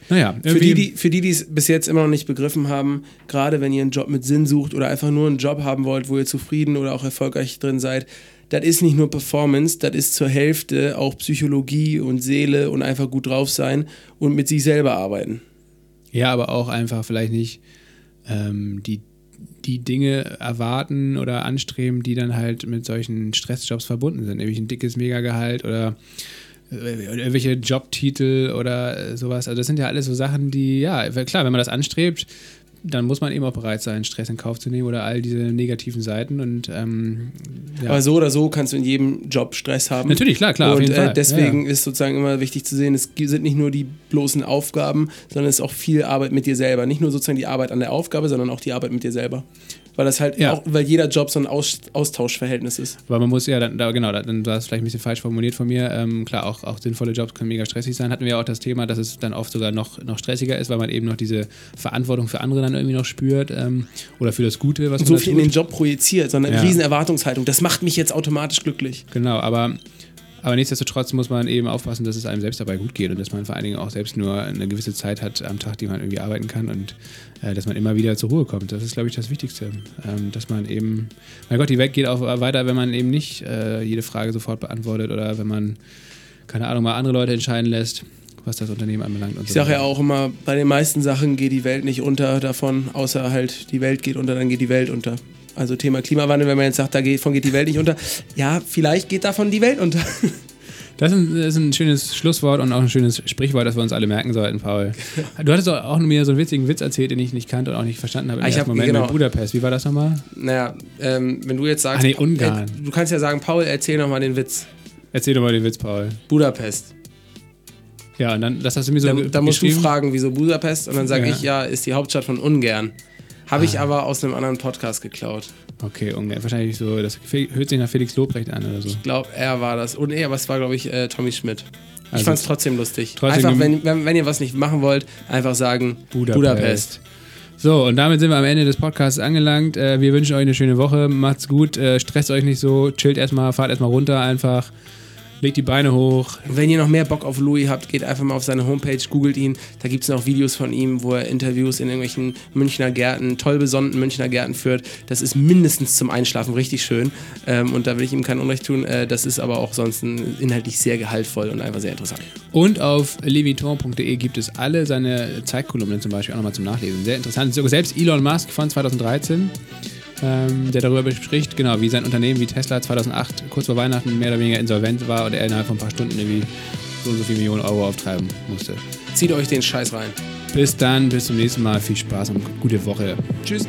[SPEAKER 1] Naja,
[SPEAKER 2] Für die, die, für die, die es bis jetzt immer noch nicht begriffen haben, gerade wenn ihr einen Job mit Sinn sucht oder einfach nur einen Job haben wollt, wo ihr zufrieden oder auch erfolgreich drin seid, das ist nicht nur Performance, das ist zur Hälfte auch Psychologie und Seele und einfach gut drauf sein und mit sich selber arbeiten.
[SPEAKER 1] Ja, aber auch einfach vielleicht nicht ähm, die, die Dinge erwarten oder anstreben, die dann halt mit solchen Stressjobs verbunden sind. Nämlich ein dickes Megagehalt oder irgendwelche Jobtitel oder äh, sowas. Also das sind ja alles so Sachen, die, ja, klar, wenn man das anstrebt, dann muss man eben auch bereit sein, Stress in Kauf zu nehmen oder all diese negativen Seiten und ähm, ja.
[SPEAKER 2] Aber so oder so kannst du in jedem Job Stress haben.
[SPEAKER 1] Natürlich, klar, klar,
[SPEAKER 2] Und äh, deswegen
[SPEAKER 1] Ja,
[SPEAKER 2] ist sozusagen immer wichtig zu sehen, es sind nicht nur die bloßen Aufgaben, sondern es ist auch viel Arbeit mit dir selber. Nicht nur sozusagen die Arbeit an der Aufgabe, sondern auch die Arbeit mit dir selber. Weil das halt
[SPEAKER 1] Ja.
[SPEAKER 2] auch, weil jeder Job so ein Aus Austauschverhältnis ist.
[SPEAKER 1] Weil man muss ja, dann, da, genau, da- dann war es vielleicht ein bisschen falsch formuliert von mir. Ähm, klar, auch, auch sinnvolle Jobs können mega stressig sein. Hatten wir ja auch das Thema, dass es dann oft sogar noch, noch stressiger ist, weil man eben noch diese Verantwortung für andere dann irgendwie noch spürt ähm, oder für das Gute, was
[SPEAKER 2] Und
[SPEAKER 1] man
[SPEAKER 2] so viel in
[SPEAKER 1] tut.
[SPEAKER 2] den Job projiziert, sondern
[SPEAKER 1] Ja.
[SPEAKER 2] eine riesen Erwartungshaltung. Das macht mich jetzt automatisch glücklich.
[SPEAKER 1] Genau, aber, aber nichtsdestotrotz muss man eben aufpassen, dass es einem selbst dabei gut geht und dass man vor allen Dingen auch selbst nur eine gewisse Zeit hat am Tag, die man irgendwie arbeiten kann und äh, dass man immer wieder zur Ruhe kommt. Das ist, glaube ich, das Wichtigste. Ähm, dass man eben, mein Gott, die Welt geht auch weiter, wenn man eben nicht äh, jede Frage sofort beantwortet oder wenn man, keine Ahnung, mal andere Leute entscheiden lässt. was das Unternehmen anbelangt. Und
[SPEAKER 2] Ich
[SPEAKER 1] so
[SPEAKER 2] sage ja auch immer, bei den meisten Sachen geht die Welt nicht unter davon, außer halt die Welt geht unter, dann geht die Welt unter. Also Thema Klimawandel, wenn man jetzt sagt, davon geht die Welt nicht unter. Ja, vielleicht geht davon die Welt unter.
[SPEAKER 1] Das ist, ein, das ist ein schönes Schlusswort und auch ein schönes Sprichwort, das wir uns alle merken sollten, Paul. Du hattest auch mir so einen witzigen Witz erzählt, den ich nicht kannte und auch nicht verstanden habe im
[SPEAKER 2] Ah, ich
[SPEAKER 1] ersten
[SPEAKER 2] hab-
[SPEAKER 1] Moment
[SPEAKER 2] genau.
[SPEAKER 1] mit Budapest. Wie war das nochmal?
[SPEAKER 2] Naja, ähm, wenn du jetzt sagst,
[SPEAKER 1] Ah, nee, Ungarn.
[SPEAKER 2] Äh, du kannst ja sagen, Paul, erzähl noch mal den Witz.
[SPEAKER 1] Erzähl doch mal den Witz, Paul.
[SPEAKER 2] Budapest.
[SPEAKER 1] Ja, und dann, das hast du mir so
[SPEAKER 2] Da, da musst du fragen, wieso Budapest? Und dann sage
[SPEAKER 1] Ja.
[SPEAKER 2] ich, ja, ist die Hauptstadt von Ungarn. Habe ich aber aus einem anderen Podcast geklaut.
[SPEAKER 1] Okay, Ungarn. Wahrscheinlich so, das hört sich nach Felix Lobrecht an oder so.
[SPEAKER 2] Ich glaube, er war das. Und nee, aber es war, glaube ich, äh, Tommy Schmidt. Ich
[SPEAKER 1] Also-
[SPEAKER 2] fand es trotzdem lustig.
[SPEAKER 1] Trotzdem
[SPEAKER 2] einfach, wenn, wenn, wenn ihr was nicht machen wollt, einfach sagen
[SPEAKER 1] Budapest.
[SPEAKER 2] Budapest.
[SPEAKER 1] So, und damit sind wir am Ende des Podcasts angelangt. Äh, wir wünschen euch eine schöne Woche. Macht's gut. Äh, stresst euch nicht so. Chillt erstmal, fahrt erstmal runter einfach. Legt die Beine hoch.
[SPEAKER 2] Und wenn ihr noch mehr Bock auf Louis habt, geht einfach mal auf seine Homepage, googelt ihn. Da gibt es noch Videos von ihm, wo er Interviews in irgendwelchen Münchner Gärten, toll besonnten Münchner Gärten führt. Das ist mindestens zum Einschlafen richtig schön. Ähm, und da will ich ihm kein Unrecht tun. Äh, das ist aber auch sonst inhaltlich sehr gehaltvoll und einfach sehr interessant.
[SPEAKER 1] Und auf leviton.de gibt es alle seine Zeitkolumnen zum Beispiel auch nochmal zum Nachlesen. Sehr interessant. Sogar selbst Elon Musk von 2013, ähm, der darüber bespricht, genau, wie sein Unternehmen wie Tesla 2008 kurz vor Weihnachten mehr oder weniger insolvent war und er innerhalb von ein paar Stunden irgendwie so und so viele Millionen Euro auftreiben musste.
[SPEAKER 2] Zieht euch den Scheiß rein.
[SPEAKER 1] Bis dann, bis zum nächsten Mal. Viel Spaß und gute Woche.
[SPEAKER 2] Tschüss.